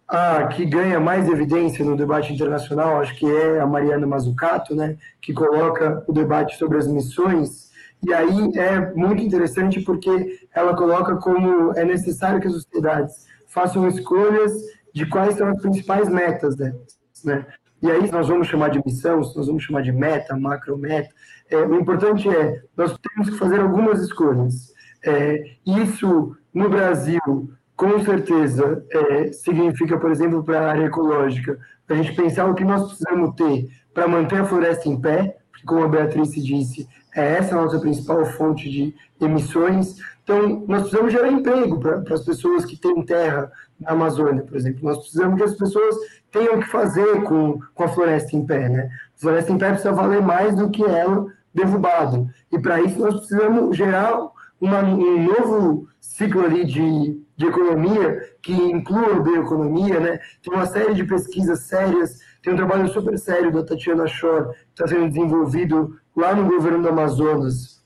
a que ganha mais evidência no debate internacional, acho que é a Mariana Mazzucato, né, que coloca o debate sobre as missões, e aí é muito interessante porque ela coloca como é necessário que as sociedades façam escolhas de quais são as principais metas delas, né? E aí nós vamos chamar de missão, nós vamos chamar de meta, macrometa. É, o importante é, nós temos que fazer algumas escolhas. É, isso, no Brasil, com certeza é, significa, por exemplo, para a área ecológica, a gente pensar o que nós precisamos ter para manter a floresta em pé, porque, como a Beatriz disse, é essa a nossa principal fonte de emissões. Então, nós precisamos gerar emprego para as pessoas que têm terra na Amazônia, por exemplo. Nós precisamos que as pessoas tenham o que fazer com, com a floresta em pé. Né? A floresta em pé precisa valer mais do que ela derrubada. E para isso nós precisamos gerar uma, um novo ciclo ali de, de economia que inclua a bioeconomia, né? Tem uma série de pesquisas sérias, tem um trabalho super sério da Tatiana Shore, que está sendo desenvolvido lá no governo do Amazonas.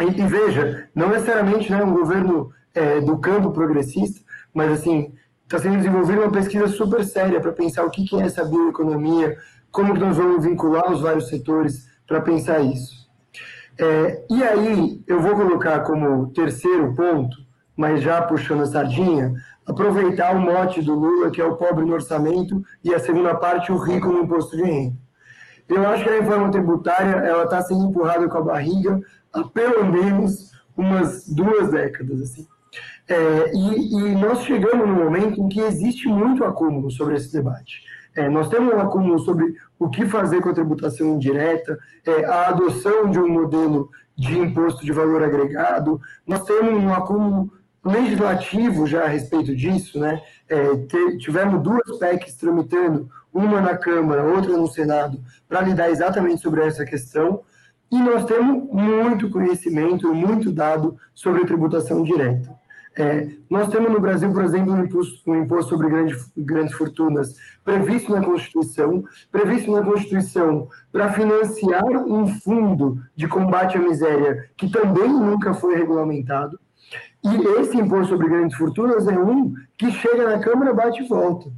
E, e veja, não necessariamente né, um governo é, do campo progressista, mas assim, está sendo desenvolvida uma pesquisa super séria para pensar o que, que é essa bioeconomia, como que nós vamos vincular os vários setores para pensar isso. É, e aí, eu vou colocar como terceiro ponto, mas já puxando a sardinha, aproveitar o mote do Lula, que é o pobre no orçamento, e a segunda parte, o rico no imposto de renda. Eu acho que a reforma tributária ela está sendo empurrada com a barriga há pelo menos umas duas décadas. Assim. É, e, e, nós chegamos num momento em que existe muito acúmulo sobre esse debate. É, nós temos um acúmulo sobre o que fazer com a tributação indireta, é, a adoção de um modelo de imposto de valor agregado, nós temos um acúmulo legislativo já a respeito disso, né? É, tivemos duas PECs tramitando, uma na Câmara, outra no Senado, para lidar exatamente sobre essa questão, e nós temos muito conhecimento, muito dado sobre tributação direta. É, nós temos no Brasil, por exemplo, um imposto, um imposto sobre grandes, grandes fortunas previsto na Constituição, previsto na Constituição para financiar um fundo de combate à miséria que também nunca foi regulamentado. E esse imposto sobre grandes fortunas é um que chega na Câmara, bate e volta.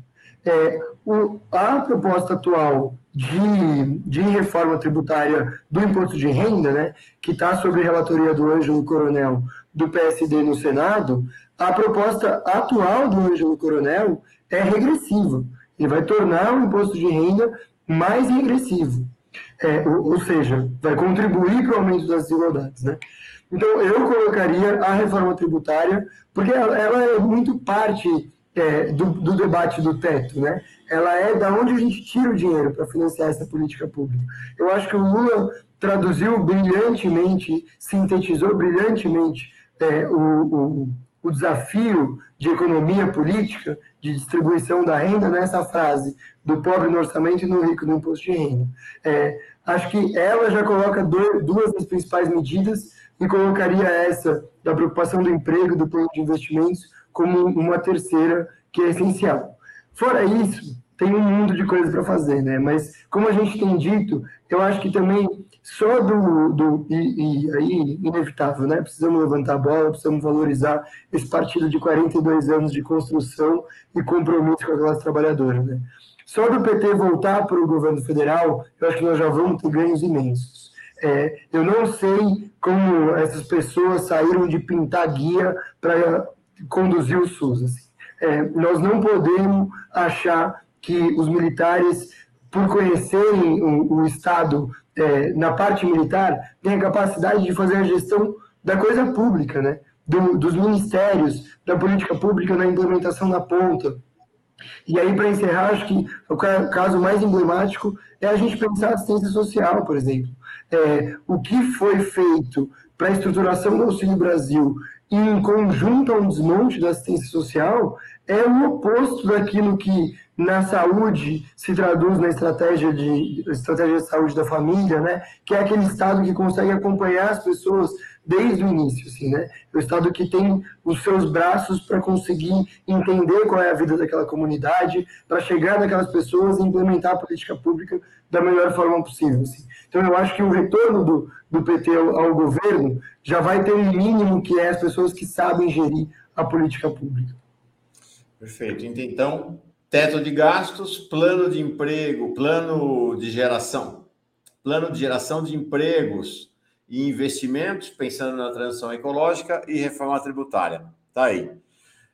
É, o, a proposta atual de, de reforma tributária do imposto de renda, né, que está sob relatoria do Ângelo Coronel, do PSD no Senado, a proposta atual do Ângelo Coronel é regressiva. Ele vai tornar o imposto de renda mais regressivo. É, ou, ou, seja, vai contribuir para o aumento das desigualdades. Né? Então, eu colocaria a reforma tributária, porque ela, é muito parte é, do, do, debate do teto, né? Ela é da onde a gente tira o dinheiro para financiar essa política pública. Eu acho que o Lula traduziu brilhantemente, sintetizou brilhantemente é, o, o, o, desafio de economia política, de distribuição da renda, nessa frase do pobre no orçamento e no rico no imposto de renda. É, acho que ela já coloca duas das principais medidas e colocaria essa da preocupação do emprego, do plano de investimentos, como uma terceira que é essencial. Fora isso, tem um mundo de coisas para fazer, né? Mas, como a gente tem dito, eu acho que também só do. do e, e, aí, inevitável, né? Precisamos levantar a bola, precisamos valorizar esse partido de 42 anos de construção e compromisso com a classe trabalhadora, né? Só do PT voltar para o governo federal, eu acho que nós já vamos ter ganhos imensos. É, eu não sei como essas pessoas saíram de pintar guia para conduzir o SUS. Assim. É, nós não podemos achar que os militares, por conhecerem o, o Estado é, na parte militar, têm a capacidade de fazer a gestão da coisa pública, né? Do, dos ministérios, da política pública na implementação na ponta. E aí, para encerrar, acho que o caso mais emblemático é a gente pensar a assistência social, por exemplo. É, o que foi feito para a estruturação do Auxílio Brasil em conjunto ao desmonte da assistência social é o oposto daquilo que na saúde se traduz na estratégia de estratégia de saúde da família, né? Que é aquele estado que consegue acompanhar as pessoas desde o início, assim, né? O estado que tem os seus braços para conseguir entender qual é a vida daquela comunidade, para chegar naquelas pessoas e implementar a política pública da melhor forma possível, assim. Então eu acho que o retorno do, do PT ao, ao governo já vai ter um mínimo que é as pessoas que sabem gerir a política pública. Perfeito. Então, Teto de gastos, plano de emprego, plano de geração, plano de geração de empregos e investimentos, pensando na transição ecológica e reforma tributária. Tá aí.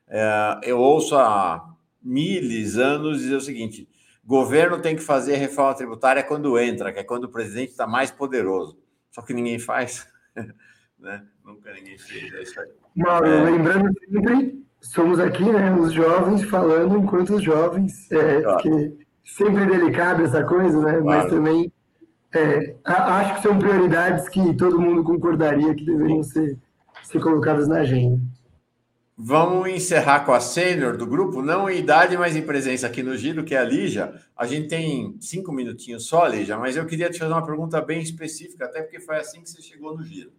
É, eu ouço há miles anos dizer o seguinte: governo tem que fazer reforma tributária quando entra, que é quando o presidente está mais poderoso. Só que ninguém faz. né? Nunca ninguém fez. É isso aí. Mauro, é... lembrando sempre somos aqui, né, os jovens falando enquanto os jovens, é, porque sempre delicado essa coisa, né? Claro. Mas também é, acho que são prioridades que todo mundo concordaria que deveriam ser, ser colocadas na agenda. Vamos encerrar com a sênior do grupo, não em idade, mas em presença aqui no Giro, que é a Lígia. A gente tem cinco minutinhos só, Lígia, mas eu queria te fazer uma pergunta bem específica, até porque foi assim que você chegou no Giro.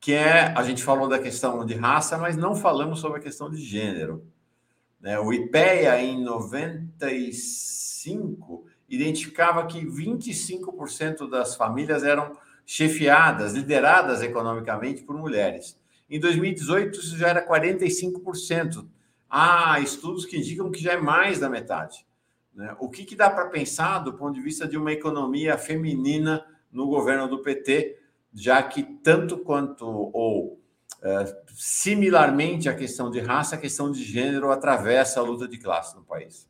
Que é, a gente falou da questão de raça, mas não falamos sobre a questão de gênero. Né? O IPEA, em 95, identificava que 25% das famílias eram chefiadas, lideradas economicamente por mulheres. Em 2018, isso já era 45%. Há estudos que indicam que já é mais da metade. Né? O que, que dá para pensar do ponto de vista de uma economia feminina no governo do PT, já que tanto quanto ou é, similarmente a questão de raça, a questão de gênero atravessa a luta de classe no país?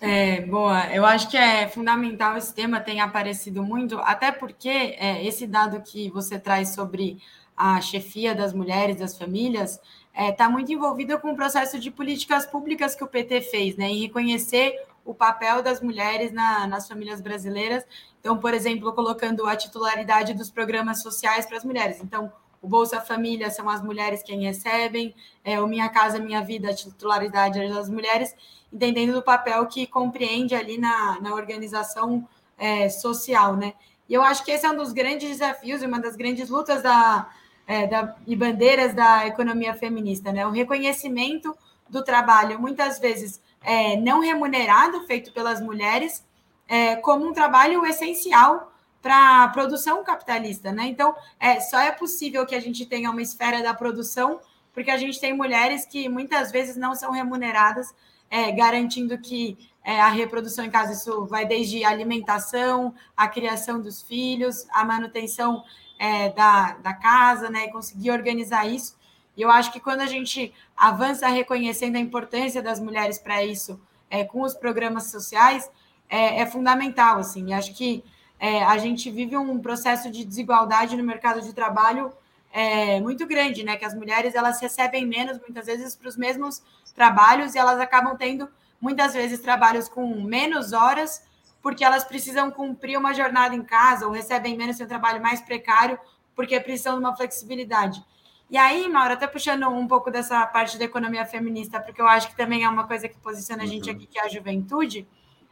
É, boa. Eu acho que é fundamental esse tema tenha aparecido muito, até porque é, esse dado que você traz sobre a chefia das mulheres, das famílias, está é, tá muito envolvida com o processo de políticas públicas que o PT fez, né, em reconhecer o papel das mulheres na, nas famílias brasileiras. Então, por exemplo, colocando a titularidade dos programas sociais para as mulheres. Então, o Bolsa Família são as mulheres quem recebem, é, o Minha Casa Minha Vida, a titularidade é das mulheres, entendendo do papel que compreende ali na, na organização é, social, né? E eu acho que esse é um dos grandes desafios e uma das grandes lutas da, é, da, e bandeiras da economia feminista, né? O reconhecimento do trabalho, muitas vezes é, não remunerado, feito pelas mulheres, é, como um trabalho essencial para a produção capitalista, né? Então, é, só é possível que a gente tenha uma esfera da produção porque a gente tem mulheres que muitas vezes não são remuneradas, é, garantindo que é, a reprodução em casa, isso vai desde alimentação, a criação dos filhos, a manutenção é, da, da casa, né? Conseguir organizar isso. E eu acho que quando a gente avança reconhecendo a importância das mulheres para isso, é, com os programas sociais, é, é fundamental, assim. E acho que é, a gente vive um processo de desigualdade no mercado de trabalho é, muito grande, né? Que as mulheres elas recebem menos muitas vezes para os mesmos trabalhos e elas acabam tendo muitas vezes trabalhos com menos horas porque elas precisam cumprir uma jornada em casa ou recebem menos seu trabalho mais precário porque precisam de uma flexibilidade. E aí, Maura, até puxando um pouco dessa parte da economia feminista, porque eu acho que também é uma coisa que posiciona a gente uhum. aqui, que é a juventude,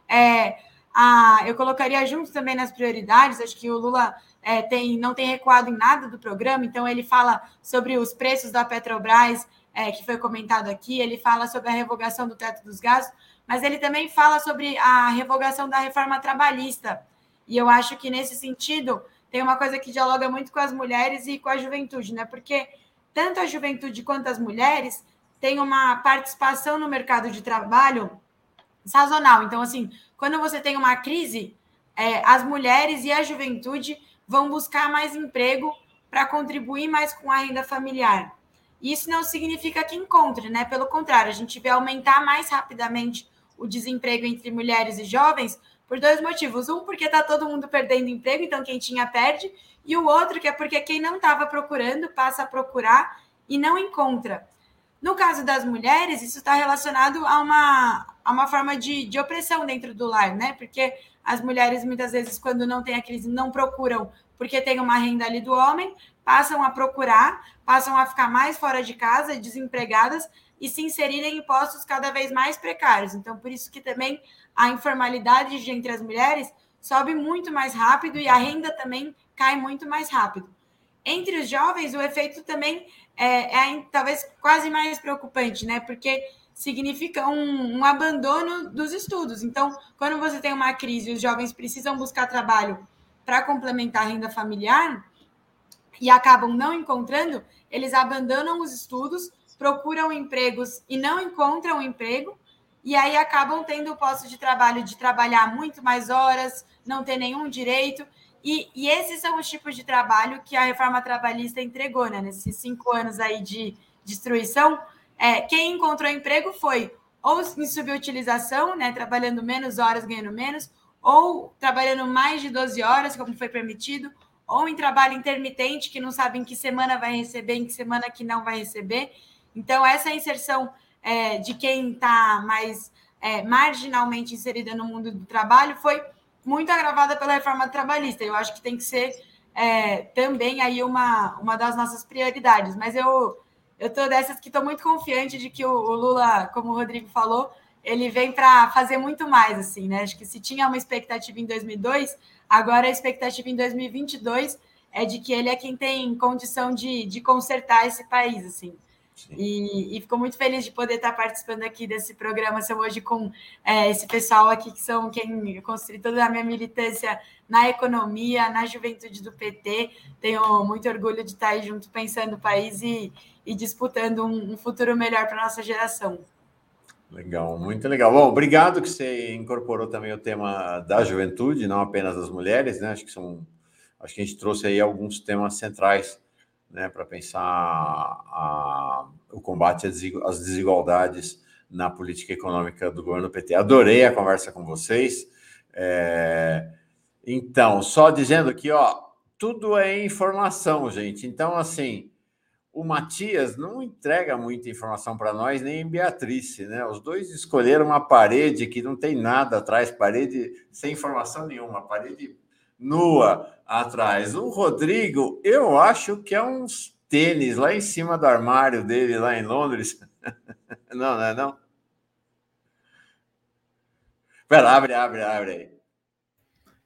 é, a, eu colocaria junto também nas prioridades, acho que o Lula é, tem, não tem recuado em nada do programa, então ele fala sobre os preços da Petrobras, é, que foi comentado aqui, ele fala sobre a revogação do teto dos gastos, mas ele também fala sobre a revogação da reforma trabalhista. E eu acho que nesse sentido tem uma coisa que dialoga muito com as mulheres e com a juventude, né? Porque tanto a juventude quanto as mulheres têm uma participação no mercado de trabalho sazonal. Então, assim, quando você tem uma crise, é, as mulheres e a juventude vão buscar mais emprego para contribuir mais com a renda familiar. Isso não significa que encontre, né? Pelo contrário, a gente vê aumentar mais rapidamente o desemprego entre mulheres e jovens por dois motivos. Um, porque está todo mundo perdendo emprego, então quem tinha perde. E o outro, que é porque quem não estava procurando passa a procurar e não encontra. No caso das mulheres, isso está relacionado a uma, a uma forma de, de opressão dentro do lar, né? Porque as mulheres, muitas vezes, quando não tem a crise, não procuram porque tem uma renda ali do homem, passam a procurar, passam a ficar mais fora de casa, desempregadas e se inserirem em postos cada vez mais precários. Então, por isso que também a informalidade entre as mulheres sobe muito mais rápido e a renda também cai muito mais rápido. Entre os jovens, o efeito também é, é talvez quase mais preocupante, né? Porque significa um, um abandono dos estudos. Então, quando você tem uma crise os jovens precisam buscar trabalho para complementar a renda familiar e acabam não encontrando, eles abandonam os estudos, procuram empregos e não encontram emprego, e aí acabam tendo o posto de trabalho de trabalhar muito mais horas, não ter nenhum direito. E, e esses são os tipos de trabalho que a reforma trabalhista entregou, né? Nesses cinco anos aí de destruição, é, quem encontrou emprego foi ou em subutilização, né? Trabalhando menos horas, ganhando menos, ou trabalhando mais de 12 horas, como foi permitido, ou em trabalho intermitente, que não sabe em que semana vai receber, em que semana que não vai receber. Então, essa inserção é, de quem está mais é, marginalmente inserida no mundo do trabalho foi muito agravada pela reforma trabalhista. Eu acho que tem que ser é, também aí uma, uma das nossas prioridades. Mas eu eu tô dessas que estou muito confiante de que o, o, Lula, como o Rodrigo falou, ele vem para fazer muito mais, assim, né? Acho que se tinha uma expectativa em 2002, agora a expectativa em 2022 é de que ele é quem tem condição de, de consertar esse país, assim. E, e fico muito feliz de poder estar participando aqui desse programa seu hoje com é, esse pessoal aqui que são quem construiu toda a minha militância na economia, na juventude do PT. Tenho muito orgulho de estar aí junto pensando o país e, e disputando um, um futuro melhor para a nossa geração. Legal, muito legal. Bom, obrigado que você incorporou também o tema da juventude, não apenas das mulheres, né? Acho que são, acho que a gente trouxe aí alguns temas centrais né, para pensar a, o combate às desigualdades na política econômica do governo PT. Adorei a conversa com vocês. É, então, só dizendo aqui, ó, tudo é informação, gente. Então, assim, o Matias não entrega muita informação para nós, nem Beatrice, né? Os dois escolheram uma parede que não tem nada atrás, parede sem informação nenhuma, parede nua atrás. O Rodrigo, eu acho que é uns tênis lá em cima do armário dele, lá em Londres. não, não é não? Pera, abre, abre, abre aí.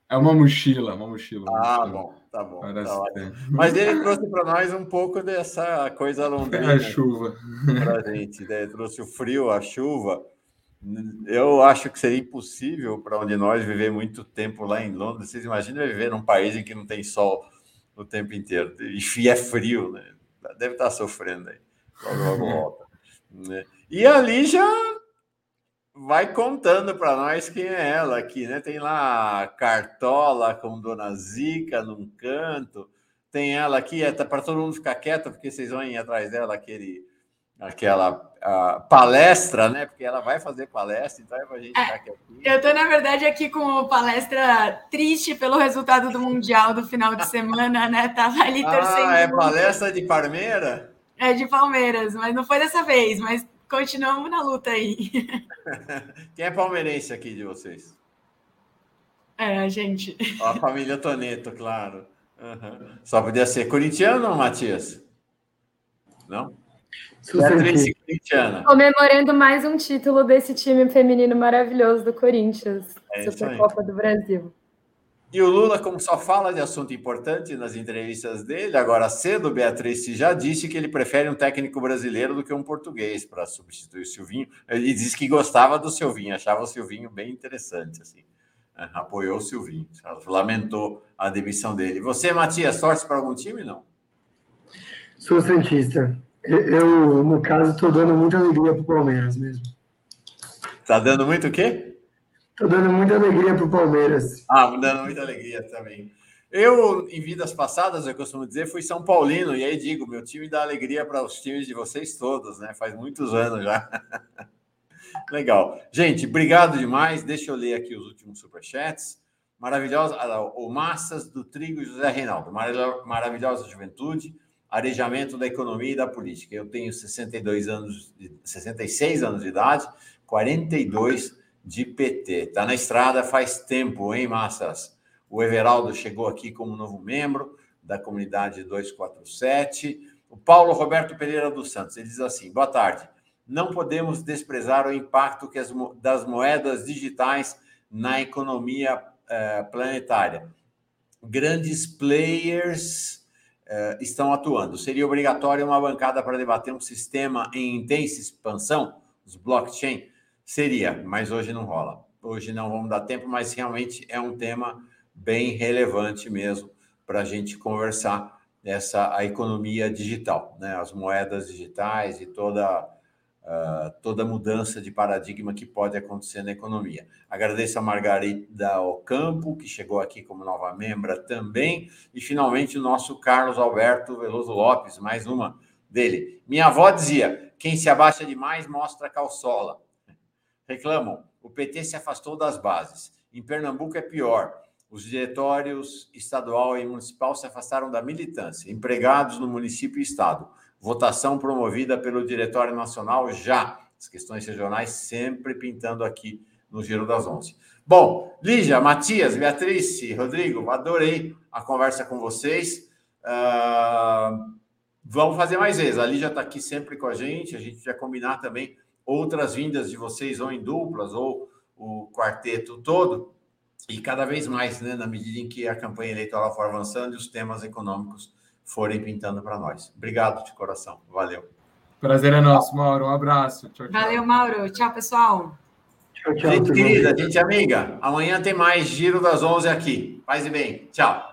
É uma mochila, uma mochila. Ah, bom, tá bom. Tá Mas ele trouxe para nós um pouco dessa coisa londrina. A chuva. Para gente, né? trouxe o frio, a chuva. Eu acho que seria impossível para onde nós viver muito tempo lá em Londres. Vocês imaginam viver num país em que não tem sol o tempo inteiro e é frio, né? Deve estar sofrendo aí. Logo, logo volta. Né? E ali já vai contando para nós quem é ela aqui, né? Tem lá Cartola com Dona Zica num canto. Tem ela aqui, é, tá para todo mundo ficar quieto, porque vocês vão ir atrás dela aquele aquela palestra, né? Porque ela vai fazer palestra, então é para a gente ficar aqui. Eu estou, na verdade, aqui com palestra triste pelo resultado do Mundial do final de semana, né? Tava ali ah, torcendo. Ah, é palestra de Palmeiras? É de Palmeiras, mas não foi dessa vez, mas continuamos na luta aí. Quem é palmeirense aqui de vocês? É, a gente. A família Toneto, claro. Uhum. Só podia ser corintiano, Matias? Não? Beatriz Comemorando mais um título desse time feminino maravilhoso do Corinthians, é Supercopa do Brasil. E o Lula, como só fala de assunto importante nas entrevistas dele, agora cedo, Beatriz já disse que ele prefere um técnico brasileiro do que um português para substituir o Silvinho. Ele disse que gostava do Silvinho, achava o Silvinho bem interessante, assim. É, apoiou o Silvinho, lamentou a demissão dele. Você, Matias, torce para algum time, não? Sou Santista. Eu, no caso, estou dando muita alegria para o Palmeiras mesmo. Está dando muito o quê? Estou dando muita alegria para o Palmeiras. Ah, dando muita alegria também. Eu, em vidas passadas, eu costumo dizer, fui São Paulino, e aí digo, meu time dá alegria para os times de vocês todos, né? Faz muitos anos já. Legal. Gente, obrigado demais. Deixa eu ler aqui os últimos superchats. Maravilhosa, ah, o Massas do Trigo José Reinaldo. Maravilhosa juventude arejamento da economia e da política. Eu tenho 62 anos, 66 anos de idade, 42 de PT. Está na estrada faz tempo, hein, massas? O Everaldo chegou aqui como novo membro da comunidade 247. O Paulo Roberto Pereira dos Santos, ele diz assim: boa tarde. Não podemos desprezar o impacto que as, das moedas digitais na economia eh, planetária. Grandes players estão atuando. Seria obrigatório uma bancada para debater um sistema em intensa expansão, os blockchain? Seria, mas hoje não rola. Hoje não vamos dar tempo, mas realmente é um tema bem relevante mesmo para a gente conversar essa a economia digital, né? As moedas digitais e toda uh, toda mudança de paradigma que pode acontecer na economia. Agradeço a Margarida Ocampo, que chegou aqui como nova membra também, e finalmente o nosso Carlos Alberto Veloso Lopes, mais uma dele. Minha avó dizia: quem se abaixa demais mostra calçola. Reclamam, o PT se afastou das bases. Em Pernambuco é pior. Os diretórios estadual e municipal se afastaram da militância. Empregados no município e estado Votação promovida pelo Diretório Nacional já. As questões regionais sempre pintando aqui no Giro das Onze. Bom, Lígia, Matias, Beatriz, Rodrigo, adorei a conversa com vocês. Uh, vamos fazer mais vezes. A Lígia está aqui sempre com a gente. A gente vai combinar também outras vindas de vocês, ou em duplas, ou o quarteto todo. E cada vez mais, né, na medida em que a campanha eleitoral for avançando e os temas econômicos forem pintando para nós. Obrigado de coração. Valeu. Prazer é nosso, Mauro. Um abraço. Tchau, tchau. Valeu, Mauro. Tchau, pessoal. Tchau, tchau. Gente querida, gente amiga, amanhã tem mais Giro das 11 aqui. Paz e bem. Tchau.